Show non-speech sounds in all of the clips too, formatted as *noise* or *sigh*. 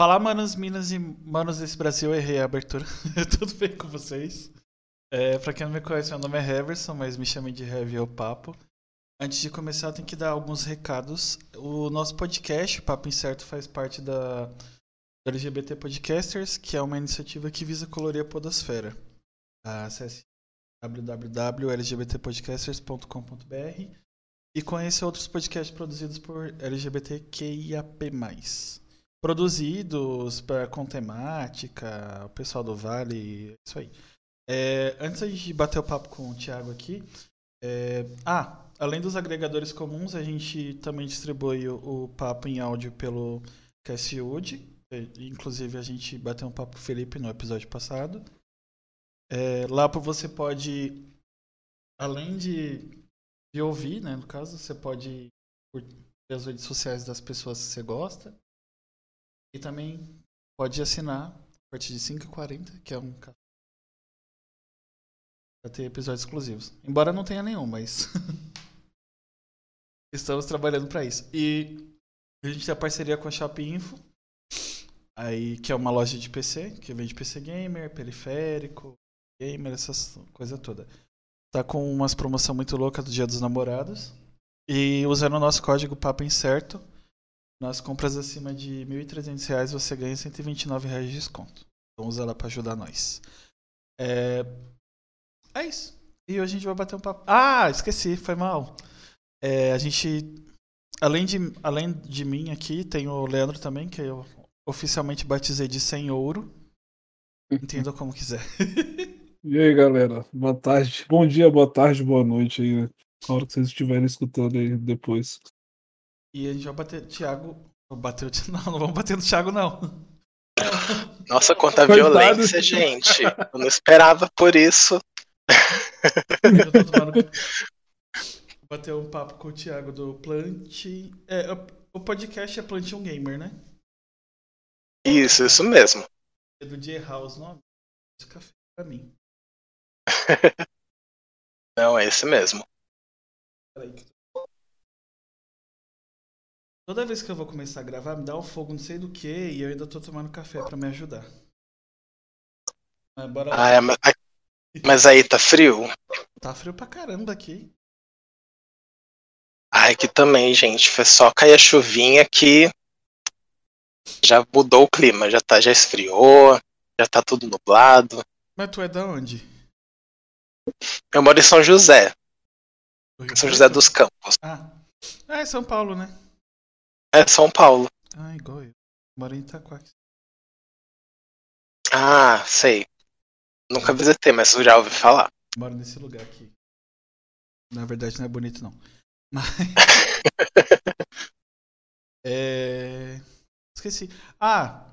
Falar, manos, minas e manos desse Brasil, errei a abertura. *laughs* Tudo bem com vocês? É, pra quem não me conhece, meu nome é Heverson, mas me chamem de Heavy é o Papo. Antes de começar, eu tenho que dar alguns recados. O nosso podcast, Papo Incerto, faz parte da LGBT Podcasters, que é uma iniciativa que visa colorir a podosfera. Acesse www.lgbtpodcasters.com.br e conheça outros podcasts produzidos por LGBTQIAP+. Produzidos pra, com temática, o pessoal do Vale, isso aí. É, antes de bater o papo com o Thiago aqui, é, ah, além dos agregadores comuns, a gente também distribui o, o papo em áudio pelo Cassioud. Inclusive, a gente bateu um papo com o Felipe no episódio passado. É, lá você pode, além de, de ouvir, né, no caso, você pode curtir as redes sociais das pessoas que você gosta. E também pode assinar a partir de 5,40, que é um. Pra ter episódios exclusivos. Embora não tenha nenhum, mas. *laughs* Estamos trabalhando para isso. E a gente tem a parceria com a Shop Info, aí, que é uma loja de PC, que vende PC Gamer, periférico, gamer, essas coisas todas. Tá com umas promoção muito louca do Dia dos Namorados. E usando o nosso código Papo Incerto, nas compras acima de R$ 1.300 você ganha 129 reais de desconto. Então usa lá para ajudar nós. É... é isso. E hoje a gente vai bater um papo. Ah, esqueci, foi mal. É, a gente, além de, além de mim aqui, tem o Leandro também, que eu oficialmente batizei de sem ouro. Entenda como quiser. *laughs* E aí, galera? Boa tarde. Bom dia, boa tarde, boa noite aí, né? Hora que vocês estiverem escutando aí depois. E a gente vai bater. Thiago. Bateu. *laughs* Não, não vamos bater no Thiago, não. Nossa, quanta Coitado. violência, gente. Eu não esperava por isso. Eu tô tomando... Bater um papo com o Thiago do Plant. É, o podcast é Plant um Gamer, né? Isso, isso mesmo. É do dia errar os nomes. Café pra mim. *laughs* Não, é esse mesmo. Toda vez que eu vou começar a gravar, me dá um fogo não sei do que e eu ainda tô tomando café para me ajudar. Mas, bora ah, é, mas, mas aí tá frio? Tá frio pra caramba aqui. Ai, que também, gente. Foi só cair a chuvinha que já mudou o clima, já, tá, já esfriou, já tá tudo nublado. Mas tu é da onde? Eu moro em São José. São José dos Campos. Ah. ah, é São Paulo, né? É São Paulo. Ah, igual eu. Moro em Itaquaque. Ah, sei. Nunca visitei, mas já ouvi falar. Moro nesse lugar aqui. Na verdade não é bonito não. *laughs* Mas. *laughs* é... Esqueci. Ah,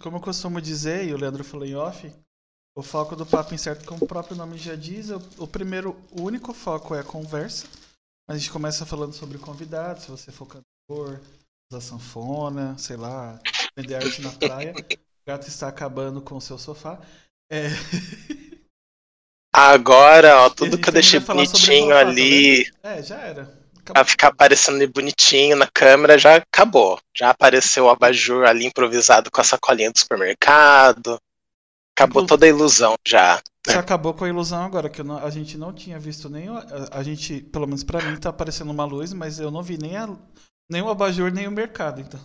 como eu costumo dizer, e o Leandro falou em off, o foco do Papo Incerto, como o próprio nome já diz, o primeiro, o único foco é a conversa. A gente começa falando sobre convidados, se você for cantor, usar sanfona, sei lá, vender arte na praia. O gato está acabando com o seu sofá. É... Agora, ó, tudo que eu deixei bonitinho ali. É, já era. Acabou. Pra ficar aparecendo bonitinho na câmera, já acabou. Já apareceu o abajur ali improvisado com a sacolinha do supermercado. Acabou toda a ilusão já. Você acabou com a ilusão agora, que não, a gente não tinha visto nem. A, a gente, pelo menos pra mim, tá aparecendo uma luz, mas eu não vi nem, a, nem o abajur, nem o mercado, então.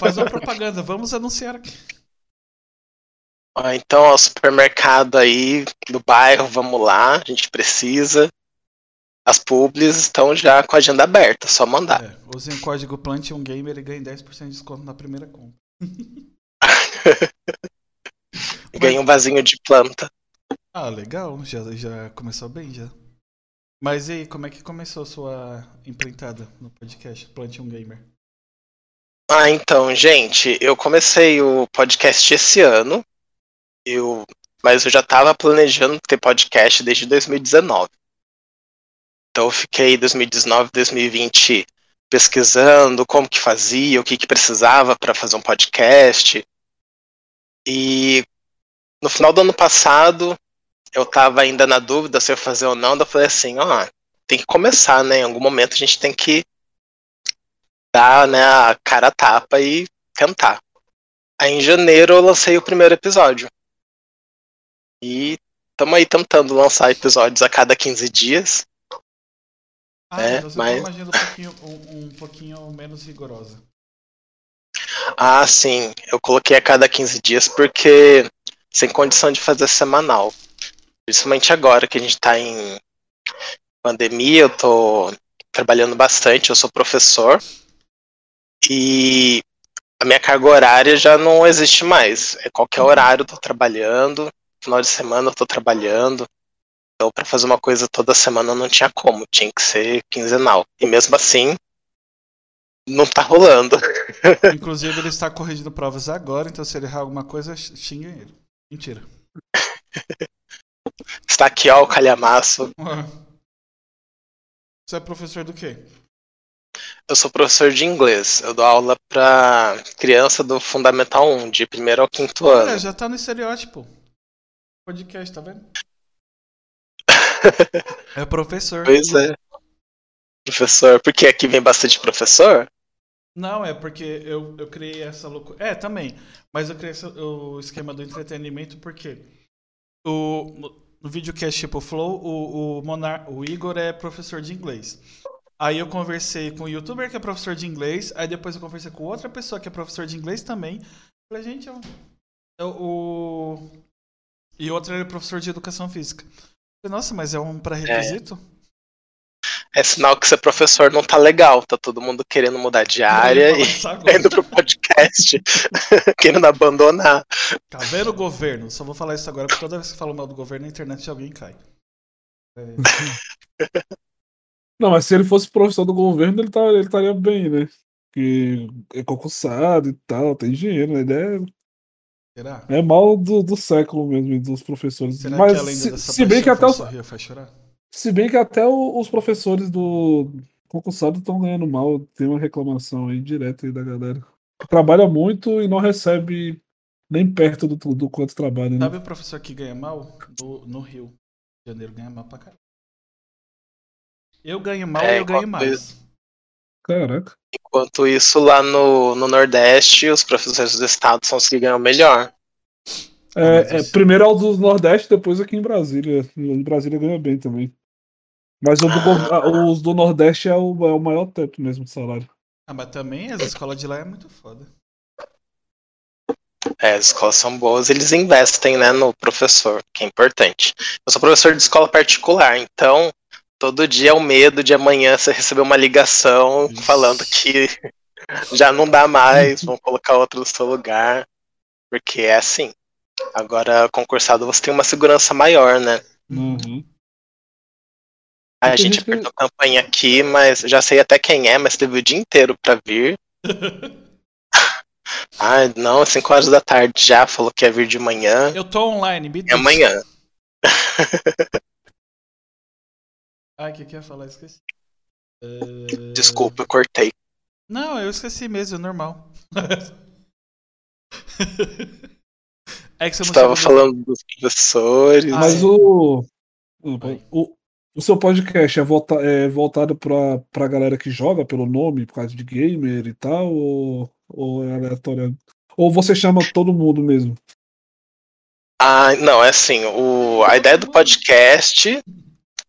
Faz uma propaganda, vamos anunciar aqui. Então, o supermercado aí do bairro, vamos lá, a gente precisa. As publis estão já com a agenda aberta, só mandar. É, usem o código Plant um Gamer e ganhe 10% de desconto na primeira compra. *laughs* Ganhei um vasinho de planta. Ah, legal. Já, já começou bem, já. Mas e aí, como é que começou a sua empreitada no podcast Plante um Gamer? Ah, então, gente, eu comecei o podcast esse ano. Eu, mas eu já estava planejando ter podcast desde 2019. Então eu fiquei 2019, 2020 pesquisando como que fazia, o que que precisava para fazer um podcast. E no final do ano passado, eu tava ainda na dúvida se eu fazer ou não, eu falei assim, ó, tem que começar, né? Em algum momento a gente tem que dar né, a cara a tapa e tentar. Aí em janeiro eu lancei o primeiro episódio. E estamos aí tentando lançar episódios a cada 15 dias. Ah, É, então você mas- uma agenda um pouquinho, um, um pouquinho menos rigorosa. Ah, sim, eu coloquei a cada 15 dias porque sem condição de fazer semanal. Principalmente agora que a gente tá em pandemia, eu tô trabalhando bastante, eu sou professor. E a minha carga horária já não existe mais. É qualquer horário eu tô trabalhando, final de semana eu tô trabalhando. Então, para fazer uma coisa toda semana não tinha como, tinha que ser quinzenal. E mesmo assim, não tá rolando. *laughs* Inclusive, ele está corrigindo provas agora, então se ele errar alguma coisa, xinguem ele. Mentira. *laughs* Está aqui, ó, o calhamaço. Você é professor do quê? Eu sou professor de inglês. Eu dou aula pra criança do Fundamental 1, de primeiro ao quinto Olha, ano. já tá no estereótipo. Podcast, tá vendo? *laughs* É professor. Pois é. Professor, porque aqui vem bastante professor? Não, é porque eu, eu criei essa loucura. É, também. Mas eu criei essa- o esquema do entretenimento porque o, no- no videocast tipo Flow, o, o, Monar, o Igor é professor de inglês. Aí eu conversei com o youtuber que é professor de inglês, aí depois eu conversei com outra pessoa que é professor de inglês também. Falei, gente, eu, eu- o. E outra é professor de educação física. Falei, Nossa, mas é um pré-requisito? É sinal que ser professor não tá legal. Tá todo mundo querendo mudar de área e *laughs* indo pro podcast, *laughs* querendo abandonar. Tá vendo o governo? Só vou falar isso agora, porque toda vez que falo mal do governo, na internet alguém cai. É, *laughs* Não, mas se ele fosse professor do governo, ele, tá, ele estaria bem, né? Porque é concursado e tal, tem dinheiro, né? Ele é, será? é mal do, do século mesmo, dos professores. Será mas que a se, dessa se bem que até os, sorrir, faz chorar? se bem que até o- os professores do concursado estão ganhando mal, tem uma reclamação aí direta aí da galera. Trabalha muito e não recebe nem perto do, do quanto trabalha, né? Sabe o professor que ganha mal? No, no Rio de Janeiro ganha mal pra caralho. Eu ganho mal É, e eu ganho mais. Caraca. Enquanto isso, lá no, no Nordeste, os professores do estado são os que ganham melhor. É, é, isso- primeiro é o do Nordeste, depois aqui em Brasília. Em Brasília ganha bem também. Mas o do, Ah. ah, os do Nordeste é o, é o maior teto mesmo de salário. Ah, mas também as escolas de lá é muito foda. É, as escolas são boas, eles investem né, no professor, que é importante. Eu sou professor de escola particular, então todo dia é o medo de amanhã você receber uma ligação falando que *laughs* já não dá mais, vão *laughs* colocar outro no seu lugar. Porque é assim. Agora, concursado, você tem uma segurança maior, né? Uhum. A gente que- apertou campanha aqui, mas já sei até quem é, mas teve o dia inteiro pra vir. *laughs* Ah, não, 5 horas da tarde já, falou que ia vir de manhã. Eu tô online, me É diz. amanhã. *laughs* Ai, o que que eu ia falar? Esqueci. É, Desculpa, eu cortei. Não, eu esqueci mesmo, é normal. *laughs* é que você não Estava falando dos professores. Mas o, o, o seu podcast é, volta, é voltado pra, pra galera que joga pelo nome, por causa de gamer e tal, ou, ou é aleatório? Ou você chama todo mundo mesmo? Ah, não, é assim, o, a ideia do podcast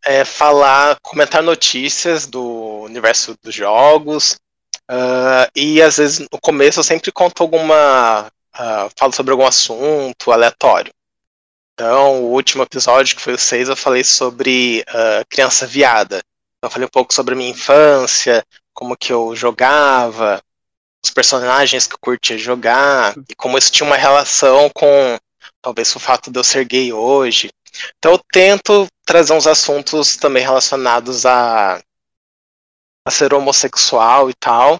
é falar, comentar notícias do universo dos jogos. ah, e às vezes no começo eu sempre conto alguma. ah, falo sobre algum assunto aleatório. Então, o último episódio, que foi o 6, eu falei sobre ah, criança viada. Eu falei um pouco sobre a minha infância, como que eu jogava, os personagens que eu curtia jogar, e como isso tinha uma relação com talvez o fato de eu ser gay hoje. Então eu tento trazer uns assuntos também relacionados a, a ser homossexual e tal,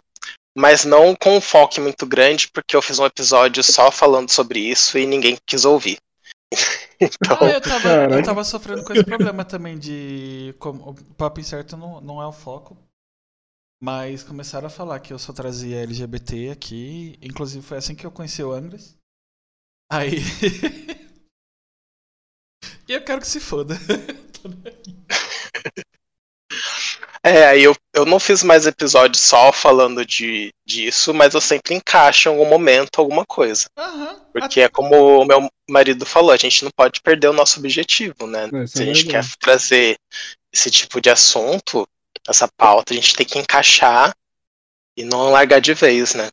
mas não com um foco muito grande, porque eu fiz um episódio só falando sobre isso e ninguém quis ouvir. Então, Ah, eu tava, eu tava sofrendo com esse problema também de. Como, o papo incerto não, não é o foco. Mas começaram a falar que eu só trazia LGBT aqui. Inclusive foi assim que eu conheci o Angres. Aí. *laughs* e eu quero que se foda. *laughs* É, aí eu, eu não fiz mais episódios só falando de, disso, mas eu sempre encaixo em algum momento alguma coisa. Aham. Porque é como o meu marido falou, a gente não pode perder o nosso objetivo, né? É, Se é a gente quer trazer esse tipo de assunto, essa pauta, a gente tem que encaixar e não largar de vez, né?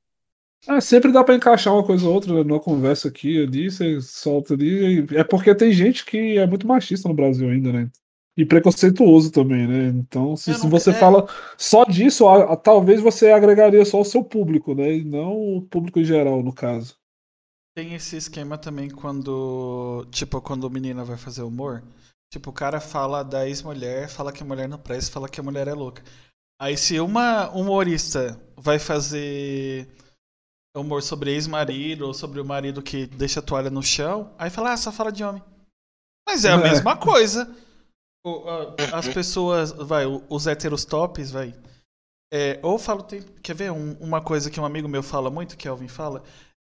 É, sempre dá pra encaixar uma coisa ou outra né, numa conversa aqui, ali, você solta ali. É porque tem gente que é muito machista no Brasil ainda, né? E preconceituoso também, né? Então, se, se você é. fala só disso, a- a- talvez você agregaria só o seu público, né? E não o público em geral, no caso. Tem esse esquema também quando. Tipo, quando o menino vai fazer humor. Tipo, o cara fala da ex-mulher, fala que a mulher não presta, fala que a mulher é louca. Aí se uma humorista vai fazer humor sobre ex-marido ou sobre o marido que deixa a toalha no chão, aí fala, ah, só fala de homem. Mas é a É. *laughs* mesma coisa. *coughs* As pessoas, vai, os héteros tops, vai. É, ou falo, tem, quer ver um- uma coisa que um amigo meu fala muito, que Elvin fala?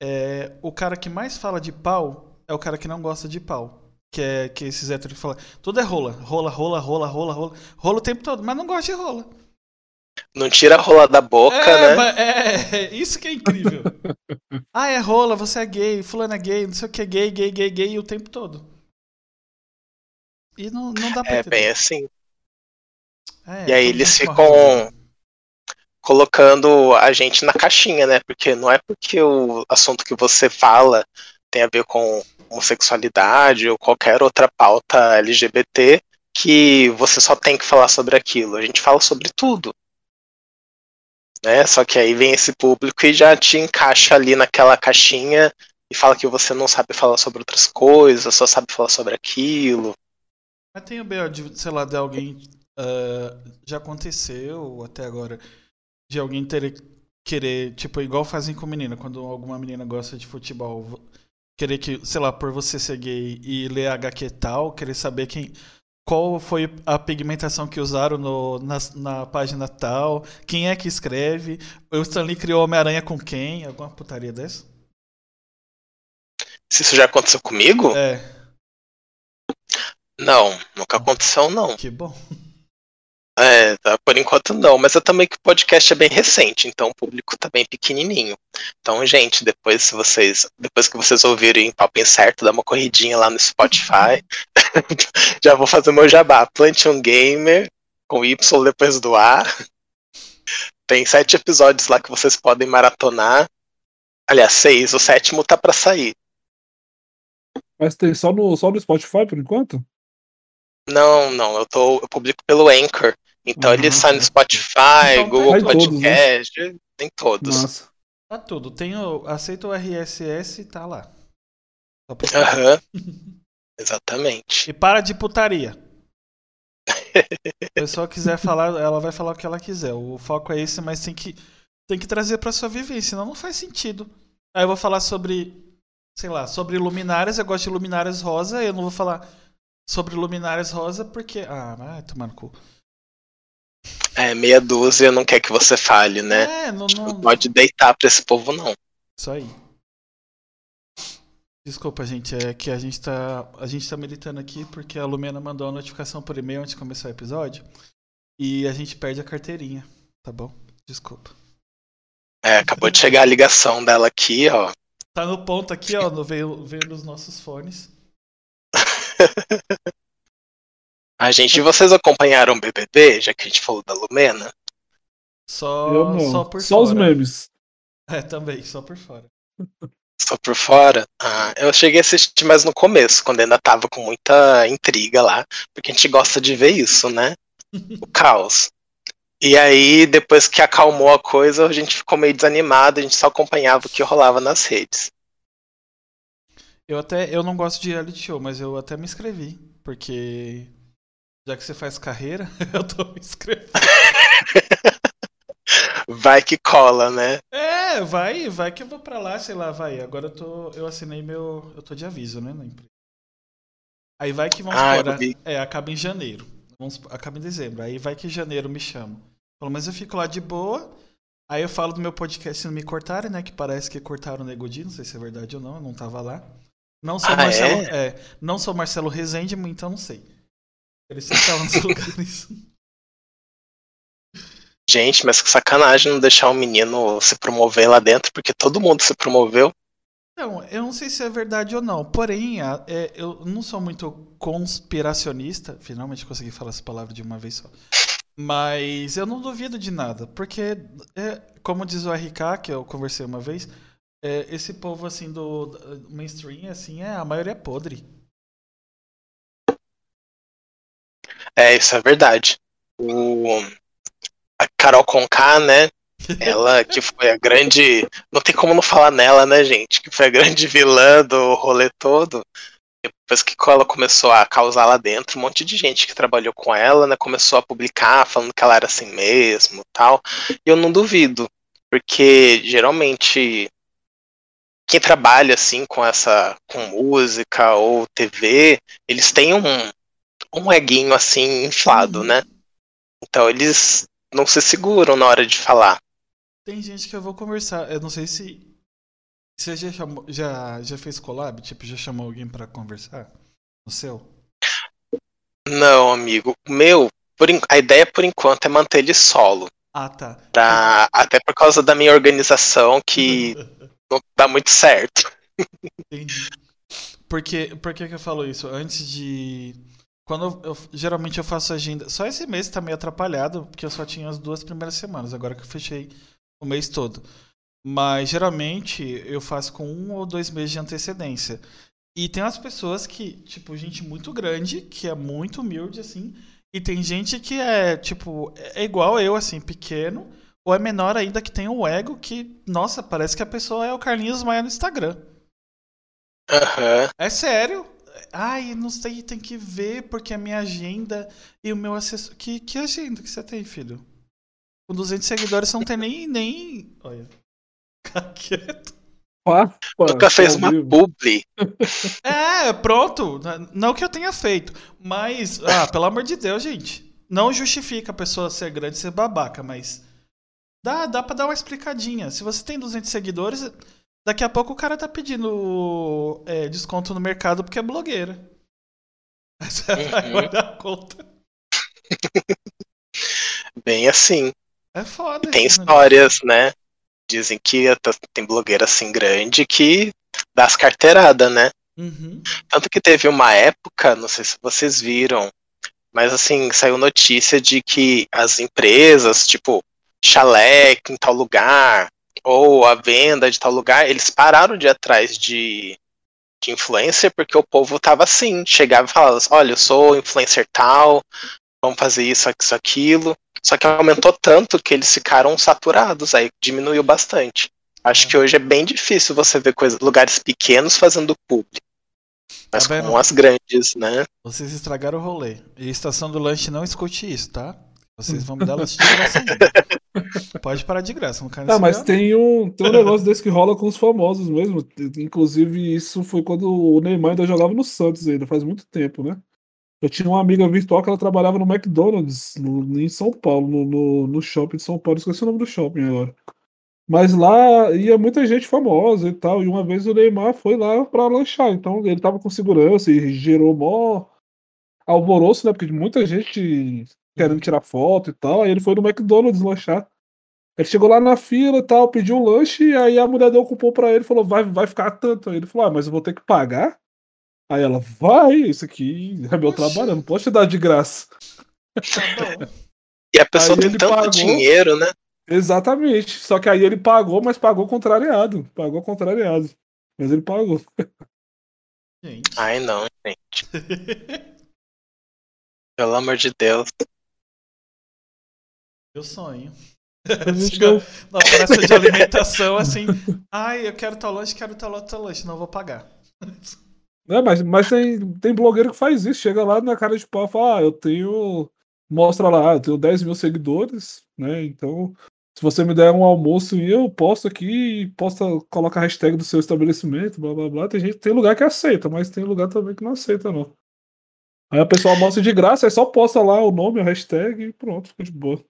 É, o cara que mais fala de pau é o cara que não gosta de pau. Que é que esses héteros falam, tudo é rola, rola, rola, rola, rola, rola, rola o tempo todo, mas não gosta de rola. Não tira a rola da boca, é, né? ma- é, isso que é incrível. *laughs* ah, é rola, você é gay, fulano é gay, não sei o que, gay, gay, gay, gay o tempo todo. E não, não dá pra É entender. bem assim. É, E aí tudo eles ficam- colocando a gente na caixinha, né? Porque não é porque o assunto que você fala tem a ver com homossexualidade ou qualquer outra pauta LGBT que você só tem que falar sobre aquilo. A gente fala sobre tudo. Né? Só que aí vem esse público e já te encaixa ali naquela caixinha e fala que você não sabe falar sobre outras coisas, só sabe falar sobre aquilo. Mas tem o B.O. de, sei lá, de alguém. ah, já aconteceu até agora. De alguém ter, querer, tipo, igual fazem com menina, quando alguma menina gosta de futebol. Querer que, sei lá, por você ser gay e ler HQ tal, querer saber quem. Qual foi a pigmentação que usaram no, na, na página tal, quem é que escreve, o Stanley criou Homem-Aranha com quem, alguma putaria dessa? Se isso já aconteceu comigo? É, Não, nunca aconteceu não. que bom. É, tá, por enquanto não, mas é também que o podcast é bem recente, então o público tá bem pequenininho. Então, gente, depois se vocês, depois que vocês ouvirem Papo Incerto, dá uma corridinha lá no Spotify. *laughs* Já vou fazer o meu jabá. Plante um gamer com Y depois do A. Tem sete episódios lá que vocês podem maratonar. Aliás, seis. O sétimo tá pra sair. Mas tem só no, só no Spotify por enquanto? Não, não, eu tô, eu publico pelo Anchor. Então Ah, ele sai no tá. Spotify, Então tá Google em todos, né? Podcast, tem todos. Massa. Tá tudo. Tem o, aceita o RSS e tá lá. Aham. *laughs* Exatamente. E para de putaria. Se a pessoa quiser falar, ela vai falar o que ela quiser. O foco é esse, mas tem que, tem que trazer pra sua vivência, senão não faz sentido. Aí eu vou falar sobre, sei lá, sobre luminárias, eu gosto de luminárias rosa, eu não vou falar sobre luminárias rosa porque. Ah, vai tomar no cu. É, meia dúzia não quer que você fale, né? É, não, Não não. pode deitar pra esse povo, não. Isso aí. Desculpa, gente, é que a gente tá. A gente tá meditando aqui porque a Lumena mandou a notificação por e-mail antes de começar o episódio. E a gente perde a carteirinha, tá bom? Desculpa. É, acabou de chegar a ligação dela aqui, ó. Tá no ponto aqui, ó, no veio, veio nos nossos fones. *laughs* A gente, vocês acompanharam o BBB, já que a gente falou da Lumena? Só, Eu não. só por Só os fora. memes. *laughs* É, também, só por fora. Só por fora? Ah, eu cheguei a assistir mais no começo, quando ainda tava com muita intriga lá, porque a gente gosta de ver isso, né? O *laughs* caos. E aí, depois que acalmou a coisa, a gente ficou meio desanimado, a gente só acompanhava o que rolava nas redes. Eu até. Eu não gosto de reality show, mas eu até me inscrevi. Porque. Já que você faz carreira, *laughs* eu tô me inscrevendo. *laughs* Vai que cola, né? É, vai, vai que eu vou pra lá, sei lá, vai. Agora eu tô. Eu assinei meu. Eu tô de aviso, né, na empresa. Aí vai que vamos Ah, eu vi. É, acaba em janeiro. Vamos, acaba em dezembro. Aí vai que em janeiro me chamam. Pelo menos eu fico lá de boa. Aí eu falo do meu podcast se não me cortarem, né? Que parece que cortaram o Negodi, não sei se é verdade ou não, eu não tava lá. Não sou Ah, Marcelo. É? não sou Marcelo Rezende, então não sei. Ele sempre tava nos *laughs* lugares. Gente, mas que sacanagem não deixar o menino se promover lá dentro, porque todo mundo se promoveu. Não, eu não sei se é verdade ou não. Porém, a- é, eu não sou muito conspiracionista. Finalmente consegui falar essa palavra de uma vez só. Mas eu não duvido de nada. Porque, é, como diz o RK, que eu conversei uma vez, é, esse povo assim do, do mainstream, assim, é, a maioria é podre. É, isso é verdade. O... A Carol Conká, né? *laughs* Ela que foi a grande. Não tem como não falar nela, né, gente? Que foi a grande vilã do rolê todo. Depois que ela começou a causar lá dentro, um monte de gente que trabalhou com ela, né, começou a publicar falando que ela era assim mesmo, tal. E eu não duvido, porque geralmente quem trabalha assim com essa com música ou TV, eles têm um um eguinho assim inflado, Uhum. né? Então eles não se seguram na hora de falar. Tem gente que eu vou conversar. Eu não sei se. Você já, chamou, já, já fez collab? Tipo, já chamou alguém pra conversar? No seu? Não, amigo. O Meu, por a ideia por enquanto é manter ele solo. Ah, tá. Pra... Até por causa da minha organização que *laughs* não dá muito certo. Entendi. Por que, por que, que eu falo isso? Antes de. Quando eu, eu- geralmente eu faço agenda. Só esse mês tá meio atrapalhado, porque eu só tinha as duas primeiras semanas, agora que eu fechei o mês todo. Mas geralmente eu faço com um ou dois meses de antecedência. E tem umas pessoas que, tipo, gente muito grande, que é muito humilde, assim. E tem gente que é, tipo, é igual eu, assim, pequeno. Ou é menor ainda, que tem um ego que, nossa, parece que a pessoa é o Carlinhos Maia no Instagram. Aham. É sério? Ai, não sei, tem que ver porque a minha agenda e o meu assessor. Que, que agenda que você tem, filho? Com 200 seguidores você não tem nem. nem... Olha. *laughs* Fica quieto. Pá, Nunca fez ao uma publi. *laughs* É, pronto. Não que eu tenha feito. Mas, ah, pelo amor de Deus, gente. Não justifica a pessoa ser grande e ser babaca, mas. Dá, dá pra dar uma explicadinha. Se você tem 200 seguidores, daqui a pouco o cara tá pedindo é, desconto no mercado porque é blogueira. *laughs* Aí você vai Uhum. olhar a conta. *laughs* Bem assim. É foda. Tem esse negócio. histórias, né? Dizem que tem blogueira assim grande que dá as carteiradas, né? Uhum. Tanto que teve uma época, não sei se vocês viram, mas assim, saiu notícia de que as empresas, tipo, chalé em tal lugar, ou a venda de tal lugar, eles pararam de ir atrás de, de influencer porque o povo tava assim, chegava e falava, olha, eu sou influencer tal, vamos fazer isso, isso, aquilo. Só que aumentou tanto que eles ficaram saturados, aí diminuiu bastante. Acho que hoje é bem difícil você ver coisas, lugares pequenos fazendo publi. Mas Tá com as grandes, né? Vocês estragaram o rolê. E estação do lanche não escute isso, tá? Vocês vão me dar *laughs* de graça. Pode parar de graça, não Ah, nesse mas tem um, tem um negócio desse que rola com os famosos mesmo. Inclusive, isso foi quando o Neymar ainda jogava no Santos ainda, faz muito tempo, né? Eu tinha uma amiga virtual que ela trabalhava no McDonald's, no- em São Paulo, no, no, no shopping de São Paulo. Esqueci o nome do shopping agora. Mas lá ia muita gente famosa e tal. E uma vez o Neymar foi lá pra lanchar. Então ele tava com segurança e gerou mó alvoroço, né? Porque muita gente querendo tirar foto e tal. Aí ele foi no McDonald's lanchar. Ele chegou lá na fila e tal, pediu um lanche, e aí a mulher deu o cupom pra ele e falou: vai, vai ficar tanto. Aí ele falou: ah, mas eu vou ter que pagar? Aí ela, vai, isso aqui é meu Oxi. trabalho, eu não posso te dar de graça. E a pessoa Aí tem ele tanto pagou. dinheiro, né? Exatamente. Só que aí ele pagou, mas pagou contrariado. Pagou contrariado. Mas ele pagou. Gente. Ai, não, gente. *laughs* Pelo amor de Deus. Meu sonho. Chega na praça de alimentação assim. *laughs* Ai, eu quero tal lanche, quero tal outro lanche, não vou pagar. É, mas, mas tem, tem blogueiro que faz isso. Chega lá na cara de pau e fala: Ah, eu tenho. Mostra lá, eu tenho 10 mil seguidores, né? Então, se você me der um almoço e eu posto aqui posta, coloca a hashtag do seu estabelecimento, blá blá blá. Tem gente, tem lugar que aceita, mas tem lugar também que não aceita, não. Aí a pessoa almoça de graça, aí só posta lá o nome, a hashtag e pronto, fica de boa.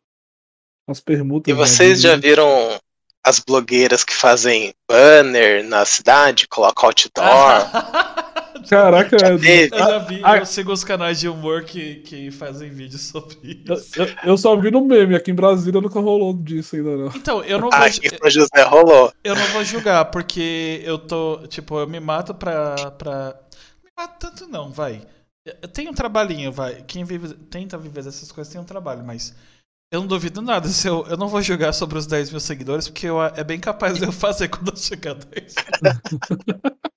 As permutas. E vocês já viram as blogueiras que fazem banner na cidade, colocam outdoor? *laughs* Caraca, Já teve. Eu já vi, Ah, eu sigo os canais de humor que, que fazem vídeos sobre isso. eu- eu só vi no meme, aqui em Brasília nunca rolou disso ainda não. Então, eu não vou, aqui José rolou. eu não vou julgar, porque eu tô, tipo, eu me mato pra. pra... Me mato tanto não, vai. Tenho um trabalhinho, vai. Quem vive, tenta viver dessas coisas tem um trabalho, mas eu não duvido nada. Se eu, eu não vou julgar sobre os 10 mil seguidores, porque eu- é bem capaz de eu fazer quando eu chegar a 10. *laughs*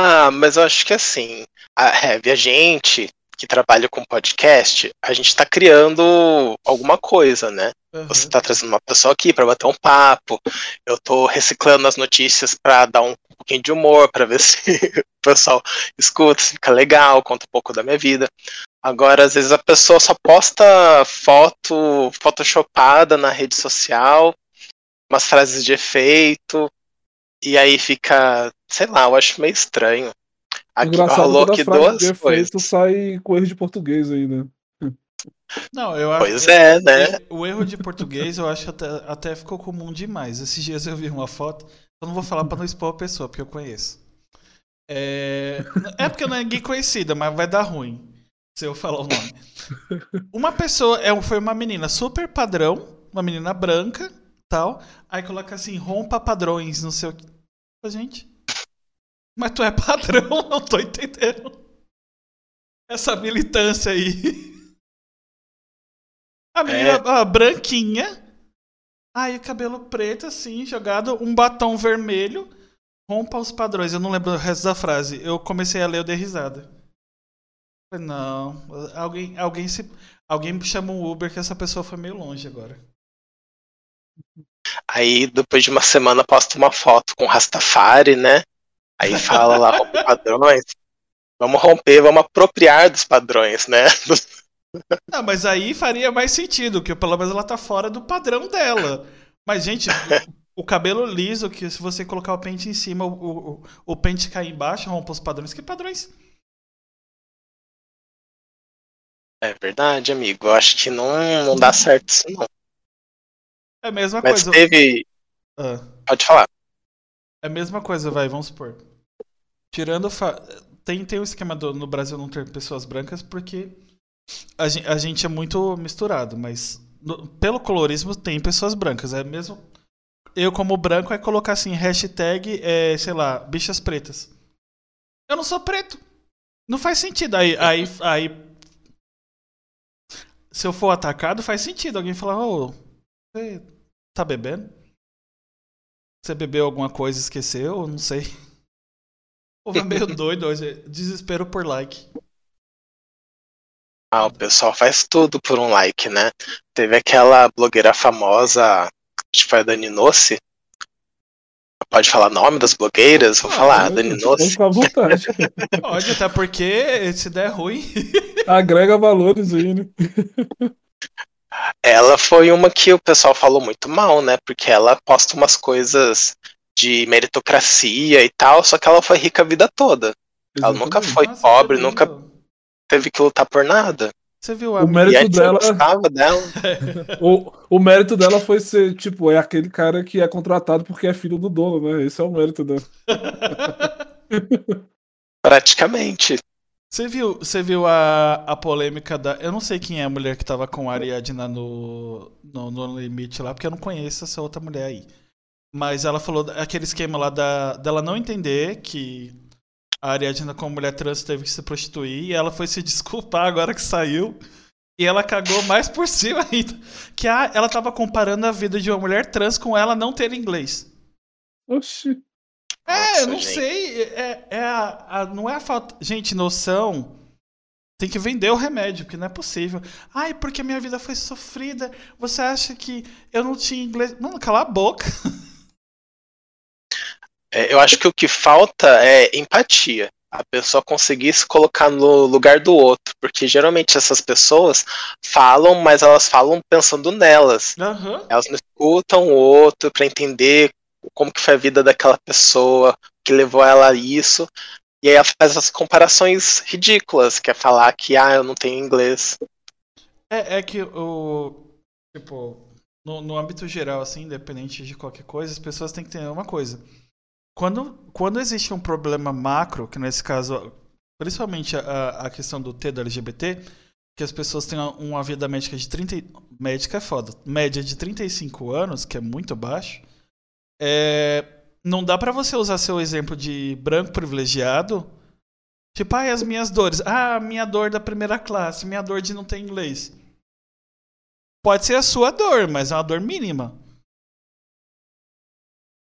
Ah, mas eu acho que assim, a Heavy, a gente que trabalha com podcast, a gente tá criando alguma coisa, né? Você tá trazendo uma pessoa aqui pra bater um papo. Eu tô reciclando as notícias pra dar um pouquinho de humor, pra ver *laughs* se o pessoal escuta, se fica legal, conta um pouco da minha vida. Agora, às vezes a pessoa só posta foto photoshopada na rede social, umas frases de efeito, e aí fica, sei lá, eu acho meio estranho. Aqui rolou a frase duas de coisas. efeito sai com erro de português ainda. Não, eu acho. Pois é, né? O erro de português eu acho até, até ficou comum demais. Esses dias eu vi uma foto. Eu não vou falar pra não expor a pessoa, porque eu conheço. É, é porque não é ninguém conhecida, mas vai dar ruim se eu falar o nome. Uma pessoa, é, foi uma menina super padrão, uma menina branca, tal. Aí coloca assim, rompa padrões, não sei o que. Gente, mas tu é padrão? *laughs* Não tô entendendo. Essa militância aí. A menina É. branquinha. Aí o cabelo preto, assim, jogado, um batom vermelho. Rompa os padrões. Eu não lembro o resto da frase. Eu comecei a ler, eu dei risada. Não, alguém, alguém se. Alguém chama um Uber que essa pessoa foi meio longe agora. Aí depois de uma semana posta uma foto com Rastafari, né? Aí fala lá, *laughs* padrões. Vamos romper, vamos apropriar dos padrões, né? *laughs* Não, mas aí faria mais sentido, que pelo menos ela tá fora do padrão dela. Mas, gente, o, o cabelo liso, que se você colocar o pente em cima, o, o, o pente cair embaixo, rompa os padrões. Que padrões? É verdade, amigo. Eu acho que não, não dá certo isso, não. É a mesma Mas coisa. teve. Ah. Pode falar. É a mesma coisa, vai, vamos supor. Tirando. Fa... Tem, tem o esquema do, no Brasil não ter pessoas brancas porque a gente, a gente é muito misturado, mas no- pelo colorismo tem pessoas brancas. É mesmo. Eu, como branco, é colocar assim, hashtag, é, sei lá, bichas pretas. Eu não sou preto. Não faz sentido. Aí, aí, aí. Se eu for atacado, faz sentido. Alguém falar, ô, você tá bebendo? Você bebeu alguma coisa e esqueceu? Não sei. O povo é meio *laughs* doido hoje. Desespero por like. Ah, o pessoal faz tudo por um like, né? Teve aquela blogueira famosa, acho que foi a Dani Nossi. Pode falar nome das blogueiras? Vou falar, Dani Pode Nossi. ficar à vontade. *laughs* Pode, até porque se der ruim. *laughs* Agrega valores aí, né? Ela foi uma que o pessoal falou muito mal, né? Porque ela posta umas coisas de meritocracia e tal, só que ela foi rica a vida toda. Ela nunca Exatamente. foi Nossa, pobre, nunca teve que lutar por nada. Você viu a O mérito dela, gostava dela. *laughs* o, o mérito dela foi ser, tipo, é aquele cara que é contratado porque é filho do dono, né? Esse é o mérito dela. *laughs* Praticamente. Você viu, você viu a, a polêmica da. Eu não sei quem é a mulher que tava com a Ariadna no, no, no limite lá, porque eu não conheço essa outra mulher aí. Mas ela falou aquele esquema lá da, dela não entender que a Ariadna, como mulher trans, teve que se prostituir e ela foi se desculpar agora que saiu. E ela cagou mais por *laughs* cima ainda. Que a, ela tava comparando a vida de uma mulher trans com ela não ter inglês. Oxi. É, eu Nossa, não gente. sei. É, é a, a- não é a falta. Gente, noção. Tem que vender o remédio, porque não é possível. Ai, porque minha vida foi sofrida. Você acha que eu não tinha inglês. Mano, cala a boca. *laughs* É, eu acho que o que falta é empatia. A pessoa conseguir se colocar no lugar do outro. Porque geralmente essas pessoas falam, mas elas falam pensando nelas. Aham. Elas não escutam o outro para entender como que foi a vida daquela pessoa, o que levou ela a isso. E aí ela faz essas comparações ridículas, que é falar que ah, eu não tenho inglês. É, é que o. Tipo, no, no âmbito geral, assim, independente de qualquer coisa, as pessoas têm que ter uma coisa. Quando, quando existe um problema macro, que nesse caso, principalmente a, a questão do T da LGBT, que as pessoas têm uma vida médica de 30. Médica é foda. Média de 35 anos, que é muito baixo. É, não dá para você usar seu exemplo de branco privilegiado. Tipo, ah, as minhas dores. Ah, minha dor da primeira classe, minha dor de não ter inglês. Pode ser a sua dor, mas é uma dor mínima.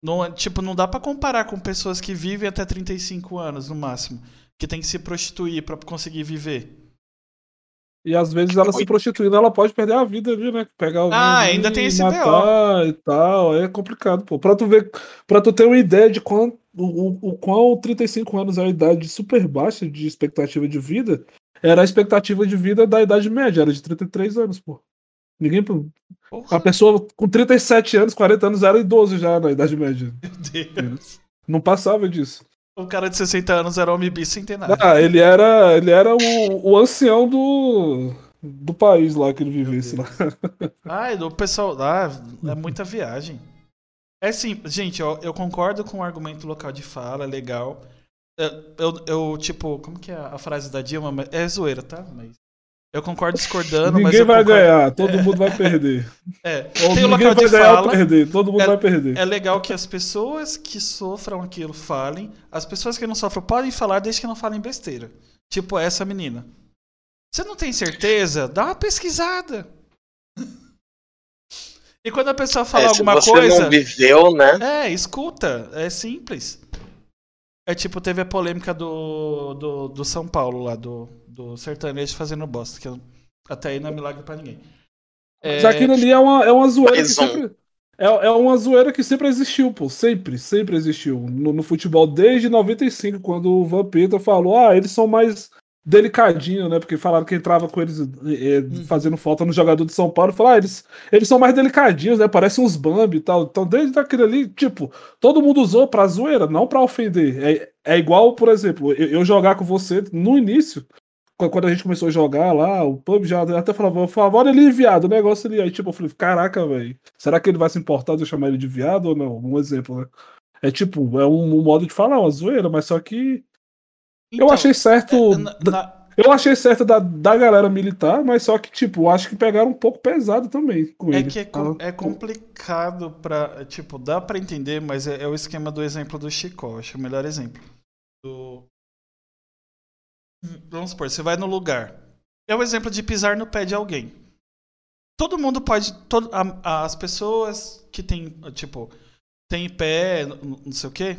Não, tipo, não dá para comparar com pessoas que vivem até 35 anos no máximo, que tem que se prostituir para conseguir viver. E às vezes ela se prostituindo, ela pode perder a vida ali, né? Pegar ah, ainda tem esse matar BO. e tal. É complicado, pô. Pra tu ver, pra tu ter uma ideia de quanto, o, o qual 35 anos é a idade super baixa de expectativa de vida, era a expectativa de vida da idade média, era de 33 anos, pô. Ninguém. Porra. A pessoa com 37 anos, 40 anos era idoso já na idade média. Meu Deus. Não passava disso. O cara de 60 anos era homem bicentenário. Ah, ele era, ele era o, o ancião do, do país lá que ele vivesse lá. Ah, do pessoal lá, é muita viagem. É sim, gente, eu, eu concordo com o argumento local de fala, é legal. Eu, eu, eu, tipo, como que é a frase da Dilma? É zoeira, tá? Mas eu concordo discordando, ninguém vai concordo... ganhar, todo é. mundo vai perder. *laughs* É, Ou tem ninguém vai ganhar fala, ou perder, todo mundo é, vai perder. É legal que as pessoas que sofram aquilo falem, as pessoas que não sofrem podem falar desde que não falem besteira. Tipo essa menina. Você não tem certeza? Dá uma pesquisada. *laughs* E quando a pessoa fala é, alguma se você coisa. não viveu, né? É, escuta. É simples. É tipo, teve a polêmica do, do, do São Paulo lá, do, do sertanejo fazendo bosta, que até aí não é milagre pra ninguém. Mas é... aquilo ali é uma, é uma zoeira que sempre. É, é uma zoeira que sempre existiu, pô. Sempre, sempre existiu. No, no futebol, desde 95, quando o Vampeta falou, ah, eles são mais delicadinho, né? Porque falaram que entrava com eles é, fazendo falta no jogador de São Paulo. Falaram, ah, eles, eles são mais delicadinhos, né? Parecem uns Bambi e tal. Então, desde aquele ali, tipo, todo mundo usou pra zoeira, não pra ofender. É, é igual, por exemplo, eu, eu jogar com você no início. Quando a gente começou a jogar lá, o pub já até falava, falava, olha ali, viado, o negócio ali. Aí, tipo, eu falei, caraca, velho, será que ele vai se importar de eu chamar ele de viado ou não? Um exemplo, né? É tipo, é um, um modo de falar, uma zoeira, mas só que então, eu achei certo. É, na... Eu achei certo da, da galera militar, mas só que, tipo, acho que pegaram um pouco pesado também com é ele. Que é, com, é complicado pra. Tipo, dá pra entender, mas é, é, o esquema do exemplo do Chico, acho o melhor exemplo. Do... Vamos supor, você vai no lugar. É o exemplo de pisar no pé de alguém. Todo mundo pode. Todo, a, as pessoas que tem, tipo, tem pé, não sei o quê,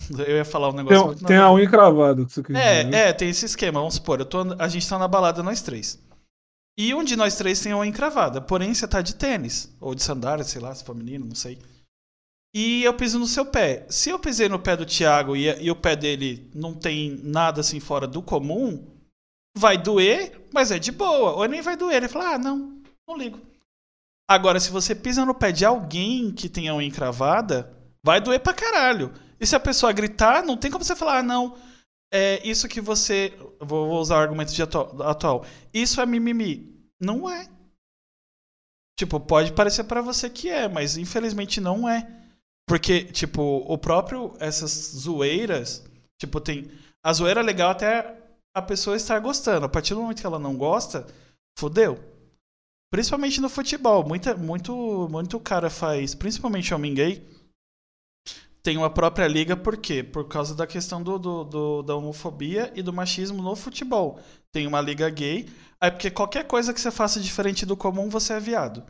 *laughs* eu ia falar um negócio. Tem, tem a unha cravada. É, né? é, tem esse esquema. Vamos supor, eu tô, a gente tá na balada nós três. E um de nós três tem a unha cravada. Porém, você tá de tênis. Ou de sandália, sei lá, se for menino, não sei. E eu piso no seu pé. Se eu pisei no pé do Thiago e, e o pé dele não tem nada assim fora do comum, vai doer, mas é de boa. Ou nem vai doer. Ele fala, ah, não, não ligo. Agora, se você pisa no pé de alguém que tem a unha encravada, vai doer pra caralho. E se a pessoa gritar, não tem como você falar, ah, não, é isso que você. Vou, vou usar o argumento de atual, atual. Isso é mimimi. Não é. Tipo, pode parecer para você que é, mas infelizmente não é. Porque, tipo, o próprio. Essas zoeiras. Tipo, tem. A zoeira é legal até a pessoa estar gostando. A partir do momento que ela não gosta, fodeu. Principalmente no futebol. Muita, muito, muito cara faz. Principalmente homem gay tem uma própria liga, por quê? Por causa da questão do, do, do, da homofobia e do machismo no futebol. Tem uma liga gay, aí porque qualquer coisa que você faça diferente do comum, você é viado.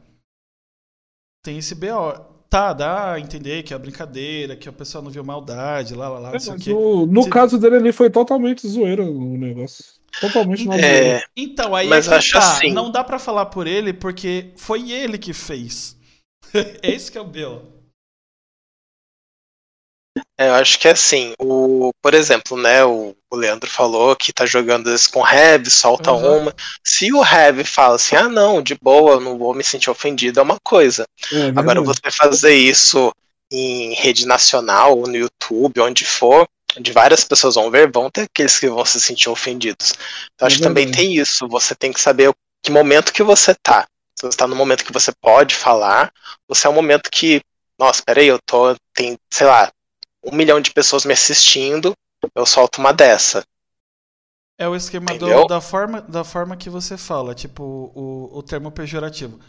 Tem esse BO. Tá, dá a entender que é brincadeira, que a pessoa não viu maldade, lá, lá, lá, não sei o quê. No, no caso dele ali foi totalmente zoeira o negócio. Totalmente não é... Então, aí Mas é acho tá, assim. não dá para falar por ele porque foi ele que fez. *laughs* Esse que é o BO. É, eu acho que é assim, o, por exemplo, né, o, o Leandro falou que tá jogando isso com Heavy, solta uhum. uma. Se o Heavy fala assim, ah não, de boa, não vou me sentir ofendido, é uma coisa. É, Agora você fazer isso em rede nacional no YouTube, onde for, onde várias pessoas vão ver, vão ter aqueles que vão se sentir ofendidos. Então acho é que também tem isso, você tem que saber que momento que você tá. Se você está no momento que você pode falar, você é um momento que, nossa, peraí, eu tô, tem, sei lá, um milhão de pessoas me assistindo, eu solto uma dessa. É o esquema do, da, forma, da forma que você fala, tipo, o, o termo pejorativo.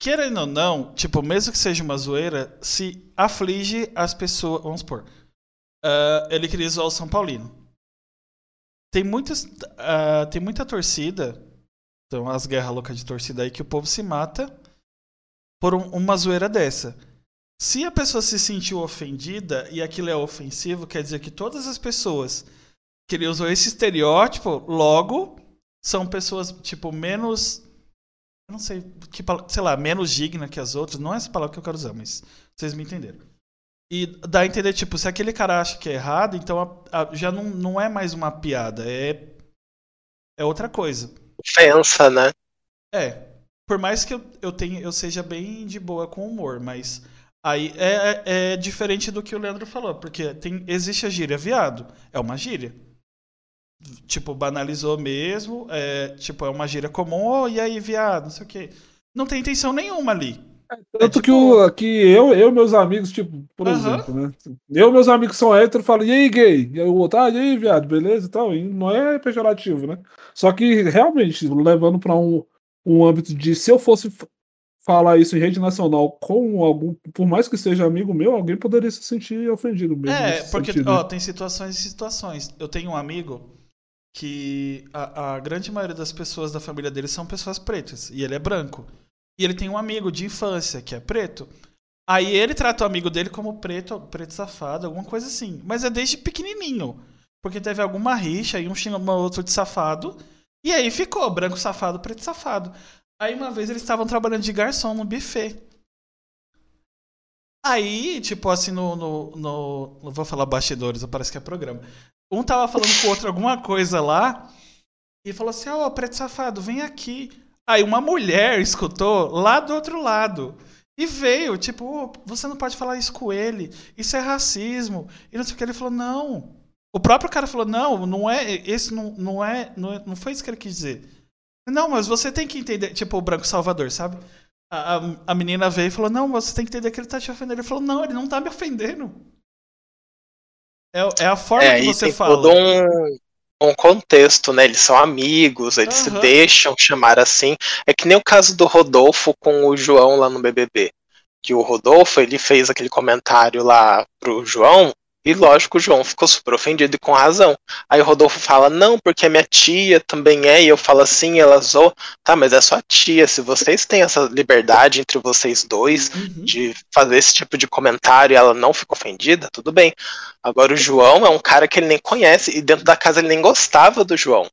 Querendo ou não, tipo, mesmo que seja uma zoeira, se aflige as pessoas. Vamos supor. ah, ele queria zoar o São Paulino. Tem muitas. ah, tem muita torcida. Então, as guerras loucas de torcida aí que o povo se mata por um- uma zoeira dessa. Se a pessoa se sentiu ofendida e aquilo é ofensivo, quer dizer que todas as pessoas que ele usou esse estereótipo, logo são pessoas, tipo, menos. Eu não sei, que, sei lá, menos digna que as outras. Não é essa palavra que eu quero usar, mas vocês me entenderam. E dá a entender, tipo, se aquele cara acha que é errado, então a- a- já não, não é mais uma piada, é, é outra coisa. Ofensa, né? É. Por mais que eu, eu, tenha, eu seja bem de boa com humor, mas aí é, é, é diferente do que o Leandro falou, porque tem, existe a gíria viado. É uma gíria. Tipo, banalizou mesmo. É, tipo, é uma gíria comum. Oh, e aí, viado? Não sei o quê. Não tem intenção nenhuma ali. Tanto de que, o, que eu eu e meus amigos, tipo, por exemplo, né? Eu e meus amigos que são héteros falam, e aí, gay? E aí o outro, ah, e aí, viado, beleza e tal. E não é pejorativo, né? Só que realmente, levando pra um, um âmbito de se eu fosse falar isso em rede nacional com algum, por mais que seja amigo meu, alguém poderia se sentir ofendido mesmo. É, porque, sentido. ó, tem situações e situações. Eu tenho um amigo que a, a grande maioria das pessoas da família dele são pessoas pretas. E ele é branco. E ele tem um amigo de infância que é preto. Aí ele trata o amigo dele como preto, preto safado, alguma coisa assim. Mas é desde pequenininho. Porque teve alguma rixa e um xingou o outro de safado. E aí ficou branco safado, preto safado. Aí uma vez eles estavam trabalhando de garçom no buffet. Aí, tipo assim, no, no, no- Não vou falar bastidores, parece que é programa. Um tava falando com o outro alguma coisa lá. E falou assim: Ó, preto safado, vem aqui. Aí uma mulher escutou lá do outro lado. E veio, tipo, "Ô, você não pode falar isso com ele. Isso é racismo. E não sei o que. Ele falou: não. O próprio cara falou: não, não é. Esse não, não é. Não, é- não foi isso que ele quis dizer. Não, mas você tem que entender. Tipo, o Branco Salvador, sabe? A, a, a menina veio e falou: Não, você tem que entender que ele tá te ofendendo. Ele falou: Não, ele não tá me ofendendo. É, é a forma É, que você tem fala. todo um, um contexto, né? Eles são amigos, eles se Aham. deixam chamar assim. É que nem o caso do Rodolfo com o João lá no BBB. Que o Rodolfo, ele fez aquele comentário lá pro João, e lógico, o João ficou super ofendido e com razão. Aí o Rodolfo fala, não, porque a minha tia também é, e eu falo assim, ela zoou. Tá, mas é sua tia, se vocês têm essa liberdade entre vocês dois, Uhum. de fazer esse tipo de comentário e ela não fica ofendida, tudo bem. Agora o João é um cara que ele nem conhece e dentro da casa ele nem gostava do João.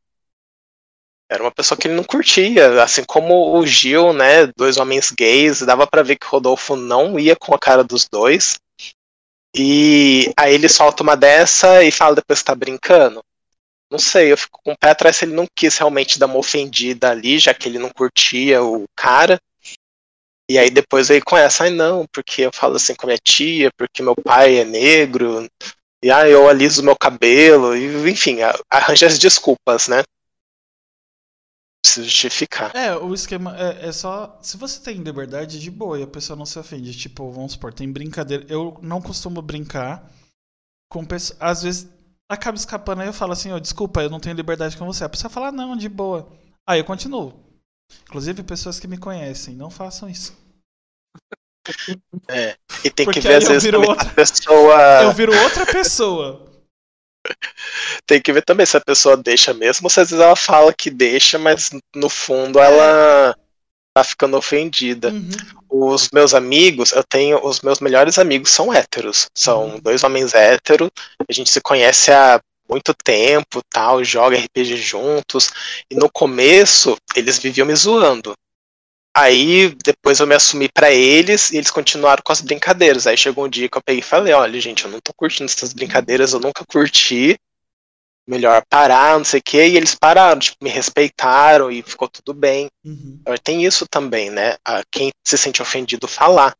Era uma pessoa que ele não curtia, assim como o Gil, né, dois homens gays, dava pra ver que o Rodolfo não ia com a cara dos dois. E aí ele solta uma dessa e fala depois que tá brincando. Não sei, eu fico com o pé atrás se ele não quis realmente dar uma ofendida ali, já que ele não curtia o cara. E aí depois com essa, ai não, porque eu falo assim com a minha tia, porque meu pai é negro, e ah, eu aliso meu cabelo, e, enfim, arranja as desculpas, né? Se justificar. É, o esquema é, é só. Se você tem liberdade, de boa, e a pessoa não se ofende. Tipo, vamos supor, tem brincadeira. Eu não costumo brincar com pessoas. Às vezes acaba escapando aí eu falo assim, ó, desculpa, eu não tenho liberdade com você. A pessoa fala, "Ah, não, de boa. Aí eu continuo. Inclusive, pessoas que me conhecem, não façam isso. É. E tem Porque que ver, às eu vezes, outra- a pessoa. Eu viro outra pessoa. *laughs* Tem que ver também se a pessoa deixa mesmo, ou se às vezes ela fala que deixa, mas no fundo ela tá ficando ofendida. Uhum. Os meus amigos, eu tenho. Os meus melhores amigos são héteros. São Uhum. dois homens héteros. A gente se conhece há muito tempo, tal, joga RPG juntos. E no começo, eles viviam me zoando. Aí depois eu me assumi pra eles e eles continuaram com as brincadeiras. Aí chegou um dia que eu peguei e falei: olha, gente, eu não tô curtindo essas brincadeiras, eu nunca curti. Melhor parar, não sei o quê. E eles pararam, tipo, me respeitaram e ficou tudo bem. Uhum. Tem isso também, né? Quem se sente ofendido falar.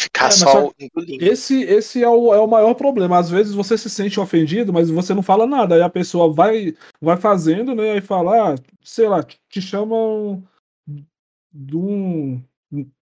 Ficar É, só só- engolindo. Esse, esse é, o, é o maior problema. Às vezes você se sente ofendido, mas você não fala nada. Aí a pessoa vai, vai fazendo, né? Aí fala, ah, sei lá, te chamam de um.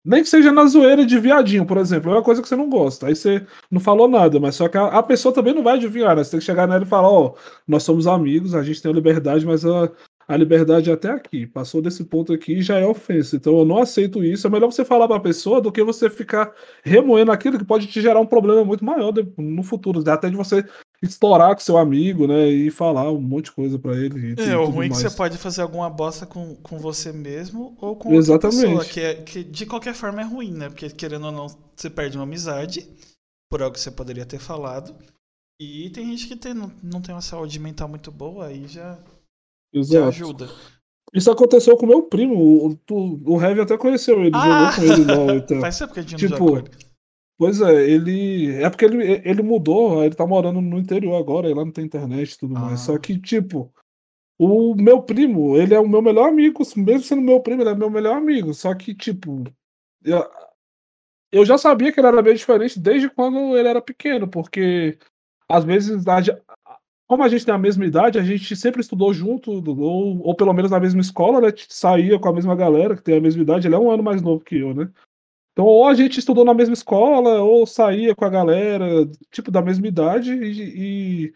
Nem que seja na zoeira de viadinho, por exemplo. É uma coisa que você não gosta. Aí você não falou nada, mas só que a, a pessoa também não vai adivinhar, né? Você tem que chegar nela e falar, ó, oh, nós somos amigos, a gente tem a liberdade, mas a, a liberdade é até aqui. Passou desse ponto aqui já é ofensa. Então eu não aceito isso. É melhor você falar pra pessoa do que você ficar remoendo aquilo que pode te gerar um problema muito maior no futuro. Até de você estourar com seu amigo, né? E falar um monte de coisa para ele. É, o ruim é que você pode fazer alguma bosta com, com você mesmo ou com Exatamente. outra pessoa. Que, é, que de qualquer forma é ruim, né? Porque querendo ou não, você perde uma amizade por algo que você poderia ter falado. E tem gente que tem, não, não tem uma saúde mental muito boa, aí já, já ajuda. Isso aconteceu com meu primo. O, o, o Heavy até conheceu ele, ah! jogou com ele lá. Então. *laughs* Faz tempo que a gente tipo, não Pois é, ele. É porque ele, ele mudou, ele tá morando no interior agora, e lá não tem internet e tudo ah. mais. Só que, tipo, o meu primo, ele é o meu melhor amigo, mesmo sendo meu primo, ele é meu melhor amigo. Só que, tipo, eu, eu já sabia que ele era bem diferente desde quando ele era pequeno, porque às vezes, como a gente tem a mesma idade, a gente sempre estudou junto, ou, ou pelo menos na mesma escola, né? Saía com a mesma galera que tem a mesma idade, ele é um ano mais novo que eu, né? Então, ou a gente estudou na mesma escola, ou saía com a galera, tipo, da mesma idade, e, e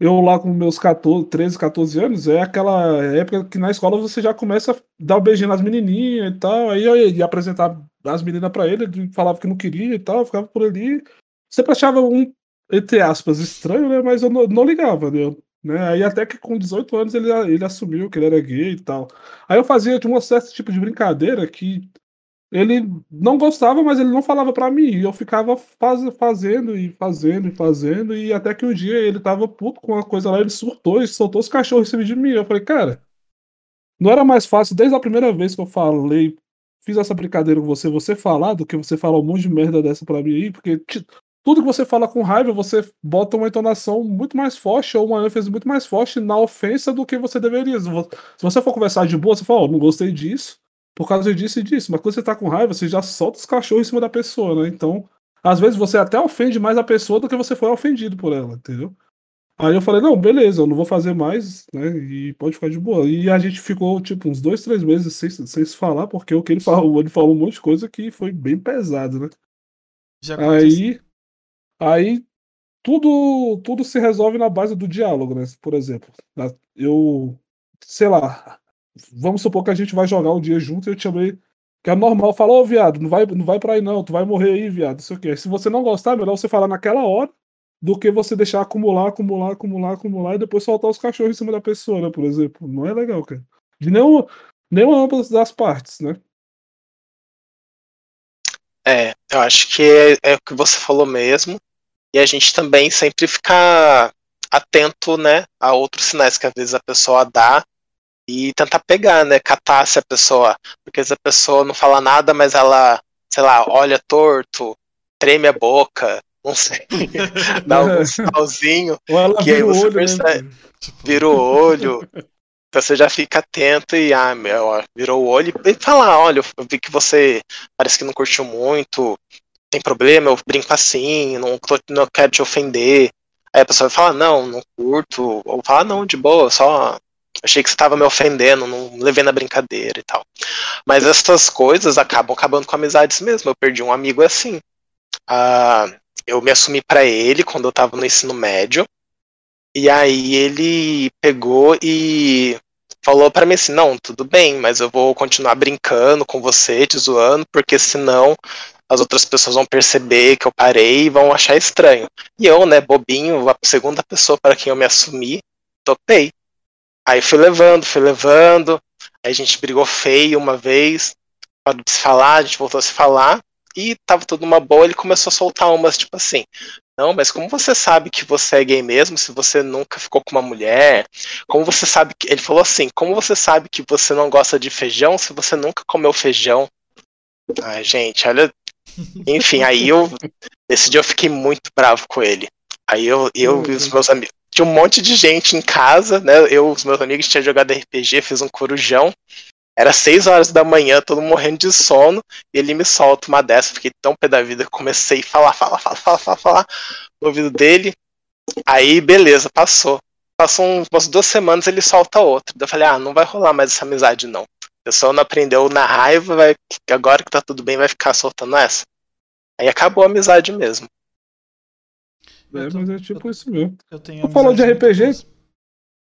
eu lá com meus 14, 13, 14 anos, é aquela época que na escola você já começa a dar um beijinho nas menininhas e tal, aí eu ia apresentar as meninas para ele, ele falava que não queria e tal, ficava por ali. Sempre achava um, entre aspas, estranho, né, mas eu não, não ligava, né? Né? Aí até que com 18 anos ele, ele assumiu que ele era gay e tal. Aí eu fazia de um certo tipo de brincadeira que ele não gostava, mas ele não falava para mim. E eu ficava faz, fazendo e fazendo e fazendo. E até que um dia ele tava puto com uma coisa lá, ele surtou e soltou os cachorros em cima de mim. Eu falei, cara, não era mais fácil desde a primeira vez que eu falei, fiz essa brincadeira com você, você falar do que você falar um monte de merda dessa pra mim aí, porque tudo que você fala com raiva, você bota uma entonação muito mais forte ou uma ênfase muito mais forte na ofensa do que você deveria. Se você for conversar de boa, você fala, oh, não gostei disso por causa disso e disso. Mas quando você tá com raiva, você já solta os cachorros em cima da pessoa, né? Então, às vezes você até ofende mais a pessoa do que você foi ofendido por ela, entendeu? Aí eu falei, não, beleza, eu não vou fazer mais, né? E pode ficar de boa. E a gente ficou, tipo, uns dois, três meses sem, sem se falar, porque o que ele falou, ele falou um monte de coisa que foi bem pesado, né? aí, aí tudo, tudo se resolve na base do diálogo, né? Por exemplo, eu, sei lá, vamos supor que a gente vai jogar um dia junto e eu te chamei, que é normal, falar, ô oh, viado, não vai, não vai pra aí não, tu vai morrer aí, viado, isso aqui. Se você não gostar, é melhor você falar naquela hora do que você deixar acumular, acumular, acumular, acumular e depois soltar os cachorros em cima da pessoa, né, por exemplo. Não é legal, cara. De nenhuma, nenhuma das partes, né? É, eu acho que é, é, o que você falou mesmo. E a gente também sempre ficar atento, né, a outros sinais que às vezes a pessoa dá e tentar pegar, né? Catar se a pessoa. Porque se a pessoa não fala nada, mas ela, sei lá, olha torto, treme a boca, não sei, *laughs* dá um sinalzinho. que aí você olho, né, percebe, né? vira o olho. Então você já fica atento e, ah, meu, virou o olho e fala, olha, eu vi que você parece que não curtiu muito, tem problema, eu brinco assim, não, não quero te ofender. Aí a pessoa vai falar, não, não curto, ou fala, não, de boa, só Achei que você estava me ofendendo, não levei na brincadeira e tal. Mas essas coisas acabam acabando com amizades mesmo. Eu perdi um amigo assim. Ah, eu me assumi para ele quando eu estava no ensino médio. E aí ele pegou e falou para mim assim: "Não, tudo bem, mas eu vou continuar brincando com você, te zoando, porque senão as outras pessoas vão perceber que eu parei e vão achar estranho". E eu, né, bobinho, a segunda pessoa para quem eu me assumi, topei. Aí fui levando, fui levando. Aí a gente brigou feio uma vez, parou de se falar, a gente voltou a se falar. E tava tudo uma boa, ele começou a soltar umas, tipo assim, não, mas como você sabe que você é gay mesmo se você nunca ficou com uma mulher? Como você sabe que. Ele falou assim, como você sabe que você não gosta de feijão se você nunca comeu feijão? Ai, gente, olha. Enfim, aí eu. Nesse dia eu fiquei muito bravo com ele. Aí eu, eu uhum. e os meus amigos tinha um monte de gente em casa, né? Eu, os meus amigos tinham jogado RPG, fiz um corujão. Era seis horas da manhã, todo morrendo de sono, e ele me solta uma dessa. Fiquei tão pé da vida, comecei a falar, falar, falar, falar, falar, falar no ouvido dele. Aí, beleza, passou. Passou umas duas semanas, ele solta outra. Eu falei, ah, não vai rolar mais essa amizade, não. A pessoa não aprendeu na raiva, vai, agora que tá tudo bem, vai ficar soltando essa. Aí acabou a amizade mesmo. É, Eu tô- mas é tipo isso mesmo. Eu tenho Tu falou de RPG?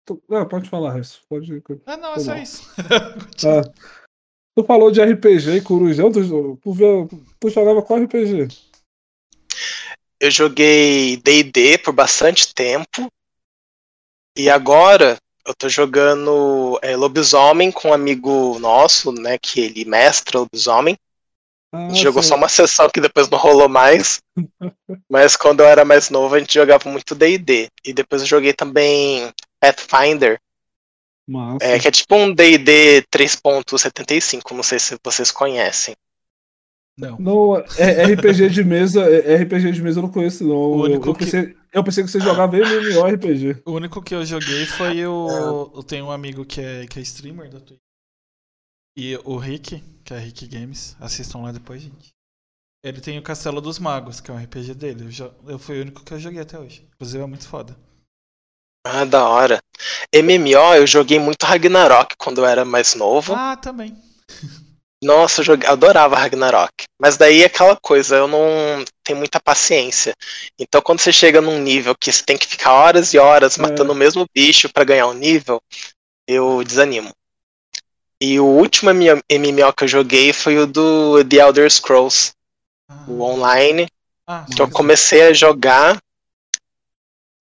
Tu- Ah, pode falar, Resto. Pode. Ah, não, é só isso. Ah, tu falou de RPG e Corujão, tu, tu jogava qual RPG? Eu joguei D&D por bastante tempo. E agora eu tô jogando é, Lobisomem com um amigo nosso, né? Que ele mestra Lobisomem. Ah, A gente jogou sim. só uma sessão que depois não rolou mais. *laughs* Mas quando eu era mais novo, a gente jogava muito D&D. E depois eu joguei também Pathfinder, Massa. é, que é tipo um D&D 3.75, não sei se vocês conhecem. Não. Não, é RPG de mesa, é- RPG de mesa eu não conheço, não. O Eu, único eu que- pensei, eu pensei que você jogava MMORPG. O único que eu joguei foi o. Eu tenho um amigo que é, que é streamer da Twitch. E o Rick, que é Rick Games. Assistam lá depois, gente. Ele tem o Castelo dos Magos, que é um RPG dele. Eu, jo- eu fui o único que eu joguei até hoje. Inclusive é muito foda. Ah, da hora. MMO, eu joguei muito Ragnarok quando eu era mais novo. Ah, também. *laughs* Nossa, eu joguei, adorava Ragnarok. Mas daí é aquela coisa, eu não tenho muita paciência. Então quando você chega num nível que você tem que ficar horas e horas É. matando o mesmo bicho pra ganhar um nível, eu desanimo. E o último MMO que eu joguei foi o do The Elder Scrolls, Ah, o online, ah, que eu mas- comecei a jogar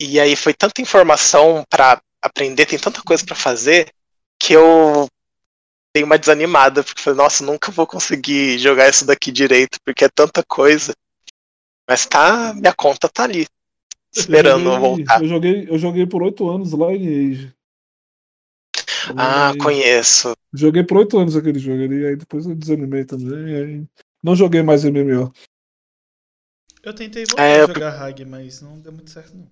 e aí foi tanta informação pra aprender, tem tanta coisa pra fazer que eu dei uma desanimada, porque falei, nossa, nunca vou conseguir jogar isso daqui direito, porque é tanta coisa. Mas tá, minha conta tá ali, esperando eu joguei, voltar. Eu joguei, eu joguei por oito anos lá em Age. Ah, Mas- conheço. Joguei por oito anos aquele jogo ali, aí depois eu desanimei também. Aí não joguei mais MMO. Eu tentei voltar É, a eu- jogar Hag, mas não deu muito certo, não.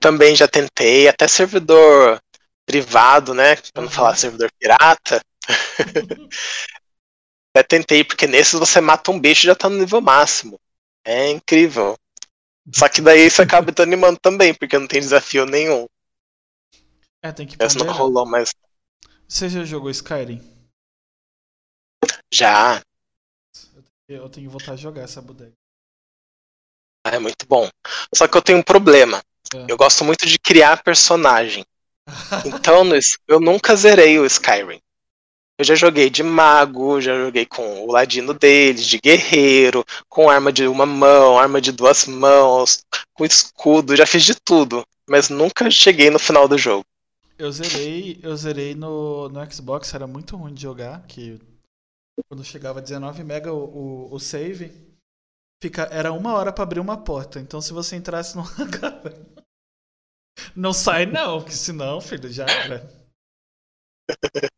Também já tentei, até servidor privado, né? Pra não falar servidor pirata. Até *laughs* tentei, porque nesses você mata um bicho e já tá no nível máximo. É incrível. Só que daí você acaba desanimando também, porque não tem desafio nenhum. É, tem que Essa não ponderar. rolou mais. Você já jogou Skyrim? Já, Eu tenho que voltar a jogar essa bodega. é muito bom. Só que eu tenho um problema. É. Eu gosto muito de criar personagem. *laughs* Então eu nunca zerei o Skyrim. Eu já joguei de mago, já joguei com o ladino deles, de guerreiro, com arma de uma mão, arma de duas mãos, com escudo, já fiz de tudo. Mas nunca cheguei no final do jogo. Eu zerei, eu zerei no, no Xbox, era muito ruim de jogar, que quando chegava a 19 mega o, o, o save, fica, era uma hora pra abrir uma porta. Então se você entrasse no *laughs* não sai não, porque senão, filho, já era. *laughs*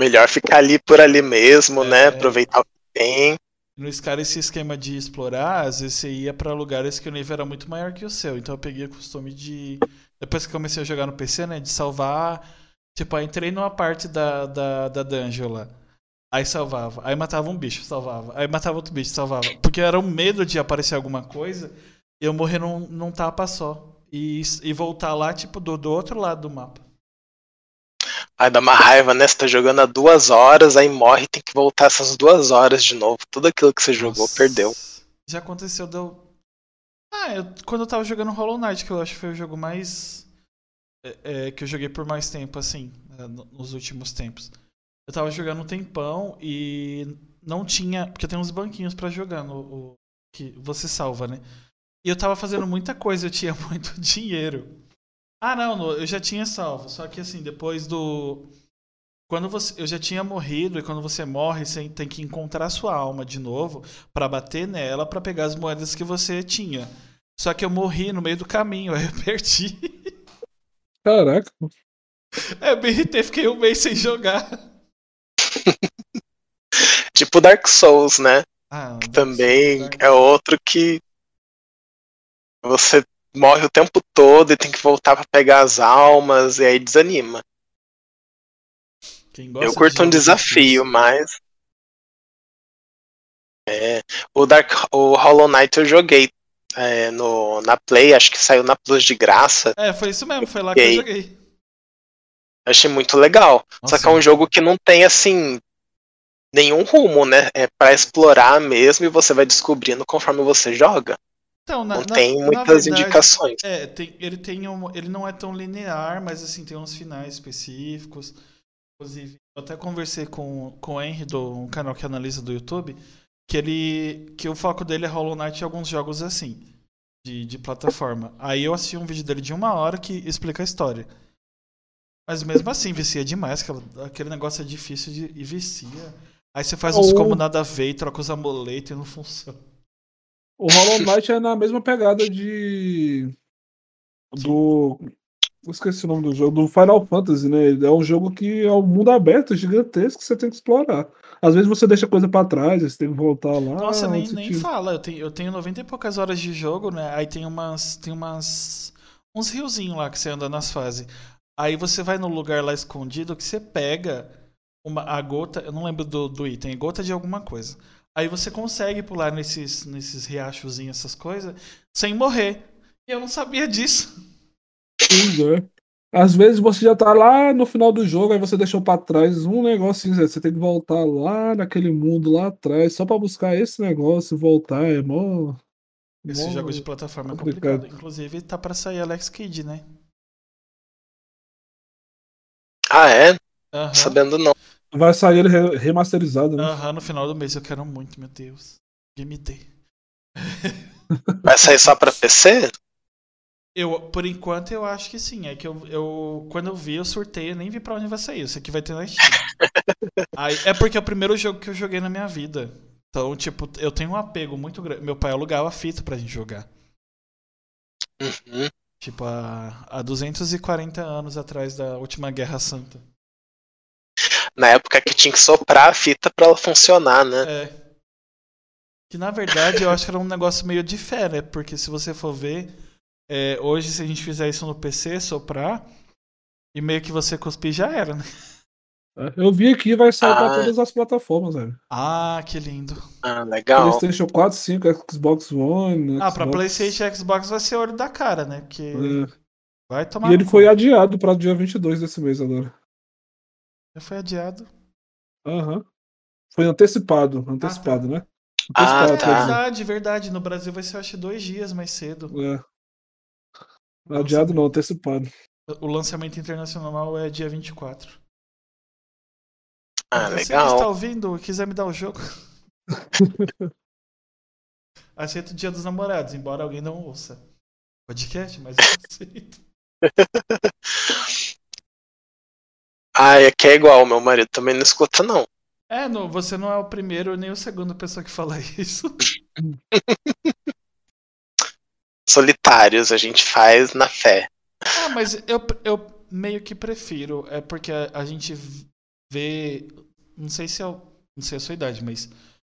Melhor ficar ali por ali mesmo, né? É. Aproveitar o que tem. No Skyrim esse esquema de explorar, às vezes você ia pra lugares que o nível era muito maior que o seu. Então eu peguei o costume de. Depois que comecei a jogar no PC, né? De salvar. Tipo, aí entrei numa parte da, da, da dungeon lá. Aí salvava. Aí matava um bicho, salvava. Aí matava outro bicho, salvava. Porque era um medo de aparecer alguma coisa eu morrer num, num tapa só. E, e voltar lá, tipo, do, do outro lado do mapa. Aí dá uma raiva, né? Você tá jogando há duas horas, aí morre tem que voltar essas duas horas de novo. Tudo aquilo que você jogou, Nossa. perdeu. Já aconteceu, deu. Ah, eu- quando eu tava jogando Hollow Knight, que eu acho que foi o jogo mais. é, é, que eu joguei por mais tempo, assim, é, no- nos últimos tempos. Eu tava jogando um tempão e não tinha. Porque tem uns banquinhos pra jogar no. o- que você salva, né? E eu tava fazendo muita coisa, eu tinha *laughs* muito dinheiro. Ah, não, eu já tinha salvo. Só que assim, depois do. Quando você, eu já tinha morrido e quando você morre, você tem que encontrar sua alma de novo pra bater nela pra pegar as moedas que você tinha. Só que eu morri no meio do caminho, *laughs* aí eu perdi. Caraca. É, BRT, fiquei um mês sem jogar. *laughs* Tipo Dark Souls, né? Ah, Também Dark é outro que você morre o tempo todo e tem que voltar pra pegar as almas e aí desanima. Eu de curto um jogo desafio, mas é, o Dark o Hollow Knight eu joguei é, no na Play, acho que saiu na Plus de graça. É, foi isso mesmo, foi lá que eu joguei. Eu achei muito legal. Nossa. Só que é um jogo que não tem, assim, nenhum rumo, né? É pra explorar mesmo e você vai descobrindo conforme você joga. Então, na, Não na- tem muitas verdade, indicações. É, tem- ele tem um, ele não é tão linear, mas assim tem uns finais específicos. Inclusive, eu até conversei com, com o Henry do um canal que analisa do YouTube, que ele que o foco dele é Hollow Knight e alguns jogos assim de, de plataforma. Aí eu assisti um vídeo dele de uma hora que explica a história. Mas mesmo assim, vicia demais. Aquele negócio é difícil de, e vicia. Aí você faz uns Ou- como nada a ver e troca os amuletos e não *laughs* funciona. O Hollow *laughs* Knight é na mesma pegada de. Do. eu Esqueci o nome do jogo, do Final Fantasy, né? É um jogo que é um mundo aberto, gigantesco, que você tem que explorar. Às vezes você deixa coisa pra trás, você tem que voltar lá. Nossa, nem, nem tinha- fala. Eu tenho, eu tenho 90 e poucas horas de jogo, né? Aí tem umas. Tem umas. uns riozinhos lá que você anda nas fases. Aí você vai no lugar lá escondido que você pega uma, a gota. Eu não lembro do, do item, é gota de alguma coisa. Aí você consegue pular nesses, nesses riachozinhos, essas coisas, sem morrer. E eu não sabia disso. Pois é. Às vezes você já tá lá no final do jogo, aí você deixou pra trás um negocinho, você tem que voltar lá naquele mundo lá atrás, só pra buscar esse negócio e voltar. É mó. Esse mó jogo de plataforma é complicado. complicado. Inclusive tá pra sair Alex Kidd, né? Ah, é? Aham. Sabendo não. Vai sair ele re- remasterizado, né? Aham, no final do mês eu quero muito, meu Deus. Game *laughs* Day. Vai sair só pra PC? Eu, por enquanto, eu acho que sim. É que eu, eu quando eu vi, eu surtei, eu nem vi pra onde vai sair. Isso aqui vai ter na Steam. *laughs* Aí, é porque é o primeiro jogo que eu joguei na minha vida. Então, tipo, eu tenho um apego muito grande. Meu pai alugava fita pra gente jogar. Uhum. Tipo, há, há 240 anos atrás da última Guerra Santa. Na época que tinha que soprar a fita pra ela funcionar, né? É. Que na verdade eu acho que era um negócio meio de fé, né? Porque se você for ver, é, hoje se a gente fizer isso no PC, soprar, e meio que você cuspir já era, né? Eu vi aqui, vai sair pra Ah. todas as plataformas, velho. Ah, que lindo. Ah, legal. PlayStation 4, 5, Xbox One. Ah, pra PlayStation e Xbox vai ser olho da cara, né? Porque É. vai tomar. E ele foi adiado pra dia 22 desse mês agora. Já foi adiado. Aham. Foi antecipado, antecipado, né? Ah, Antecipado, tá. quer dizer. Verdade, verdade. No Brasil vai ser, acho, dois dias mais cedo. É. Adiado não, antecipado. O lançamento internacional é dia 24. Ah, Você que legal. está ouvindo e quiser me dar o jogo. *laughs* Aceito o dia dos namorados, embora alguém não ouça. Podcast, mas eu aceito. *laughs* Ah, é que é igual, meu marido também não escuta, não. É, não, você não é o primeiro nem o segundo pessoa que fala *laughs* isso. Solitários, a gente faz na fé. Ah, mas eu, eu meio que prefiro. É porque a, a gente vê. Não sei se é, o- não sei a sua idade, mas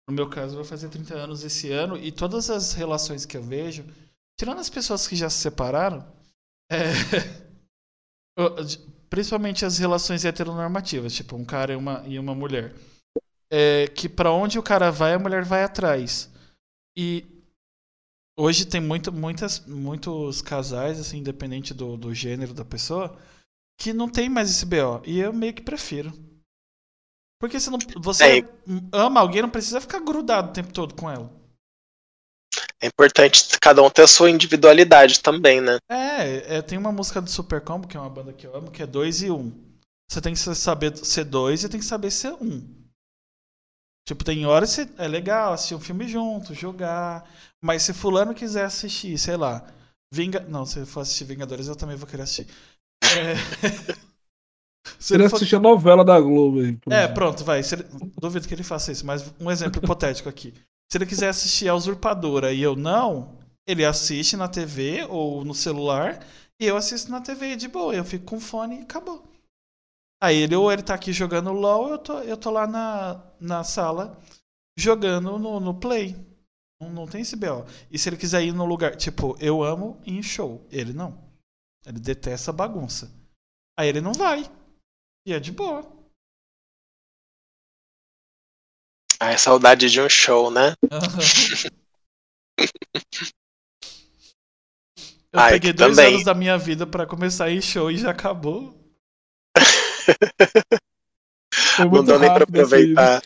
no meu caso eu vou fazer 30 anos esse ano e todas as relações que eu vejo, tirando as pessoas que já se separaram, é, *laughs* principalmente as relações heteronormativas, tipo um cara e uma, e uma mulher. É, que pra onde o cara vai, a mulher vai atrás. E hoje tem muito, muitas, muitos casais, assim, independente do, do gênero da pessoa, que não tem mais esse BO. E eu meio que prefiro. Porque você, não, você É. ama alguém, não precisa ficar grudado o tempo todo com ela. É importante cada um ter a sua individualidade também, né? É, é, tem uma música do Super Combo, que é uma banda que eu amo, que é 2 e 1. Um. Você tem que saber ser 2 e tem que saber ser 1. Um. Tipo, tem horas que é legal assistir um filme junto, jogar. Mas se fulano quiser assistir, sei lá. Vinga... Não, se for assistir Vingadores, eu também vou querer assistir. É... *laughs* se ele for... assistir a novela da Globo aí. É, pronto, vai. Se ele- Duvido que ele faça isso, mas um exemplo hipotético aqui. Se ele quiser assistir a Usurpadora e eu não, ele assiste na TV ou no celular e eu assisto na TV de boa. Eu fico com fone e acabou. Aí ele ou ele tá aqui jogando LOL, eu tô, eu tô lá na, na sala jogando no, no Play. Não, não tem esse BO. E se ele quiser ir no lugar, tipo, eu amo em show. Ele não. Ele detesta bagunça. Aí ele não vai. E é de boa. Ah, é saudade de um show, né? Aham. Eu eu peguei dois também. anos da minha vida pra começar a ir show e já acabou. *laughs* Não deu nem pra aproveitar.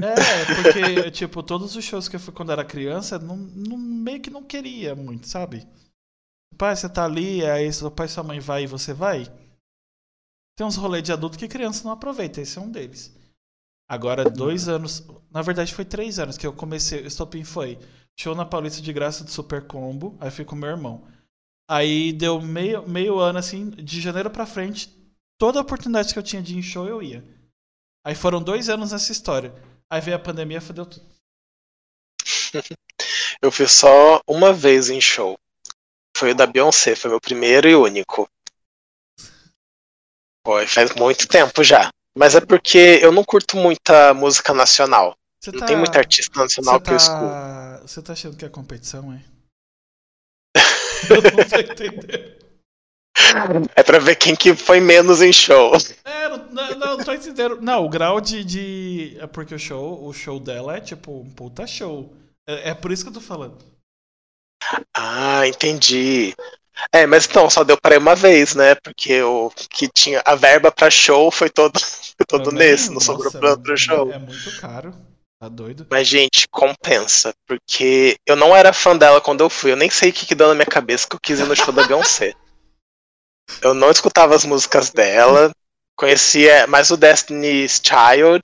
É, porque, *laughs* tipo, todos os shows que eu fui quando era criança, não, não- meio que não queria muito, sabe? Pai, você tá ali, aí seu pai e sua mãe vai e você vai. Tem uns rolês de adulto que criança não aproveita, esse é um deles. Agora, dois anos, na verdade foi três anos que eu comecei, o estopim foi show na Paulista de Graça do Super Combo, aí fui com meu irmão. Aí deu meio, meio ano, assim, de janeiro pra frente, toda oportunidade que eu tinha de ir em show eu ia. Aí foram dois anos nessa história. Aí veio a pandemia, fodeu tudo. *laughs* Eu fui só uma vez em show. Foi o da Beyoncé, foi meu primeiro e único. Foi, faz muito tempo já. Mas é porque eu não curto muita música nacional. Você Não tem muita artista nacional que eu escuto. tá, você tá achando que é competição, é? *laughs* eu não tô entendendo. É pra ver quem que foi menos em show. É, não, não, não, não tô entendendo. Não, o grau de, de. É porque o show, o show dela é tipo um puta show. É, é por isso que eu tô falando. Ah, entendi. É, mas então, só deu pra ir uma vez, né? Porque o que tinha a verba pra show foi todo, *laughs* foi todo Também, nesse, não sobrou pra outro show. É muito caro. Tá doido? Mas, gente, compensa. Porque eu não era fã dela quando eu fui. Eu nem sei o que, que deu na minha cabeça que eu quis ir no show da Beyoncé. *laughs* Eu não escutava as músicas dela. Conhecia mais o Destiny's Child.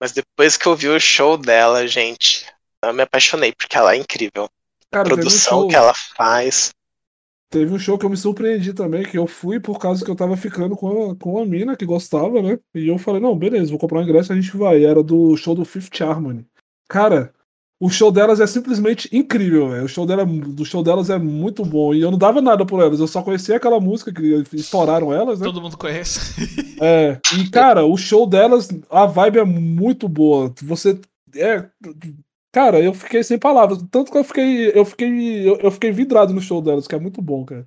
Mas depois que eu vi o show dela, gente, eu me apaixonei. Porque ela é incrível. A Cara, um, produção show, que ela faz. Teve um show que eu me surpreendi também, que eu fui por causa que eu tava ficando com a, com a mina que gostava, né? E eu falei, não, beleza, vou comprar um ingresso e a gente vai. Era do show do Fifth Harmony. Cara, o show delas é simplesmente incrível, velho. O show dela, do show delas é muito bom. E eu não dava nada por elas, eu só conhecia aquela música que estouraram elas, né? Todo mundo conhece. *laughs* É, e cara, o show delas, a vibe é muito boa. Você é, cara, eu fiquei sem palavras, tanto que eu fiquei, eu fiquei, eu, eu fiquei vidrado no show delas, que é muito bom, cara.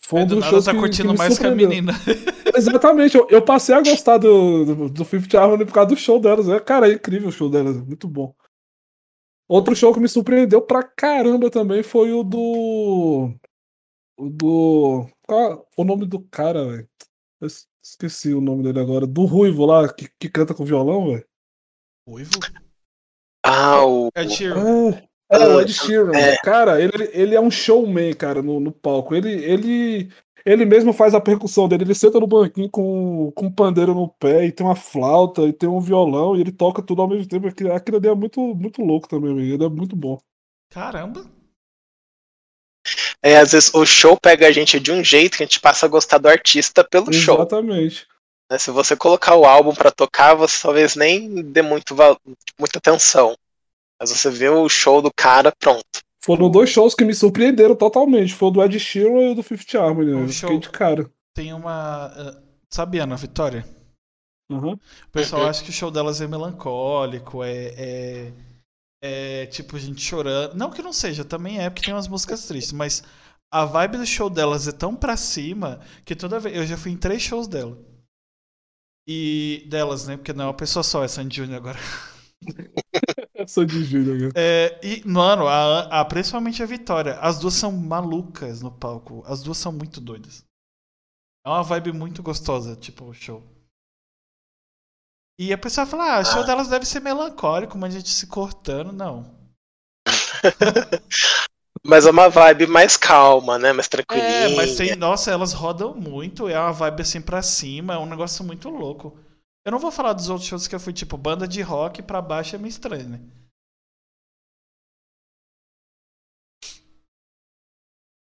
Foi um Aí do dos nada shows tá que, curtindo que mais que a menina. *laughs* Exatamente, eu, eu passei a gostar do, do, do Fifth Harmony por causa do show delas. É, cara, é incrível o show delas, é muito bom. Outro show que me surpreendeu pra caramba também foi o do. O do. Qual o nome do cara, velho? Esqueci o nome dele agora. Do Ruivo lá, que, que canta com violão, velho. Uivo? Ah, o. É Sheeran. É, é, o Ed Sheeran. É. Cara, ele, ele é um showman, cara, no, no palco. Ele, ele, ele mesmo faz a percussão dele. Ele senta no banquinho com, com um pandeiro no pé e tem uma flauta e tem um violão e ele toca tudo ao mesmo tempo. Aquilo, aquilo ali é muito, muito louco também, velho. ele é muito bom. Caramba. É, às vezes o show pega a gente de um jeito que a gente passa a gostar do artista pelo show. Exatamente. Né? Se você colocar o álbum pra tocar, você talvez nem dê muito muita atenção. Mas você vê o show do cara, pronto. Foram dois shows que me surpreenderam totalmente. Foi o do Ed Sheeran e o do Fifth Harmony. Um Eu show- fiquei de cara. Tem uma. ah, Sabe a Ana Vitória? Aham. O pessoal Uhum. acha que o show delas é melancólico, é, é, é tipo gente chorando. Não que não seja, também é, porque tem umas músicas tristes, mas a vibe do show delas é tão pra cima que toda vez. Eu já fui em três shows dela. E delas, né? Porque não é uma pessoa só, é Sandy Júnior agora. *laughs* De Júnior, cara. É, e, mano, a, a, principalmente a Vitória. As duas são malucas no palco. As duas são muito doidas. É uma vibe muito gostosa, tipo, o show. E a pessoa fala, ah, o show Ah. delas deve ser melancólico, uma gente se cortando. Não. *laughs* Mas é uma vibe mais calma, né? Mais tranquilinha. É, mas tem. Nossa, elas rodam muito. É uma vibe assim pra cima. É um negócio muito louco. Eu não vou falar dos outros shows que eu fui, tipo, banda de rock pra baixo é meio estranho, né?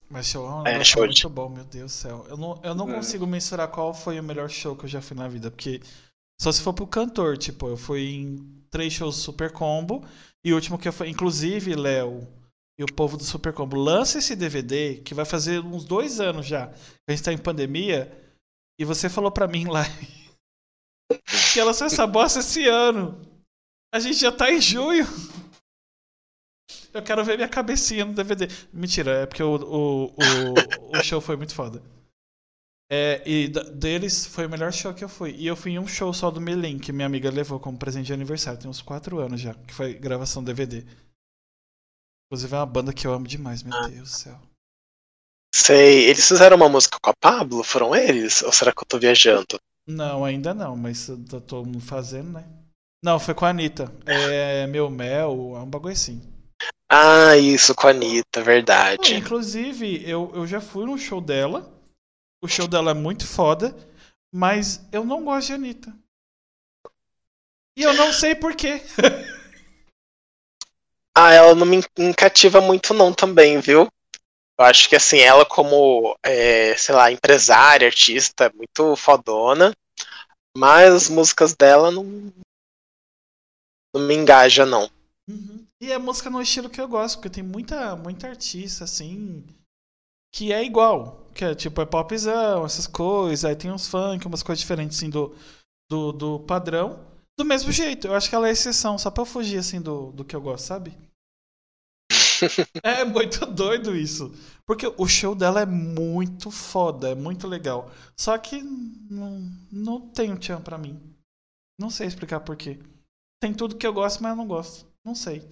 Mas show é um É, show muito de- bom, meu Deus do céu. Eu não, eu não É. consigo mensurar qual foi o melhor show que eu já fui na vida, porque só se for pro cantor, tipo, eu fui em três shows Super Combo e o último que eu fui, inclusive, Léo e o povo do Super Combo, lança esse DVD que vai fazer uns dois anos já. A gente tá em pandemia e você falou pra mim lá *laughs* que ela lançou essa bosta esse ano. A gente já tá em junho. Eu quero ver minha cabecinha no DVD. Mentira, é porque o, o, o, o show foi muito foda. É, e deles foi o melhor show que eu fui. E eu fui em um show só do Melim, que minha amiga levou como presente de aniversário. Tem uns 4 anos já, que foi gravação DVD. Inclusive é uma banda que eu amo demais, meu Ah. Deus do céu. Sei. Eles fizeram uma música com a Pablo? Foram eles? Ou será que eu tô viajando? Não, ainda não, mas tá todo mundo fazendo, né? Não, foi com a Anitta. É Meu Mel, é um bagulho assim. Ah, isso, com a Anitta, verdade. inclusive, eu, eu já fui no show dela. O show dela é muito foda, mas eu não gosto de Anitta. E eu não sei porquê. *laughs* Ah, ela não me cativa muito não também, viu? Eu acho que assim, ela como, é, sei lá, empresária, artista, muito fodona, mas as músicas dela não, não me engaja, não. Uhum. E é música no estilo que eu gosto, porque tem muita, muita artista, assim, que é igual. Que é tipo, é popzão, essas coisas, aí tem uns funk, umas coisas diferentes, assim, do, do, do padrão. Do mesmo jeito, eu acho que ela é exceção, só pra eu fugir, assim, do, do que eu gosto, sabe? *laughs* É muito doido isso. Porque o show dela é muito foda, é muito legal. Só que não, não tem um tchan pra mim. Não sei explicar por quê. Tem tudo que eu gosto, mas eu não gosto. Não sei.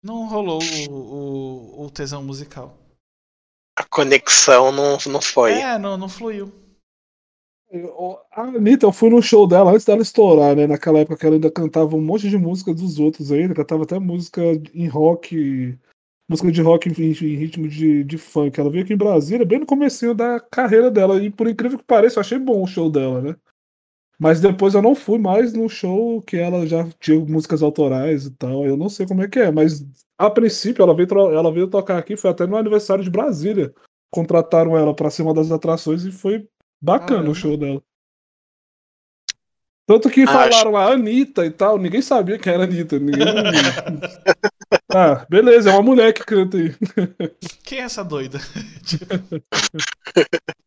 Não rolou o, o, o tesão musical. A conexão não, não foi. É, não, não fluiu. A Anitta, eu fui no show dela antes dela estourar, né? Naquela época que ela ainda cantava um monte de música dos outros ainda, cantava até música em rock, música de rock em, em ritmo de, de funk. Ela veio aqui em Brasília bem no comecinho da carreira dela, e por incrível que pareça, eu achei bom o show dela, né? Mas depois eu não fui mais no show que ela já tinha músicas autorais e tal. Eu não sei como é que é, mas a princípio ela veio, ela veio tocar aqui, foi até no aniversário de Brasília. Contrataram ela pra ser uma das atrações e foi bacana Caramba. o show dela. Tanto que Ah, falaram lá Anitta e tal, ninguém sabia quem era Anitta. Ninguém... *laughs* ah, beleza, é uma mulher que canta aí. *laughs* Quem é essa doida? *laughs*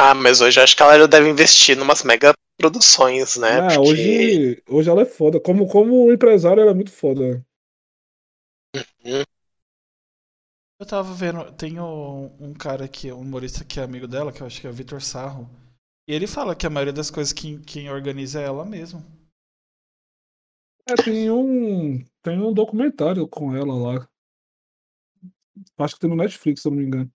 Ah, mas hoje eu acho que ela já deve investir em umas mega produções, né? Ah, Porque hoje, hoje ela é foda. Como, como empresária, ela é muito foda. Eu tava vendo, tem um, um cara aqui, um humorista que é amigo dela, que eu acho que é o Vitor Sarro. E ele fala que a maioria das coisas quem, quem organiza é ela mesma. É, tem um, tem um documentário com ela lá. Acho que tem no Netflix, se eu não me engano.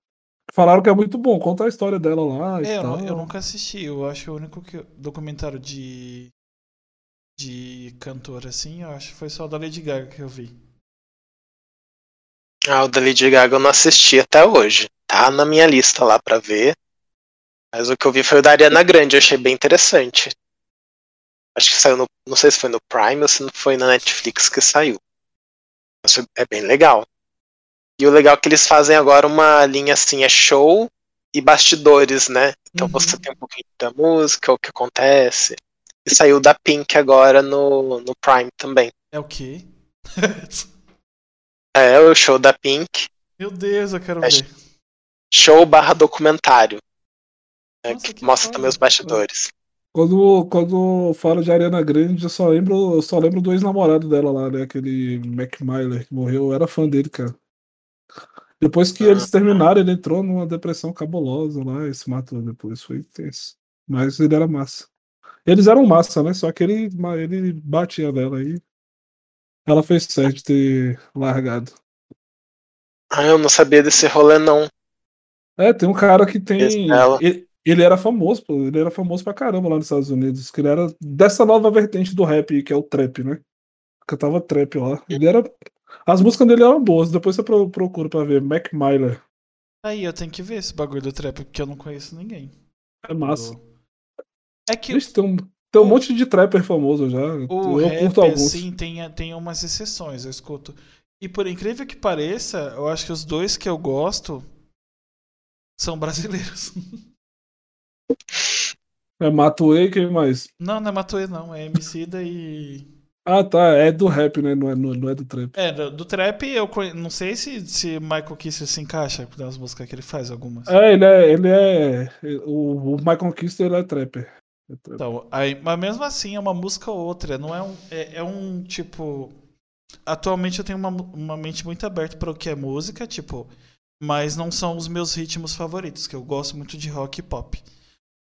Falaram que é muito bom, conta a história dela lá e É, eu, eu nunca assisti. Eu acho que o único que, documentário de de cantora assim, eu acho que foi só da Lady Gaga que eu vi. Ah, o da Lady Gaga eu não assisti até hoje. Tá na minha lista lá pra ver. Mas o que eu vi foi o da Ariana Grande, eu achei bem interessante. Acho que saiu no. Não sei se foi no Prime ou se não foi na Netflix que saiu. Mas é bem legal. E o legal é que eles fazem agora uma linha assim, é show e bastidores, né? Então Uhum. você tem um pouquinho da música, o que acontece. E saiu da Pink agora no, no Prime também. É o quê? *laughs* É o show da Pink, Meu Deus, eu quero É, ver. show barra documentário. né, Nossa, que que mostra foda. também os bastidores. Quando, quando falo de Ariana Grande, eu só lembro, eu só lembro do ex-namorado dela lá, né? Aquele Mac Miller que morreu. Eu era fã dele, cara. Depois que Ah. eles terminaram, ele entrou numa depressão cabulosa lá e se matou depois. Foi tenso. Mas ele era massa. Eles eram massa, né? Só que ele, ele batia nela aí. Ela fez certo de ter largado. Ah, eu não sabia desse rolê, não. É, tem um cara que tem. Ele, ele era famoso, pô. Ele era famoso pra caramba lá nos Estados Unidos. Que ele era dessa nova vertente do rap, que é o trap, né? Cantava trap lá. Ele era. As músicas dele eram boas. Depois você pro- procura pra ver. Mac Miller. Aí eu tenho que ver esse bagulho do trap, porque eu não conheço ninguém. É massa. É que Ixi, tem um, tem um monte de trapper famoso já. o eu rap, curto alguns. assim, tem, tem umas exceções, eu escuto. E por incrível que pareça, eu acho que os dois que eu gosto são *laughs* brasileiros. É Matuei, quem mais? Não, não é Matuê, não. É Emicida e... Ah, tá. É do rap, né? Não é, não, é do trap. É, do, do trap eu conhe... não sei se, se Michael Kister se encaixa com as músicas que ele faz, algumas. É, ele é. Ele é o, o Michael Kister é trapper. Então, aí, mas mesmo assim é uma música ou outra, não é um, é, é um tipo. Atualmente eu tenho uma, uma mente muito aberta para o que é música, tipo, mas não são os meus ritmos favoritos, que eu gosto muito de rock e pop.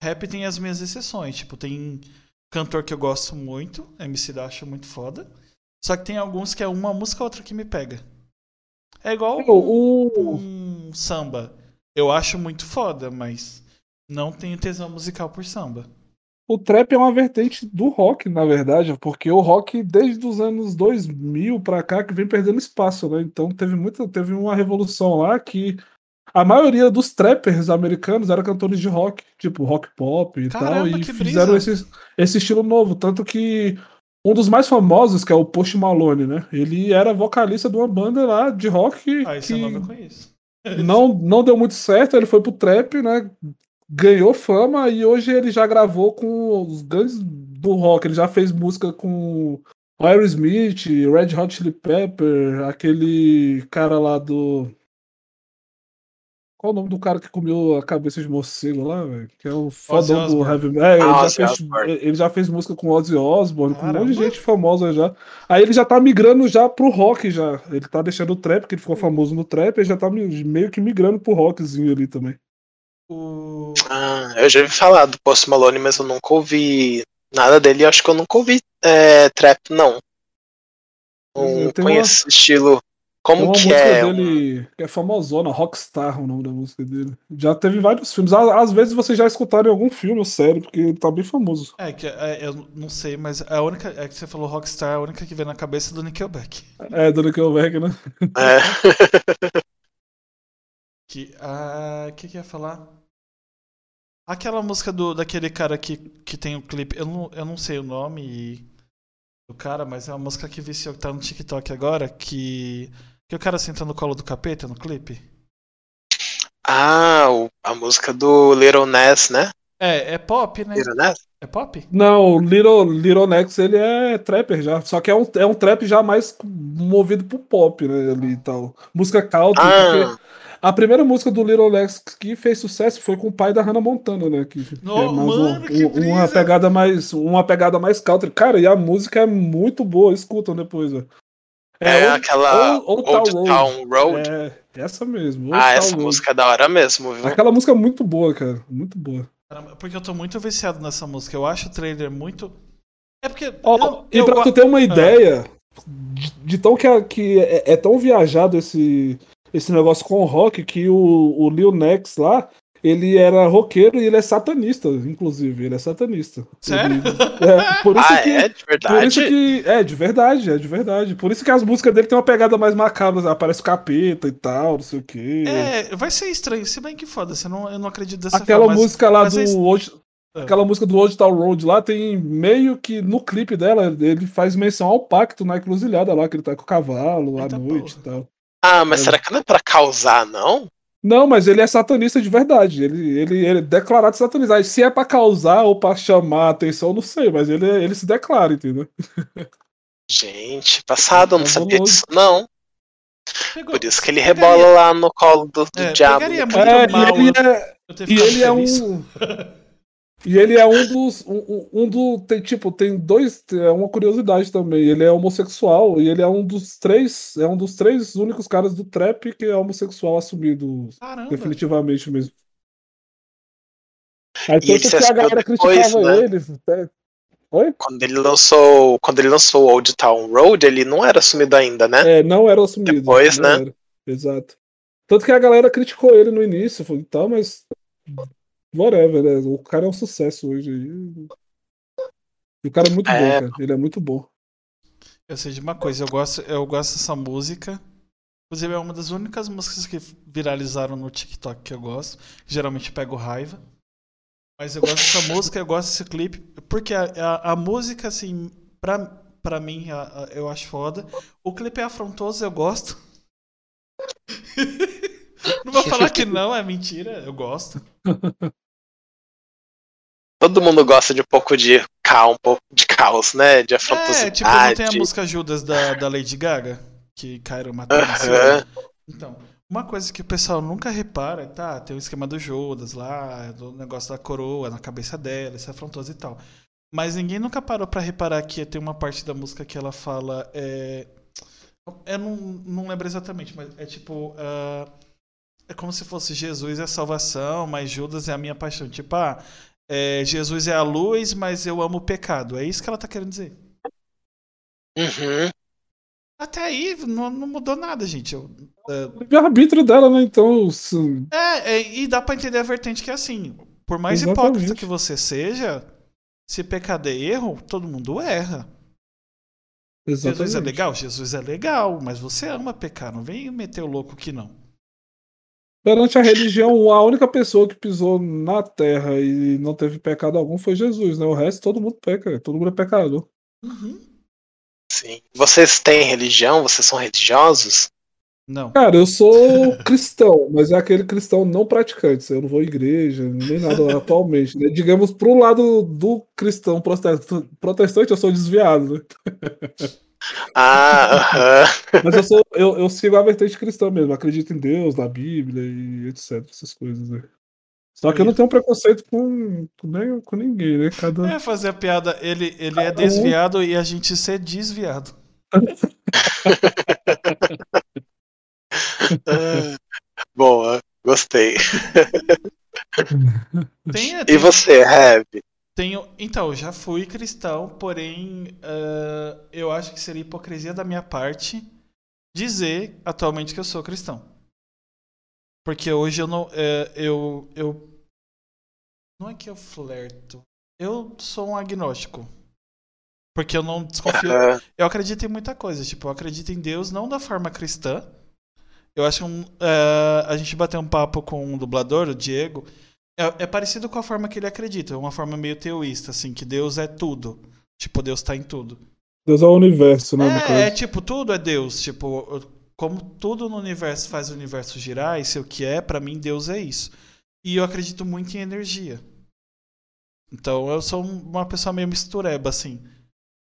Rap tem as minhas exceções, tipo, tem cantor que eu gosto muito, MC da acho muito foda. Só que tem alguns que é uma música ou outra que me pega. É igual um, O, o- um samba. Eu acho muito foda, mas não tenho tesão musical por samba. O trap é uma vertente do rock, na verdade, porque o rock, desde os anos 2000 pra cá, que vem perdendo espaço, né? Então teve muita, teve uma revolução lá que a maioria dos trappers americanos eram cantores de rock, tipo rock pop e Caramba, tal, e fizeram esse, esse estilo novo. Tanto que um dos mais famosos, que é o Post Malone, né? Ele era vocalista de uma banda lá de rock Ah, esse que nome eu conheço. não, não deu muito certo, ele foi pro trap, né? Ganhou fama e hoje ele já gravou com os grandes do rock. Ele já fez música com o Aerosmith, Red Hot Chili Pepper, aquele cara lá do. Qual o nome do cara que comeu a cabeça de morcego lá, velho? Que é o fodão do heavy metal. É, ele, Ah, já fez, ele já fez música com Ozzy Osbourne, com um monte de gente famosa já. Aí ele já tá migrando já pro rock já. Ele tá deixando o trap, porque ele ficou famoso no trap, ele já tá meio que migrando pro rockzinho ali também. O... Ah, eu já ouvi falar do Post Malone, mas eu nunca ouvi nada dele. Eu acho que eu nunca ouvi é, trap, não. É, Não tem conheço esse estilo. Como uma que é? dele que é famosona, Rockstar, o nome da música dele. Já teve vários filmes. Às, às vezes vocês já escutaram em algum filme ou série, porque ele tá bem famoso. É, que é, eu não sei, mas a única. É que você falou Rockstar, a única que vem na cabeça é do Nickelback. É, do Nickelback, né? É. *laughs* Que. Ah, o que, que eu ia falar? Aquela música do, daquele cara que, que tem o clipe. Eu não, eu não sei o nome e- do cara, mas é uma música que viciou que tá no TikTok agora. Que. Que o cara senta no colo do capeta no clipe. Ah, o- a música do Little Ness, né? É, é pop, né? Little Ness? É pop? Não, o Little, Little Nex, ele é trapper já. Só que é um, é um trap já mais movido pro pop, né? Ali e tal. Música country, Ah, porque a primeira música do Little Nex que fez sucesso foi com o pai da Hannah Montana, né? Que, que Oh, é mais mano, um- que um- uma pegada mais uma pegada mais country. Cara, e a música é muito boa, escutam depois, ó. é, Old- aquela Old- Town Town Road. É, essa mesmo. Old ah, Town essa Road. música é da hora mesmo, viu? Aquela música é muito boa, cara. Muito boa. Porque eu tô muito viciado nessa música. Eu acho o trailer muito. É porque. Ó, eu- e eu pra go- tu ter uma ideia de, de tão que, a- que é, é tão viajado esse, esse negócio com o rock que o, o Lil Nex lá, ele era roqueiro e ele é satanista, inclusive. Ele é satanista. Sério? Ele- é, por isso *laughs* Ah, que. é? De Por isso verdade? que. É, de verdade, é de verdade. Por isso que as músicas dele tem uma pegada mais macabra, aparece o capeta e tal, não sei o quê. É, vai ser estranho. Se bem que foda, você não, eu não acredito dessa Aquela forma. mas- música lá mas do é- Old, Ah. aquela música do Old Town Road lá tem meio que no clipe dela ele faz menção ao pacto na encruzilhada lá que ele tá com o cavalo à Eita noite porra. e tal. Ah, mas É. será que não é pra causar, não? Não, mas ele é satanista de verdade. Ele, ele, ele é declarado satanista. Se é pra causar ou pra chamar a atenção, não sei, mas ele, ele se declara, entendeu? *laughs* Gente, passado, eu não sabia disso, não. Pegou- Por isso que ele pegaria- rebola lá no colo do, do É, diabo. pegaria É, mal. e ele eu- é, e ele é um. *laughs* E ele é um dos. Um, um- do. Tem, tipo, tem dois. É uma curiosidade também. Ele é homossexual e ele é um dos três. É um dos três únicos caras do trap que é homossexual assumido. Caramba. Definitivamente mesmo. Aí E tanto que a galera depois, criticava né? ele. até- Oi? Quando ele lançou. Quando ele lançou Old Town Road, ele não era assumido ainda, né? É, não era assumido. Depois, né? era. Exato. Tanto que a galera criticou ele no início, falou, tá, mas. Whatever, né? O cara é um sucesso hoje. aí. E o cara é muito É. bom, cara. Ele é muito bom. Eu sei de uma coisa, eu gosto, eu gosto dessa música. Inclusive, é uma das únicas músicas que viralizaram no TikTok que eu gosto. Geralmente eu pego raiva. Mas eu gosto dessa *laughs* música, eu gosto desse clipe. Porque a, a, a música, assim, pra, pra mim, a- a- eu acho foda. O clipe é afrontoso, eu gosto. *laughs* Não vou falar que *laughs* não, é mentira, eu gosto. Todo mundo gosta de um pouco de caos, um pouco de caos, né? De É, afrontosidade. tipo, não tem a música Judas da, da Lady Gaga? Que Cairo matou? Aham. Então, uma coisa que o pessoal nunca repara, tá? Tem o esquema do Judas lá, do negócio da coroa na cabeça dela, esse afrontoso e tal. Mas ninguém nunca parou pra reparar que tem uma parte da música que ela fala. É... Eu não, não lembro exatamente, mas é tipo. ah, é como se fosse Jesus é a salvação, mas Judas é a minha paixão. Tipo, ah, é, Jesus é a luz, mas eu amo o pecado. É isso que ela tá querendo dizer. Uhum. Até aí não, não mudou nada, gente. Eu, é, O arbítrio dela, né? Então. se- É, é, e dá pra entender a vertente que é assim. Por mais Exatamente. hipócrita que você seja, se pecado é erro, todo mundo erra. Exatamente. Jesus é legal? Jesus é legal, mas você ama pecar, não vem meter o louco que não. Perante a religião, a única pessoa que pisou na terra e não teve pecado algum foi Jesus, né? O resto todo mundo peca, todo mundo é pecador. Uhum. Sim. Vocês têm religião? Vocês são religiosos? Não. Cara, eu sou *laughs* cristão, mas é aquele cristão não praticante. Eu não vou à igreja, nem nada *laughs* atualmente. Né? Digamos, pro lado do cristão protest- protestante, eu sou desviado, né? *laughs* Ah, aham. Mas eu, sou, eu, eu sigo a vertente cristã mesmo, acredito em Deus, na Bíblia e etc. Essas coisas, né? Só que eu não tenho preconceito com, com, nem- com ninguém, né? Cada. É fazer a piada, ele, ele é um- desviado e a gente ser desviado. *laughs* Ah, Boa, gostei. *laughs* Tem, E tem- você, Reb? Tenho, então, eu já fui cristão, porém, ah, eu acho que seria hipocrisia da minha parte dizer atualmente que eu sou cristão. Porque hoje eu não. eh, eu, eu. Não é que eu flerto. Eu sou um agnóstico. Porque eu não desconfio. Ah, Eu acredito em muita coisa. Tipo, eu acredito em Deus não da forma cristã. Eu acho um, eh, a gente bateu um papo com um dublador, o Diego. É, é parecido com a forma que ele acredita. É uma forma meio teoísta, assim, que Deus é tudo. Tipo, Deus tá em tudo. Deus é o universo, né? É, é tipo, tudo é Deus. Tipo, como tudo no universo faz o universo girar, isso é o que é, pra mim Deus é isso. E eu acredito muito em energia. Então eu sou um- uma pessoa meio mistureba, assim.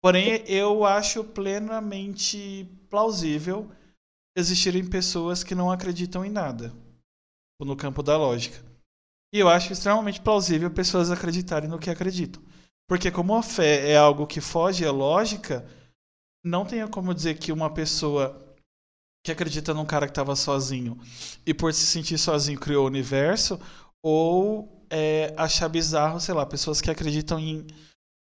Porém, eu acho plenamente plausível existirem pessoas que não acreditam em nada. No campo da lógica. E eu acho extremamente plausível pessoas acreditarem no que acreditam. Porque como a fé é algo que foge à lógica, não tenho como dizer que uma pessoa que acredita num cara que estava sozinho e por se sentir sozinho criou o universo, ou é, achar bizarro, sei lá, pessoas que acreditam em,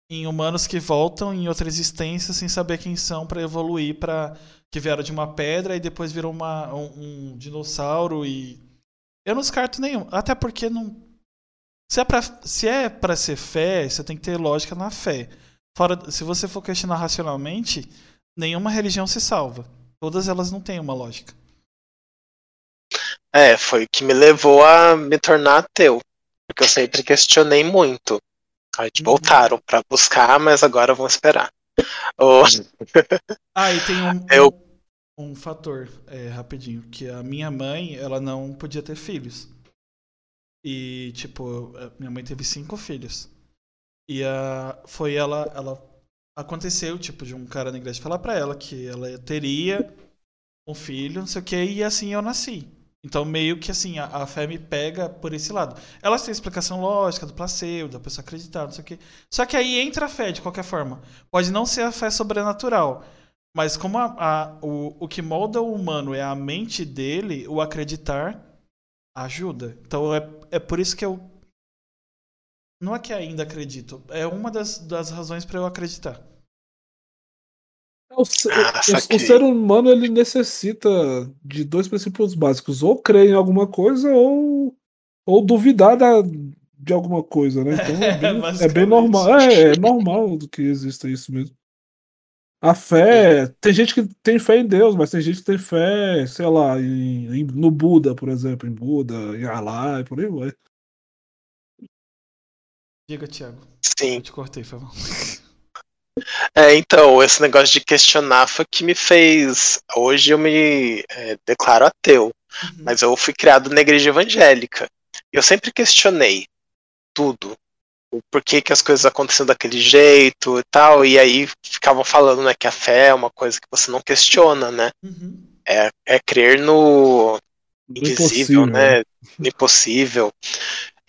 em humanos que voltam em outra existência sem saber quem são para evoluir para que vieram de uma pedra e depois viram uma, um, um dinossauro e eu não descarto nenhum, até porque não se é pra, se é pra ser fé, você tem que ter lógica na fé. Fora, se você for questionar racionalmente, nenhuma religião se salva. Todas elas não têm uma lógica. É, foi o que me levou a me tornar ateu. Porque eu sempre questionei muito. Aí Uhum. voltaram pra buscar, mas agora vão esperar. O- Ah, e tem um, *laughs* Eu- um, fator, é, rapidinho, que a minha mãe, ela não podia ter filhos. E, tipo, minha mãe teve cinco filhos. E a, foi ela, ela. Aconteceu, tipo, de um cara na igreja falar pra ela que ela teria um filho, não sei o que, e assim eu nasci. Então, meio que assim, a, a fé me pega por esse lado. Elas têm explicação lógica do placebo, da pessoa acreditar, não sei o que. Só que aí entra a fé, de qualquer forma. Pode não ser a fé sobrenatural, mas como a, a- o, o que molda o humano é a mente dele, o acreditar ajuda. Então é, é por isso que eu. Não é que ainda acredito, é uma das, das razões para eu acreditar. O, se- Ah, o- o ser humano ele necessita de dois princípios básicos: ou crer em alguma coisa ou, ou duvidar da, de alguma coisa, né? Então é *laughs* bem, é Basicamente. bem normal. É, é normal do que exista isso mesmo. A fé. Tem gente que tem fé em Deus, mas tem gente que tem fé, sei lá, em, em- no Buda, por exemplo, em Buda, em Allah e por aí vai. Diga, Thiago. Sim. Eu te cortei, foi mal. É, então, esse negócio de questionar foi que me fez. Hoje eu me é, declaro ateu, Uhum. mas eu fui criado na igreja evangélica. E eu sempre questionei tudo. O porquê que as coisas aconteciam daquele jeito e tal. E aí ficavam falando né, que a fé é uma coisa que você não questiona, né? Uhum. É, é crer no invisível, impossível, né? No impossível.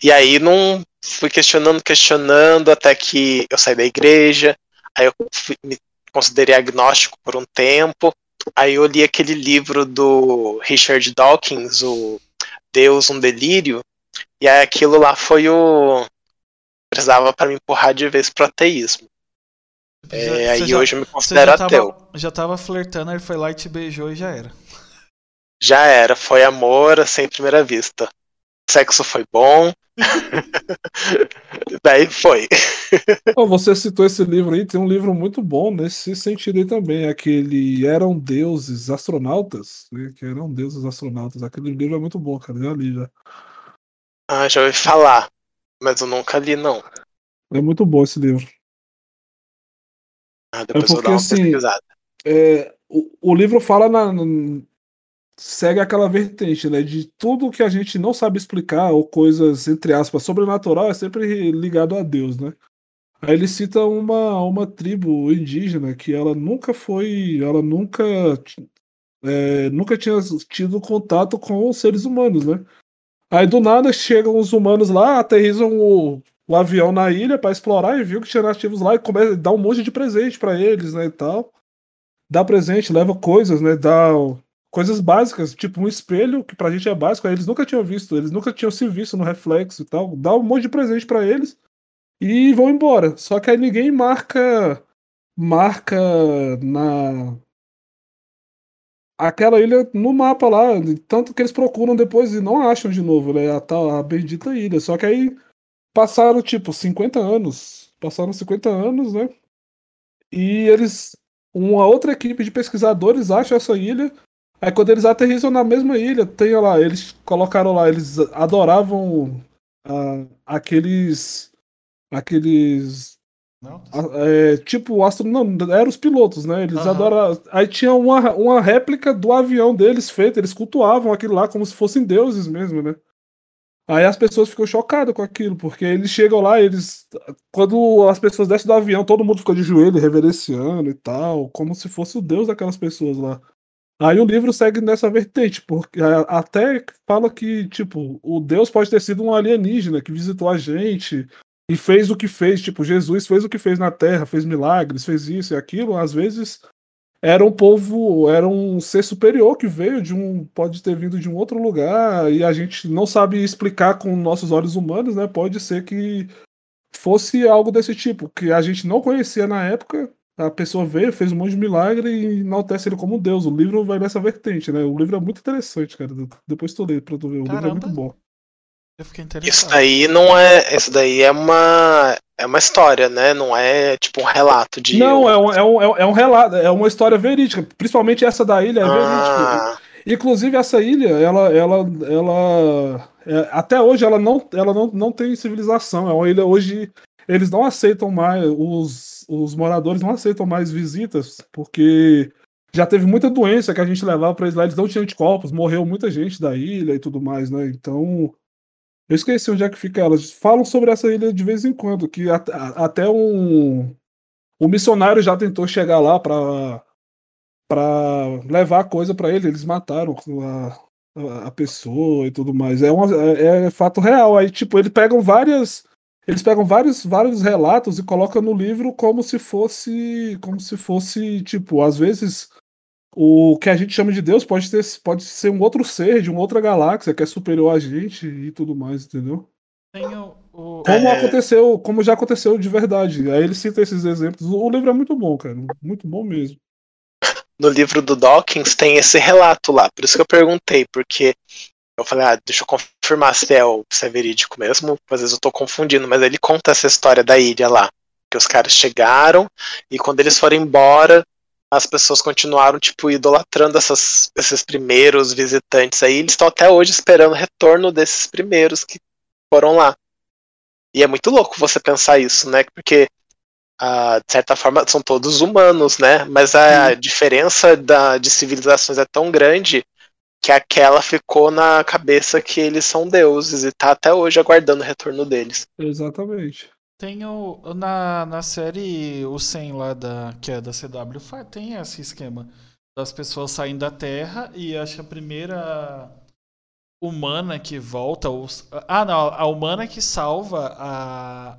E aí não fui questionando, questionando, até que eu saí da igreja. Aí eu fui- me considerei agnóstico por um tempo. Aí eu li aquele livro do Richard Dawkins, o Deus, um Delírio. E aí aquilo lá foi o. Precisava para me empurrar de vez pro ateísmo. Já- É, aí já- hoje eu me considero já ateu. tava, já tava flertando, ele foi lá e te beijou e já era. Já era, foi amor assim primeira vista. sexo foi bom. *laughs* Daí foi. Oh, você citou esse livro aí, tem um livro muito bom nesse sentido aí também, aquele Eram Deuses Astronautas, né? Que eram deuses astronautas. Aquele livro é muito bom, cara. Já li já. Ah, já ouvi falar. Mas eu nunca li, não. É muito bom esse livro. Ah, depois É eu vou dar porque, uma assim, pesquisada. É, o, o livro fala na, na- segue aquela vertente, né? De tudo que a gente não sabe explicar, ou coisas, entre aspas, sobrenatural, é sempre ligado a Deus, né? Aí ele cita uma, uma tribo indígena que ela nunca foi, ela nunca, é, nunca tinha tido contato com os seres humanos, né? Aí do nada chegam os humanos lá, aterrizam o, o avião na ilha para explorar e viu que tinha nativos lá e começa a dar um monte de presente para eles, né, e tal. Dá presente, leva coisas, né, dá coisas básicas, tipo um espelho, que pra gente é básico, eles nunca tinham visto, eles nunca tinham se visto no reflexo e tal. Dá um monte de presente para eles e vão embora. Só que aí ninguém marca marca na aquela ilha no mapa lá, tanto que eles procuram depois e não acham de novo, né, a tal a bendita ilha. Só que aí passaram tipo 50 anos, passaram 50 anos, né? E eles uma outra equipe de pesquisadores acha essa ilha. Aí quando eles aterrissam na mesma ilha, tem lá, eles colocaram lá, eles adoravam ah, aqueles aqueles Não? é, tipo astro não eram os pilotos né eles Aham. adoravam aí tinha uma, uma réplica do avião deles feita eles cultuavam aquilo lá como se fossem deuses mesmo né aí as pessoas ficam chocadas com aquilo porque eles chegam lá eles quando as pessoas descem do avião todo mundo fica de joelho reverenciando e tal como se fosse o deus daquelas pessoas lá Aí o livro segue nessa vertente, porque a- até fala que, tipo, o Deus pode ter sido um alienígena que visitou a gente e fez o que fez, tipo, Jesus fez o que fez na Terra, fez milagres, fez isso e aquilo, às vezes era um povo, era um ser superior que veio de um, pode ter vindo de um outro lugar e a gente não sabe explicar com nossos olhos humanos, né? Pode ser que fosse algo desse tipo, que a gente não conhecia na época, a pessoa veio, fez um monte de milagre e enaltece ele como Deus. O livro vai nessa vertente, né? O livro é muito interessante, cara. Depois tu lê pra tu ver. O livro é muito Caramba. bom. Eu fiquei Isso interessado. daí não é. Isso daí é uma. É uma história, né? Não é tipo um relato de. Não, é um, é, um, é um- é um relato, é uma história verídica. Principalmente essa da ilha é verídica. Ah, Inclusive, essa ilha, ela, ela, ela é, até hoje ela não, ela não, não tem civilização. É uma ilha hoje. Eles não aceitam mais, os, os moradores não aceitam mais visitas, porque já teve muita doença que a gente levava para eles lá, eles não tinham anticorpos, morreu muita gente da ilha e tudo mais, né? Então. Eu esqueci onde é que fica elas. Falam sobre essa ilha de vez em quando, que at- a- até um. O missionário já tentou chegar lá para para levar coisa para ele, eles mataram a, a- a pessoa e tudo mais. É, uma, é, é fato real. Aí, tipo, eles pegam várias. Eles pegam vários, vários relatos e colocam no livro como se fosse. Como se fosse, tipo, às vezes. O que a gente chama de Deus pode, ter, pode ser um outro ser de uma outra galáxia que é superior a gente e tudo mais, entendeu? Tem o, o- Como É. aconteceu, como já aconteceu de verdade. Aí ele cita esses exemplos. O livro é muito bom, cara. Muito bom mesmo. no livro do Dawkins tem esse relato lá. Por isso que eu perguntei, porque eu falei, ah, deixa eu confirmar se é, o, se é verídico mesmo. Às vezes eu tô confundindo, mas ele conta essa história da ilha lá. Que os caras chegaram e quando eles foram embora, as pessoas continuaram, tipo, idolatrando essas, esses primeiros visitantes aí. Eles estão até hoje esperando o retorno desses primeiros que foram lá. E é muito louco você pensar isso, né? Porque, ah, de certa forma, são todos humanos, né? Mas a diferença da, de civilizações é tão grande que aquela ficou na cabeça que eles são deuses e tá até hoje aguardando o retorno deles. Exatamente. Tem o. Na, na série O 100 lá, da, que é da CW, tem esse esquema das pessoas saindo da Terra e acho que a primeira humana que volta. Os, ah, não, a humana que salva a.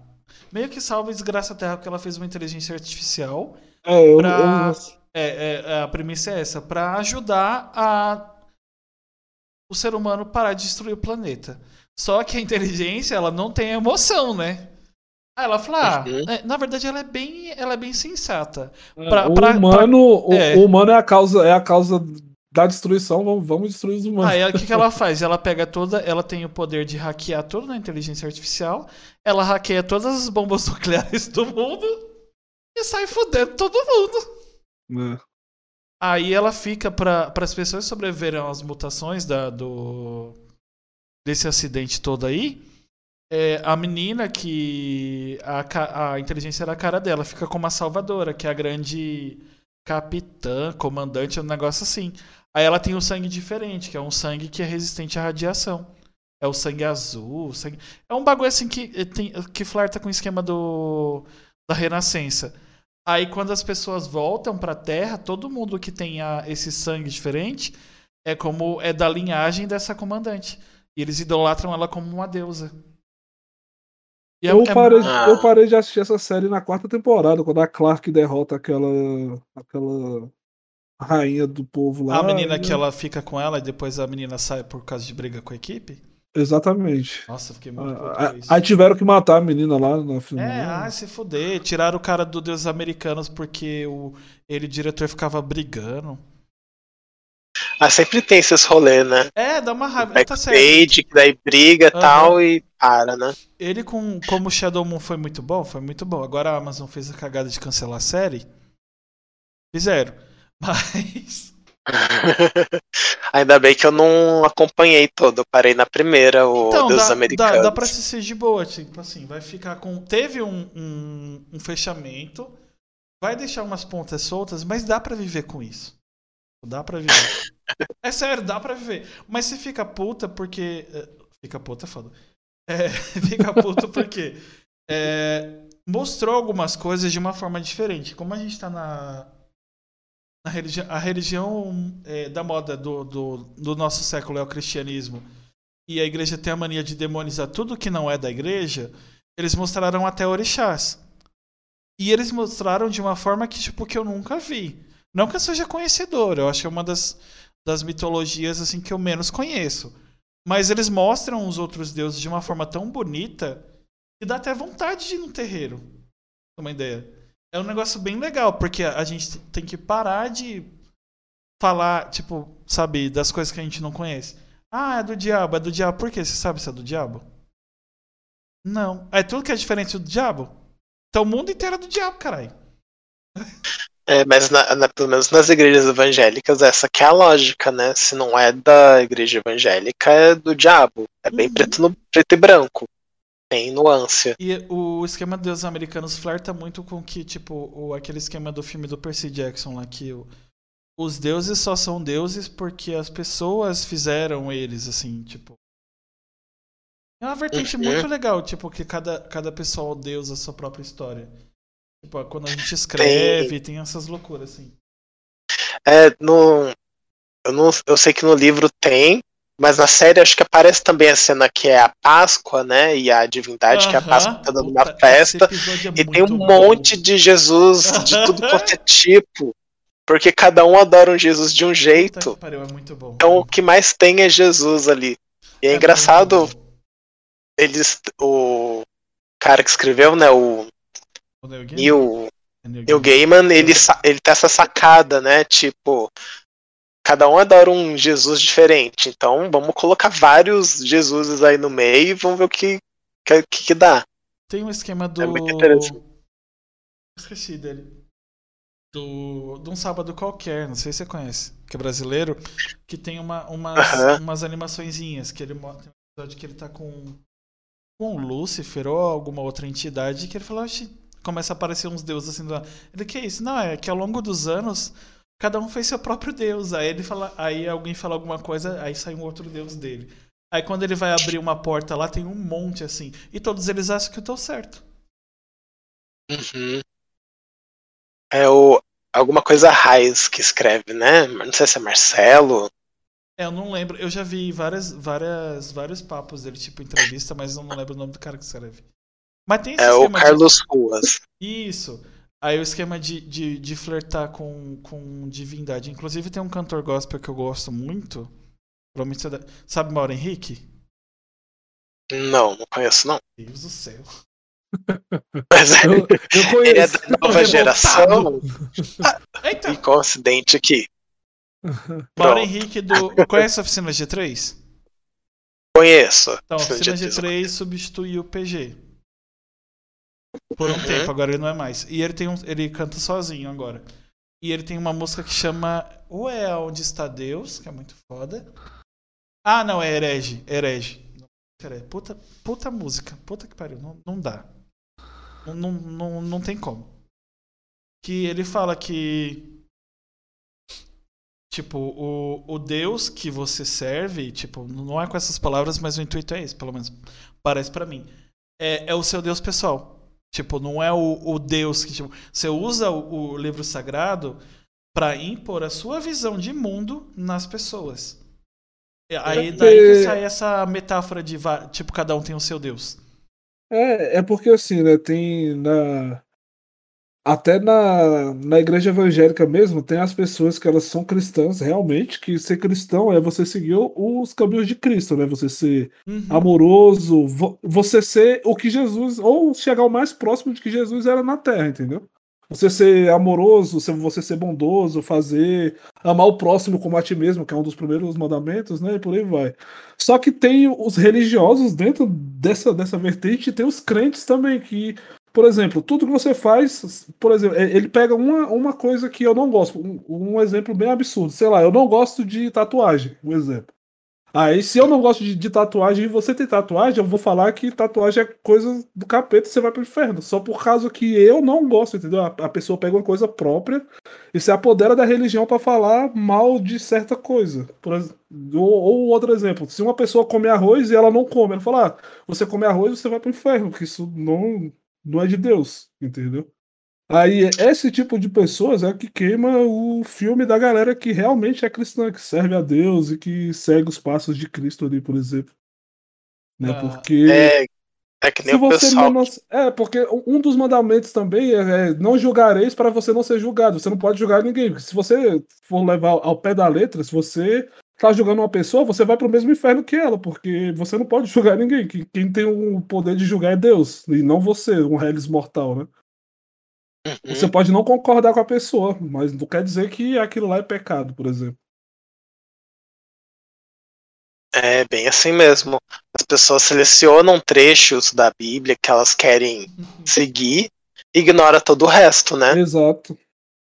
Meio que salva e desgraça a Terra porque ela fez uma inteligência artificial. É, eu, Pra- eu- É, é, a premissa é essa, pra ajudar a o ser humano parar de destruir o planeta. Só que a inteligência, ela não tem emoção, né? Aí ela fala, ah, Uhum. é, na verdade ela é bem, ela é bem sensata. é, pra- o pra- humano, o- é. o humano é a causa, é a causa da destruição, vamos, vamos destruir os humanos. Aí o que, que ela *laughs* faz? Ela pega toda. Ela tem o poder de hackear toda a inteligência artificial. Ela hackeia todas as bombas *laughs* nucleares do mundo e sai fudendo todo mundo. É. Aí ela fica para as pessoas sobreviverem às mutações da, do desse acidente todo aí. É, a menina que a, a inteligência a cara dela fica como a salvadora, que é a grande capitã, comandante, um negócio assim. Aí ela tem um sangue diferente, que é um sangue que é resistente à radiação. É o sangue azul, o sangue... é um bagulho assim que eh, tem, que flerta com o esquema do da renascença. Aí quando as pessoas voltam pra Terra, todo mundo que tem a- esse sangue diferente é como é da linhagem dessa comandante. E eles idolatram ela como uma deusa. E é- Eu, é- parei, Ah. eu parei de assistir essa série na quarta temporada, quando a Clark derrota aquela. aquela rainha do povo lá. a menina e- que ela fica com ela e depois a menina sai por causa de briga com a equipe. Exatamente. Nossa, eu fiquei muito Ah, isso. Aí tiveram que matar a menina lá na filme. É, ah, se fuder. Tiraram o cara do Deus Americanos porque o, ele, o diretor, ficava brigando. Ah, sempre tem esses rolês, né? É, dá uma raiva. Tá certo. Que daí briga e Aham. tal e para, né? Ele, com, como Shadow Moon foi muito bom, foi muito bom. Agora a Amazon fez a cagada de cancelar a série. Fizeram. *laughs* Mas. *laughs* Ainda bem que eu não acompanhei todo, eu parei na primeira, o Então, Deus dá, Americanos. dá, dá pra assistir de boa, tipo assim, vai ficar com. Teve um, um, um fechamento, vai deixar umas pontas soltas, mas dá pra viver com isso. Dá pra viver. é sério, dá pra viver. Mas se fica puta porque. é, Fica puta, é foda. É, *laughs* fica puta porque. é, mostrou algumas coisas de uma forma diferente. Como a gente tá na. na religião, a religião é, da moda do, do, do nosso século é o cristianismo e a igreja tem a mania de demonizar tudo que não é da igreja, eles mostraram até orixás. E eles mostraram de uma forma que, tipo, que eu nunca vi. Não que eu seja conhecedor, eu acho que é uma das, das mitologias assim que eu menos conheço. Mas eles mostram os outros deuses de uma forma tão bonita que dá até vontade de ir no terreiro. Uma ideia. É um negócio bem legal, porque a gente tem que parar de falar, tipo, sabe, das coisas que a gente não conhece. Ah, é do diabo, é do diabo. Por quê? Você sabe se é do diabo? Não. É tudo que é diferente do diabo? Então o mundo inteiro é do diabo, caralho. *laughs* É, mas na- na- pelo menos nas igrejas evangélicas, essa que é a lógica, né? Se não é da igreja evangélica, é do diabo. É bem Uhum. preto, no, preto e branco. Tem nuance. E o esquema dos americanos flerta muito com que, tipo, o, aquele esquema do filme do Percy Jackson lá, que o- os deuses só são deuses porque as pessoas fizeram eles, assim, tipo. É uma vertente Uhum. muito legal, tipo, que cada, cada pessoa deusa a sua própria história. Tipo, quando a gente escreve, tem, essas loucuras, assim. É, no, eu, não, eu sei que no livro tem, mas na série acho que aparece também a cena que é a Páscoa, né? E a divindade, que é a. Páscoa tá dando uma festa. é E tem um muito monte bom. de Jesus de tudo *laughs* quanto é tipo. Porque cada um adora um Jesus de um jeito. que pariu, é muito bom. Então o que mais tem é Jesus ali. E é, É engraçado, bom. eles. O cara que escreveu, né? O O Neil Gaiman? Ele, ele tem essa sacada, né? Tipo, cada um adora um Jesus diferente. Então vamos colocar vários Jesuses aí no meio e vamos ver o que, que, que dá. Tem um esquema do. É muito interessante. Esqueci dele. Do, de um sábado qualquer, não sei se você conhece, que é brasileiro, que tem uma, umas, Aham. umas animaçõezinhas, que ele mostra um episódio que ele tá com, com o Lúcifer ou alguma outra entidade, que ele fala, começa a aparecer uns deuses assim do. Ele, que é isso? Não, é que ao longo dos anos, cada um fez seu próprio deus. Aí ele fala, aí alguém fala alguma coisa, aí sai um outro deus dele. Aí quando ele vai abrir uma porta lá, tem um monte assim. E todos eles acham que eu tô certo. Uhum. É o. Alguma coisa Raiz que escreve, né? Não sei se é Marcelo. É, eu não lembro. Eu já vi várias, várias, vários papos dele, tipo entrevista, mas eu não lembro o nome do cara que escreve. Mas tem esse É o esquema de- Carlos Ruas. Isso. Aí o esquema de, de, de flertar com, com divindade. Inclusive tem um cantor gospel que eu gosto muito. Provavelmente você Sabe Mauro Henrique? Não, não conheço, não. Deus do céu. Mas Eu, eu ele é conheço. da nova revoltado. geração. Eita! E coincidente aqui. Mauro Pronto. Henrique do. Conhece a oficina G3? Conheço. Então, a oficina dia G3 substituiu o PG. Por um Uhum. tempo, agora ele não é mais. E ele tem um, ele canta sozinho agora. E ele tem uma música que chama Ou é Onde Está Deus, que é muito foda. Ah, não, é Herege. Herege. Puta, puta música. Puta que pariu. Não, não dá. Não, não, não, não tem como. Que ele fala que. Tipo, o, o Deus que você serve, tipo, não é com essas palavras, mas o intuito é esse, pelo menos parece pra mim. É, é o seu Deus pessoal. Tipo, não é o, o Deus que. Tipo, você usa o, o livro sagrado pra impor a sua visão de mundo nas pessoas. E Aí É daí que sai essa metáfora de tipo, cada um tem o seu Deus. É, é porque assim, né, tem na até na, na igreja evangélica mesmo, tem as pessoas que elas são cristãs realmente, que ser cristão é você seguir os caminhos de Cristo, né? Você ser Uhum. amoroso, vo- você ser o que Jesus, ou chegar o mais próximo de que Jesus era na Terra, entendeu? Você ser amoroso, você- ser bondoso, fazer, amar o próximo como a ti mesmo, que é um dos primeiros mandamentos, né? E por aí vai. Só que tem os religiosos dentro dessa, dessa vertente, e tem os crentes também, que, por exemplo, tudo que você faz, por exemplo, é- ele pega uma, uma coisa que eu não gosto, um, um exemplo bem absurdo, sei lá, eu não gosto de tatuagem, um exemplo. Aí, se eu não gosto de, de tatuagem e você tem tatuagem, eu vou falar que tatuagem é coisa do capeta e você vai pro inferno. Só por causa que eu não gosto, entendeu? A, a pessoa pega uma coisa própria e se apodera da religião pra falar mal de certa coisa. Por ou, ou outro exemplo, se uma pessoa come arroz e ela não come, ela fala, ah, você come arroz, você vai pro inferno, porque isso não, não é de Deus, entendeu? Aí, esse tipo de pessoas é que queima o filme da galera que realmente é cristã, que serve a Deus e que segue os passos de Cristo ali, por exemplo. Né? Ah, Porque. É, é que nem Se o você pessoal. não. É, porque um dos mandamentos também é, é não julgareis para você não ser julgado. Você não pode julgar ninguém. Se você for levar ao pé da letra, se você tá julgando uma pessoa, você vai pro mesmo inferno que ela, porque você não pode julgar ninguém. Que- Quem tem o poder de julgar é Deus, e não você, um reles mortal, né? Uhum. Você pode não concordar com a pessoa, mas não quer dizer que aquilo lá é pecado, por exemplo. É bem assim mesmo. As pessoas selecionam trechos da Bíblia que elas querem seguir e ignora todo o resto, né? Exato.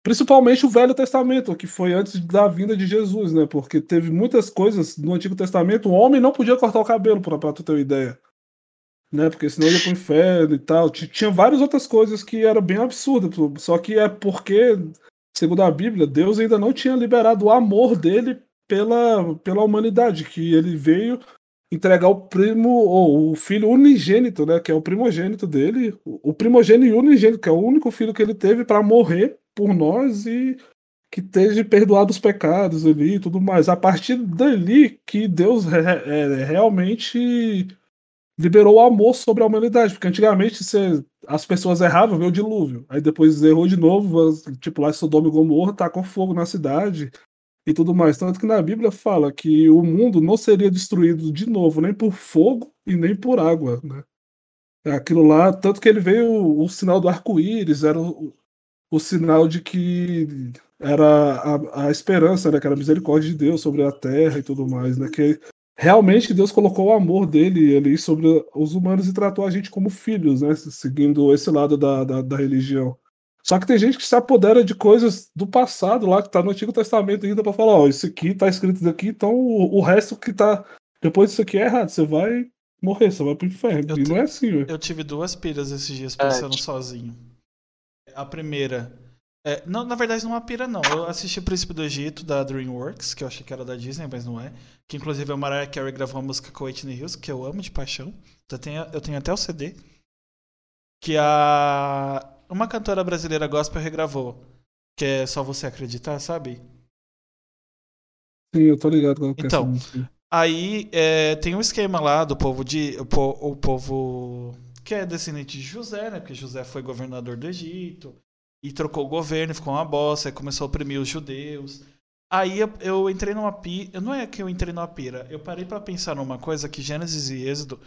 Principalmente o Velho Testamento, que foi antes da vinda de Jesus, né? Porque teve muitas coisas no Antigo Testamento. O homem não podia cortar o cabelo, pra, pra tu ter uma ideia. Né? Porque senão ia pro inferno e tal. Tinha várias outras coisas que eram bem absurdas. Só que é porque, segundo a Bíblia, Deus ainda não tinha liberado o amor dele pela, pela humanidade. Que ele veio entregar o primo, ou o filho unigênito, né? Que é o primogênito dele. O primogênito e unigênito, que é o único filho que ele teve para morrer por nós e que esteja perdoado os pecados ali e tudo mais. A partir dali que Deus re- é, realmente liberou o amor sobre a humanidade, porque antigamente as pessoas erravam, veio o dilúvio, aí depois errou de novo, tipo lá Sodoma e Gomorra, tacou fogo na cidade e tudo mais. Tanto que na Bíblia fala que o mundo não seria destruído de novo, nem por fogo e nem por água, né? Aquilo lá, tanto que ele veio o, o sinal do arco-íris, era o, o sinal de que era a, a esperança, né? Que era a misericórdia de Deus sobre a terra e tudo mais, né? Que realmente Deus colocou o amor dele ali sobre os humanos e tratou a gente como filhos, né? Seguindo esse lado da, da, da religião. Só que tem gente que se apodera de coisas do passado lá, que tá no Antigo Testamento ainda, pra falar, ó, isso aqui tá escrito daqui, então o, o resto que tá depois disso aqui é errado, você vai morrer, você vai pro inferno. Eu e não é assim, velho. Eu tive duas piras esses dias É, pensando tipo- sozinho. A primeira. é, não, na verdade, não é uma pira, não. Eu assisti o Príncipe do Egito da Dreamworks, que eu achei que era da Disney, mas não é. Que inclusive a Mariah Carey gravou uma música com Whitney Houston, que eu amo de paixão. Eu tenho, eu tenho até o CD. Que a. Uma cantora brasileira gospel regravou. Que é Só Você Acreditar, sabe? Sim, eu tô ligado com a Então. Aí é, tem um esquema lá do povo de. O, o povo que é descendente de José, né? Porque José foi governador do Egito. E trocou o governo, ficou uma bosta, aí começou a oprimir os judeus. Aí eu, eu entrei numa pira. Não é que eu entrei numa pira. Eu parei pra pensar numa coisa que Gênesis e Êxodo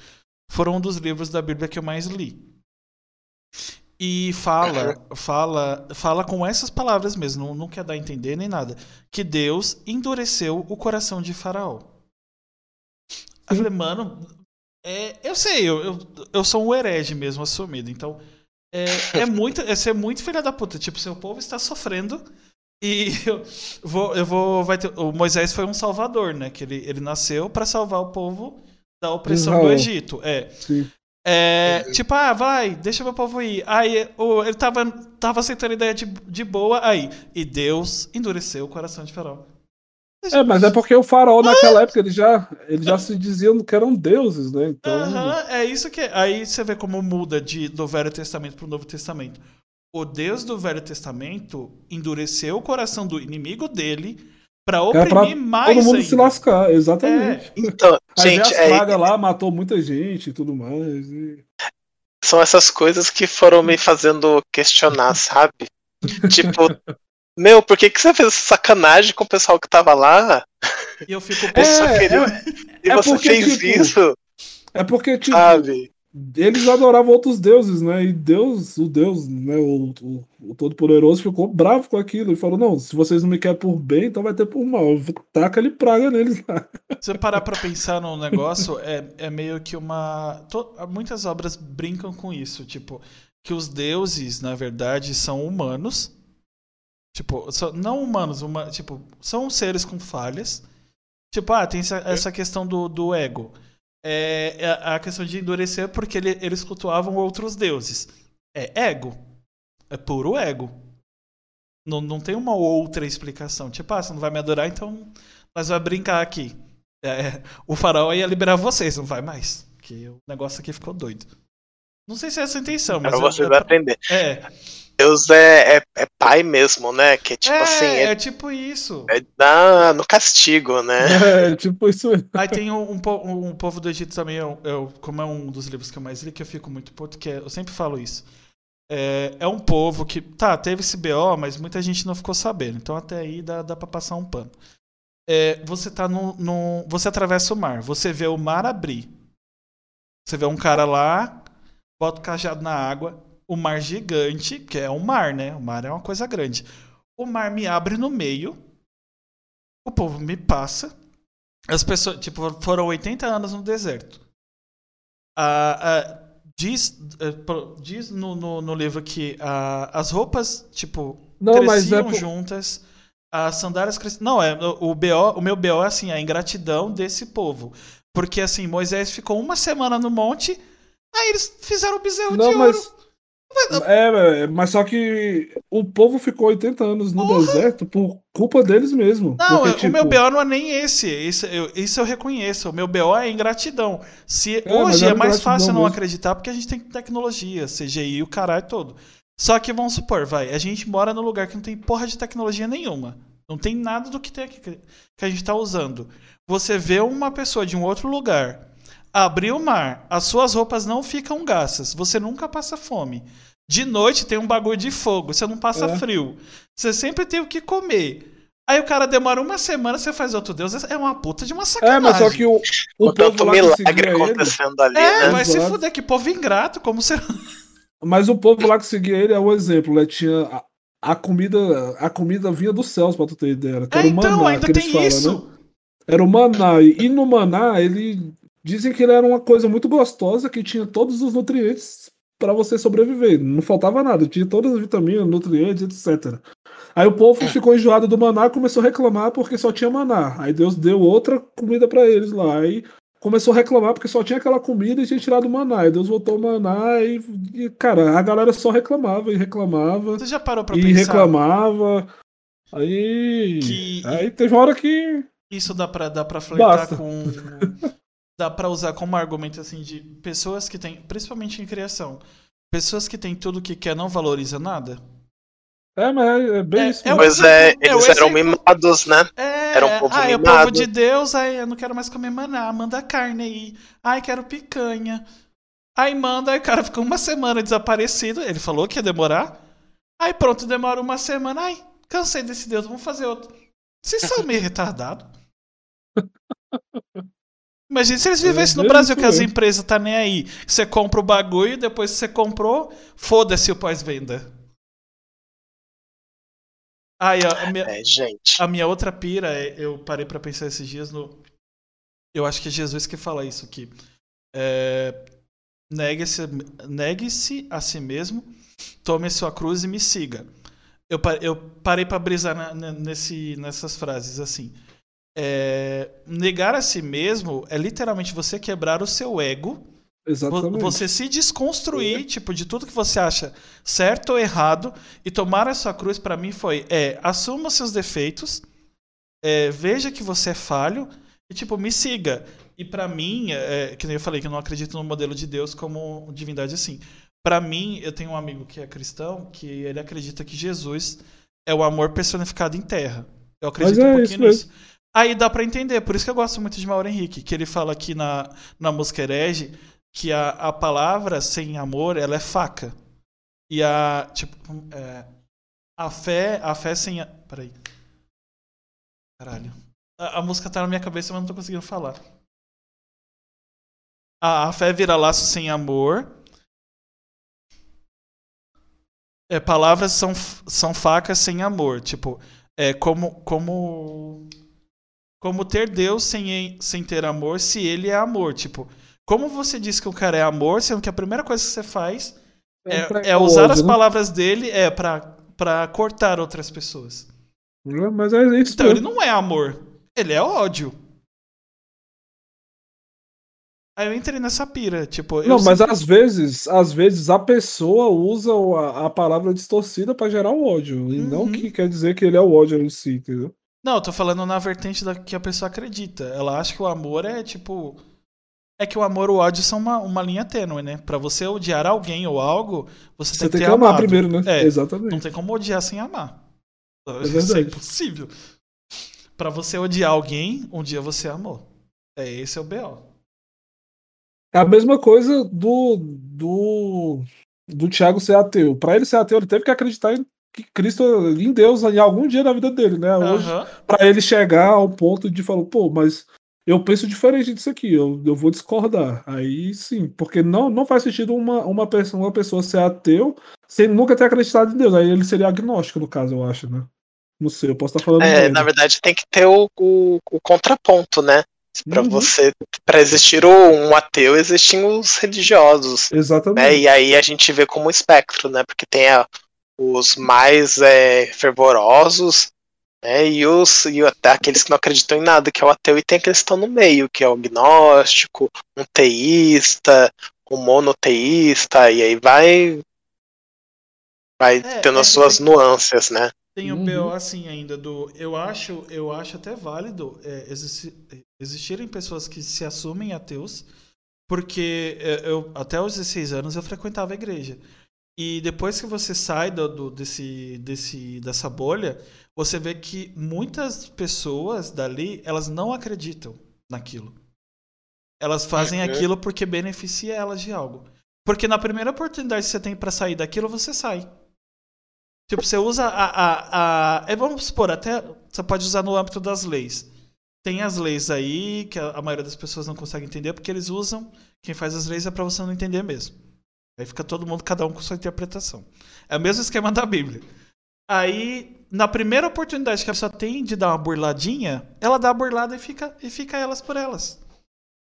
foram um dos livros da Bíblia que eu mais li. E fala, fala, fala com essas palavras mesmo, não, não quer dar a entender nem nada, que Deus endureceu o coração de Faraó. Eu falei, mano, é, eu sei, eu, eu, eu sou um herege mesmo assumido, então é, é *laughs* muito, é ser muito filha da puta. Tipo, seu povo está sofrendo e *laughs* eu vou, eu vou, vai ter, o Moisés foi um salvador, né? Que ele, ele nasceu para salvar o povo da opressão Israel. do Egito. É. Sim. É, tipo, ah, vai, deixa meu povo ir. Aí o, ele tava, tava aceitando a ideia de, de boa, aí. E Deus endureceu o coração de Faraó. É, mas é porque o faraó naquela época ele já, ele já se diziam que eram deuses, né? Então... Uhum, é isso que. Aí você vê como muda de, do Velho Testamento para o Novo Testamento. O Deus do Velho Testamento endureceu o coração do inimigo dele para oprimir pra mais todo mundo ainda. se lascar, exatamente. É. Então, Aí gente, as pragas é... lá matou muita gente e tudo mais. E... São essas coisas que foram me fazendo questionar, sabe? *laughs* tipo, meu, por que, que você fez sacanagem com o pessoal que tava lá? E eu fico *laughs* pensando. É, queria... é, e é você porque, fez tipo, isso? É porque, tipo, sabe? eles adoravam outros deuses, né? E Deus, o Deus, né? O, o, o Todo-Poderoso ficou bravo com aquilo e falou: Não, se vocês não me querem por bem, então vai ter por mal. Taca ali praga neles lá. *laughs* Se você parar pra pensar num negócio, é, é meio que uma. To... Muitas obras brincam com isso, tipo, que os deuses, na verdade, são humanos Tipo, não humanos, uma, tipo, são seres com falhas. Tipo, ah, tem essa, essa questão do, do ego. É, é a questão de endurecer porque ele, eles cultuavam outros deuses. É ego. É puro ego. Não, não tem uma outra explicação. Tipo, ah, você não vai me adorar, então nós vamos brincar aqui. É, o faraó ia liberar vocês, não vai mais. Porque o negócio aqui ficou doido. Não sei se é essa a intenção, mas. Agora você vai aprender. É. Deus é, é, é, pai mesmo, né? Que é tipo é, assim. É, é, tipo isso. É na, no castigo, né? *laughs* É, tipo isso mesmo. Aí tem um, um, um povo do Egito também, eu, eu, como é um dos livros que eu mais li, que eu fico muito puto, que é, eu sempre falo isso. É, é um povo que, tá, teve esse BO, mas muita gente não ficou sabendo. Então até aí dá, dá pra passar um pano. É, você tá no, no. Você atravessa o mar, você vê o mar abrir. Você vê um cara lá, bota o cajado na água, o mar gigante, que é um mar, né? O mar é uma coisa grande. O mar me abre no meio, o povo me passa. As pessoas, tipo, foram 80 anos no deserto. Ah, ah, diz eh, diz no, no, no, livro que ah, as roupas, tipo, Não, é cresciam é juntas. As sandálias cresciam. Não, é, o, BO, o meu BO é assim, a ingratidão desse povo. Porque assim, Moisés ficou uma semana no monte, aí eles fizeram o bezerro Não, de mas... ouro. É, é, mas só que o povo ficou 80 anos no Porra. deserto por culpa deles mesmo. Não, porque, tipo... o meu BO não é nem esse. Isso eu, isso eu reconheço. O meu BO é ingratidão. Se é, hoje é, é mais fácil não mesmo. acreditar porque a gente tem tecnologia, CGI o caralho todo. Só que vamos supor, vai, a gente mora num lugar que não tem porra de tecnologia nenhuma. Não tem nada do que tem aqui que a gente tá usando. Você vê uma pessoa de um outro lugar abrir o mar, as suas roupas não ficam gastas, você nunca passa fome. De noite tem um bagulho de fogo, você não passa é. frio. Você sempre tem o que comer. Aí o cara demora uma semana, você faz outro Deus, é uma puta de uma sacanagem. É, mas só que o, o, o tanto milagre acontecendo ele, ali, É, né? vai se fuder, que povo ingrato, como você... Mas o povo lá que seguia ele é um exemplo, né? Tinha a, a comida, a comida vinha dos céus, pra tu ter ideia. Que é, era o então, maná, ainda tem falam, isso. Né? Era o maná, e no maná ele Dizem que ele era uma coisa muito gostosa, que tinha todos os nutrientes para você sobreviver. Não faltava nada, tinha todas as vitaminas, nutrientes, etc. Aí o povo é. ficou enjoado do maná e começou a reclamar porque só tinha maná. Aí Deus deu outra comida para eles lá. Aí começou a reclamar porque só tinha aquela comida e tinha tirado o maná. Aí Deus voltou o maná e, e, cara, a galera só reclamava e reclamava. Você já parou pra e pensar? E reclamava. Aí. Que... Aí teve uma hora que. Isso dá pra, dá pra flertar Basta. com *laughs* dá para usar como argumento assim de pessoas que têm, principalmente em criação, pessoas que têm tudo que quer não valoriza nada. É, mas é bem é, isso. É pois é, eles é eram mimados, né? É, era um povo ah, mimado. é o povo de Deus, aí eu não quero mais comer maná, manda carne aí. Ai, quero picanha. Aí manda, aí o cara fica uma semana desaparecido. Ele falou que ia demorar. Aí pronto, demora uma semana. Ai, cansei desse Deus, vamos fazer outro. Vocês são meio *laughs* retardados. Imagina se eles vivessem É, no Brasil que as empresas tá nem aí. Você compra o bagulho e depois que você comprou, foda-se o pós-venda. Aí, ó, a minha, É, gente. a minha outra pira, é- eu parei pra pensar esses dias no. Eu acho que é Jesus que fala isso aqui. É, Negue-se negue-se a si mesmo, tome sua cruz e me siga. Eu, eu parei pra brisar na- na- nesse, nessas frases assim. É, negar a si mesmo é literalmente você quebrar o seu ego Exatamente. Você se desconstruir, tipo, de tudo que você acha certo ou errado e tomar a sua cruz pra mim foi, é, assuma os seus defeitos, é, veja que você é falho e, tipo, me siga. E pra mim, é, que nem eu falei que eu não acredito no modelo de Deus como divindade assim. Pra mim, eu tenho um amigo que é cristão que ele acredita que Jesus é o amor personificado em terra. Eu acredito Mas é um pouquinho mesmo. Aí dá pra entender, por isso que eu gosto muito de Mauro Henrique, que ele fala aqui na, na música Herege que a, a palavra sem amor, ela é faca. E a, tipo, é, a fé, a fé sem... A, peraí. Caralho. A, a música tá na minha cabeça, mas não tô conseguindo falar. A, a fé vira laço sem amor. É, palavras são, são facas sem amor. Tipo, é como, como, como ter Deus sem, sem ter amor, se ele é amor. Tipo, como você diz que o cara é amor, sendo que a primeira coisa que você faz é, pra- é usar as né? palavras dele é pra, pra cortar outras pessoas. É, Mas é isso Então ele não é amor, ele é ódio. Aí eu entrei nessa pira, tipo, Não, mas sempre- às vezes, às vezes a pessoa usa a, a palavra distorcida pra gerar o ódio. E não Uhum. que quer dizer que ele é o ódio em si, entendeu? Não, eu tô falando na vertente da que a pessoa acredita. Ela acha que o amor é tipo. É que o amor e o ódio são uma, uma linha tênue, né? Pra você odiar alguém ou algo, você, Você tem que tem ter que amar amado. primeiro, né? É, Exatamente. Não tem como odiar sem amar. Isso verdade. é impossível. Pra você odiar alguém, um dia você amou. É esse é o BO. É a mesma coisa do, do, do Thiago ser ateu. Pra ele ser ateu, ele teve que acreditar em que Cristo, em Deus, em algum dia da vida dele, né? Hoje, Aham. Pra ele chegar ao ponto de falar, pô, mas eu penso diferente disso aqui, eu, eu vou discordar. Aí sim, porque não, não faz sentido uma, uma, pessoa, uma pessoa ser ateu sem nunca ter acreditado em Deus. Aí ele seria agnóstico, no caso, eu acho, né? Não sei, eu posso estar falando. É, na verdade tem que ter o, o, o contraponto, né? Pra Uhum. você, para existir o- um ateu, existem os religiosos, né? Exatamente. E aí a gente vê como espectro, né? Porque tem a- os mais é, fervorosos, né? E os e até aqueles que não acreditam em nada, que é o ateu, e tem aqueles que estão no meio, que é o agnóstico, um teísta, um monoteísta, e aí vai vai É, tendo é as suas tem- nuances, né? Tem o Uhum. BO assim ainda do. Eu acho, eu acho até válido é, existi- existirem pessoas que se assumem ateus, porque é, eu até os 16 anos eu frequentava a igreja. E depois que você sai do, do- desse, desse, dessa bolha, você vê que muitas pessoas dali elas não acreditam naquilo. Elas fazem Uhum. aquilo porque beneficia elas de algo. Porque na primeira oportunidade que você tem pra sair daquilo, você sai. Tipo, você usa a, a, a. é, Vamos supor, até. Você pode usar no âmbito das leis. Tem as leis aí que a, a maioria das pessoas não consegue entender porque eles usam. Quem faz as leis é pra você não entender mesmo. Aí fica todo mundo, cada um com sua interpretação. É o mesmo esquema da Bíblia. Aí, na primeira oportunidade que a pessoa tem de dar uma burladinha, ela dá a burlada e fica, e fica elas por elas.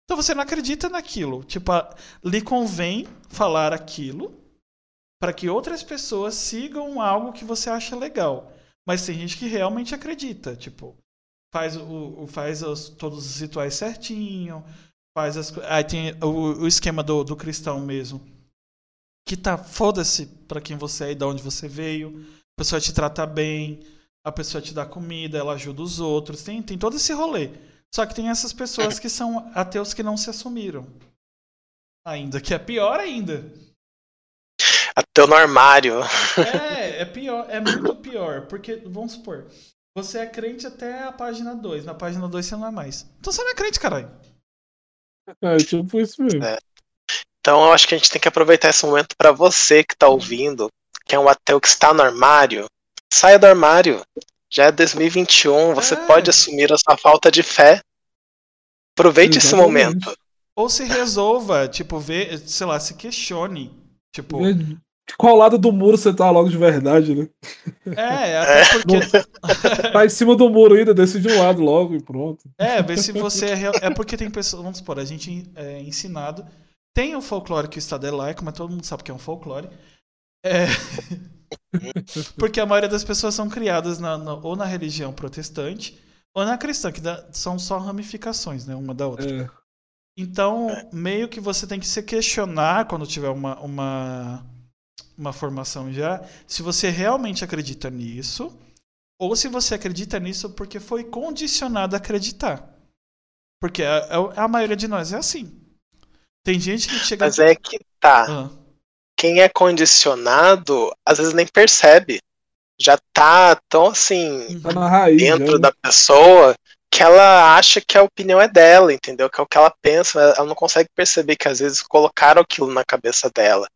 Então você não acredita naquilo. Tipo, lhe convém falar aquilo para que outras pessoas sigam algo que você acha legal. Mas tem gente que realmente acredita, tipo, faz o, faz os- todos os rituais certinho, faz as aí tem o, o esquema do, do cristão mesmo, que tá foda-se para quem você é e de onde você veio, a pessoa te trata bem, a pessoa te dá comida, ela ajuda os outros, tem tem todo esse rolê. Só que tem essas pessoas que são ateus que não se assumiram. Ainda que é pior ainda. Ateu no armário. É, é pior, é muito pior. Porque, vamos supor, você é crente até a página 2. Na página 2 você não é mais. Então você não é crente, caralho. É tipo isso mesmo. É. Então eu acho que a gente tem que aproveitar esse momento para você que tá ouvindo, que é um ateu que está no armário, saia do armário. Já é 2021, você É. pode assumir a sua falta de fé. Aproveite esse Exatamente. momento. Ou se resolva, tipo, vê, sei lá, se questione. Tipo, Vê de qual lado do muro você tá logo de verdade, né? é, *laughs* até porque. *laughs* Tá em cima do muro ainda, decide um lado logo e pronto. É, ver se você é real. É porque tem pessoas, vamos supor, a gente é ensinado. Tem o folclore que o Estado é laico, mas todo mundo sabe que é um folclore. É. *laughs* porque a maioria das pessoas são criadas na- na- ou na religião protestante ou na cristã, que dá- são só ramificações, né? Uma da outra. É, Então, meio que você tem que se questionar quando tiver uma, uma, uma formação já, se você realmente acredita nisso, ou se você acredita nisso porque foi condicionado a acreditar. Porque a, a, a maioria de nós é assim. Tem gente que chega. Mas é que tá. Ah, Quem é condicionado, às vezes nem percebe. Já tá tão assim, tá na raiz. dentro né? da pessoa, que ela acha que a opinião é dela, entendeu? Que é o que ela pensa, mas ela não consegue perceber que às vezes colocaram aquilo na cabeça dela.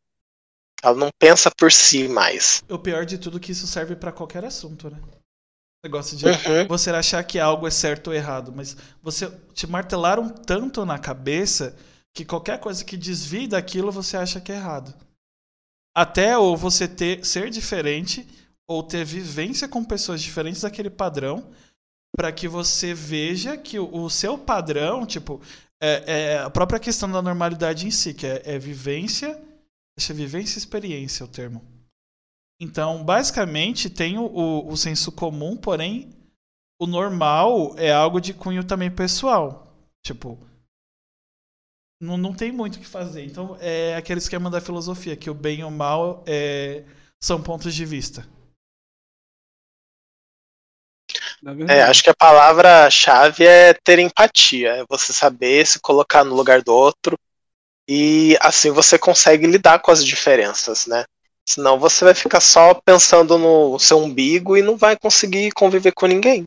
Ela não pensa por si mais. o pior de tudo é que isso serve pra qualquer assunto, né? Negócio de Uhum. você achar que algo é certo ou errado, mas você te martelaram tanto na cabeça que qualquer coisa que desvie daquilo você acha que é errado. Até ou você ter ser diferente ou ter vivência com pessoas diferentes daquele padrão para que você veja que o, o seu padrão, tipo, é, é a própria questão da normalidade em si, que é, é vivência, é vivência e experiência o termo. Então, basicamente, tem o, o, o senso comum, porém, o normal é algo de cunho também pessoal. Tipo, não, não tem muito o que fazer. Então, é aquele esquema da filosofia, que o bem e o mal é, são pontos de vista. É, acho que a palavra-chave é ter empatia, é você saber se colocar no lugar do outro e assim você consegue lidar com as diferenças, né? Senão você vai ficar só pensando no seu umbigo e não vai conseguir conviver com ninguém.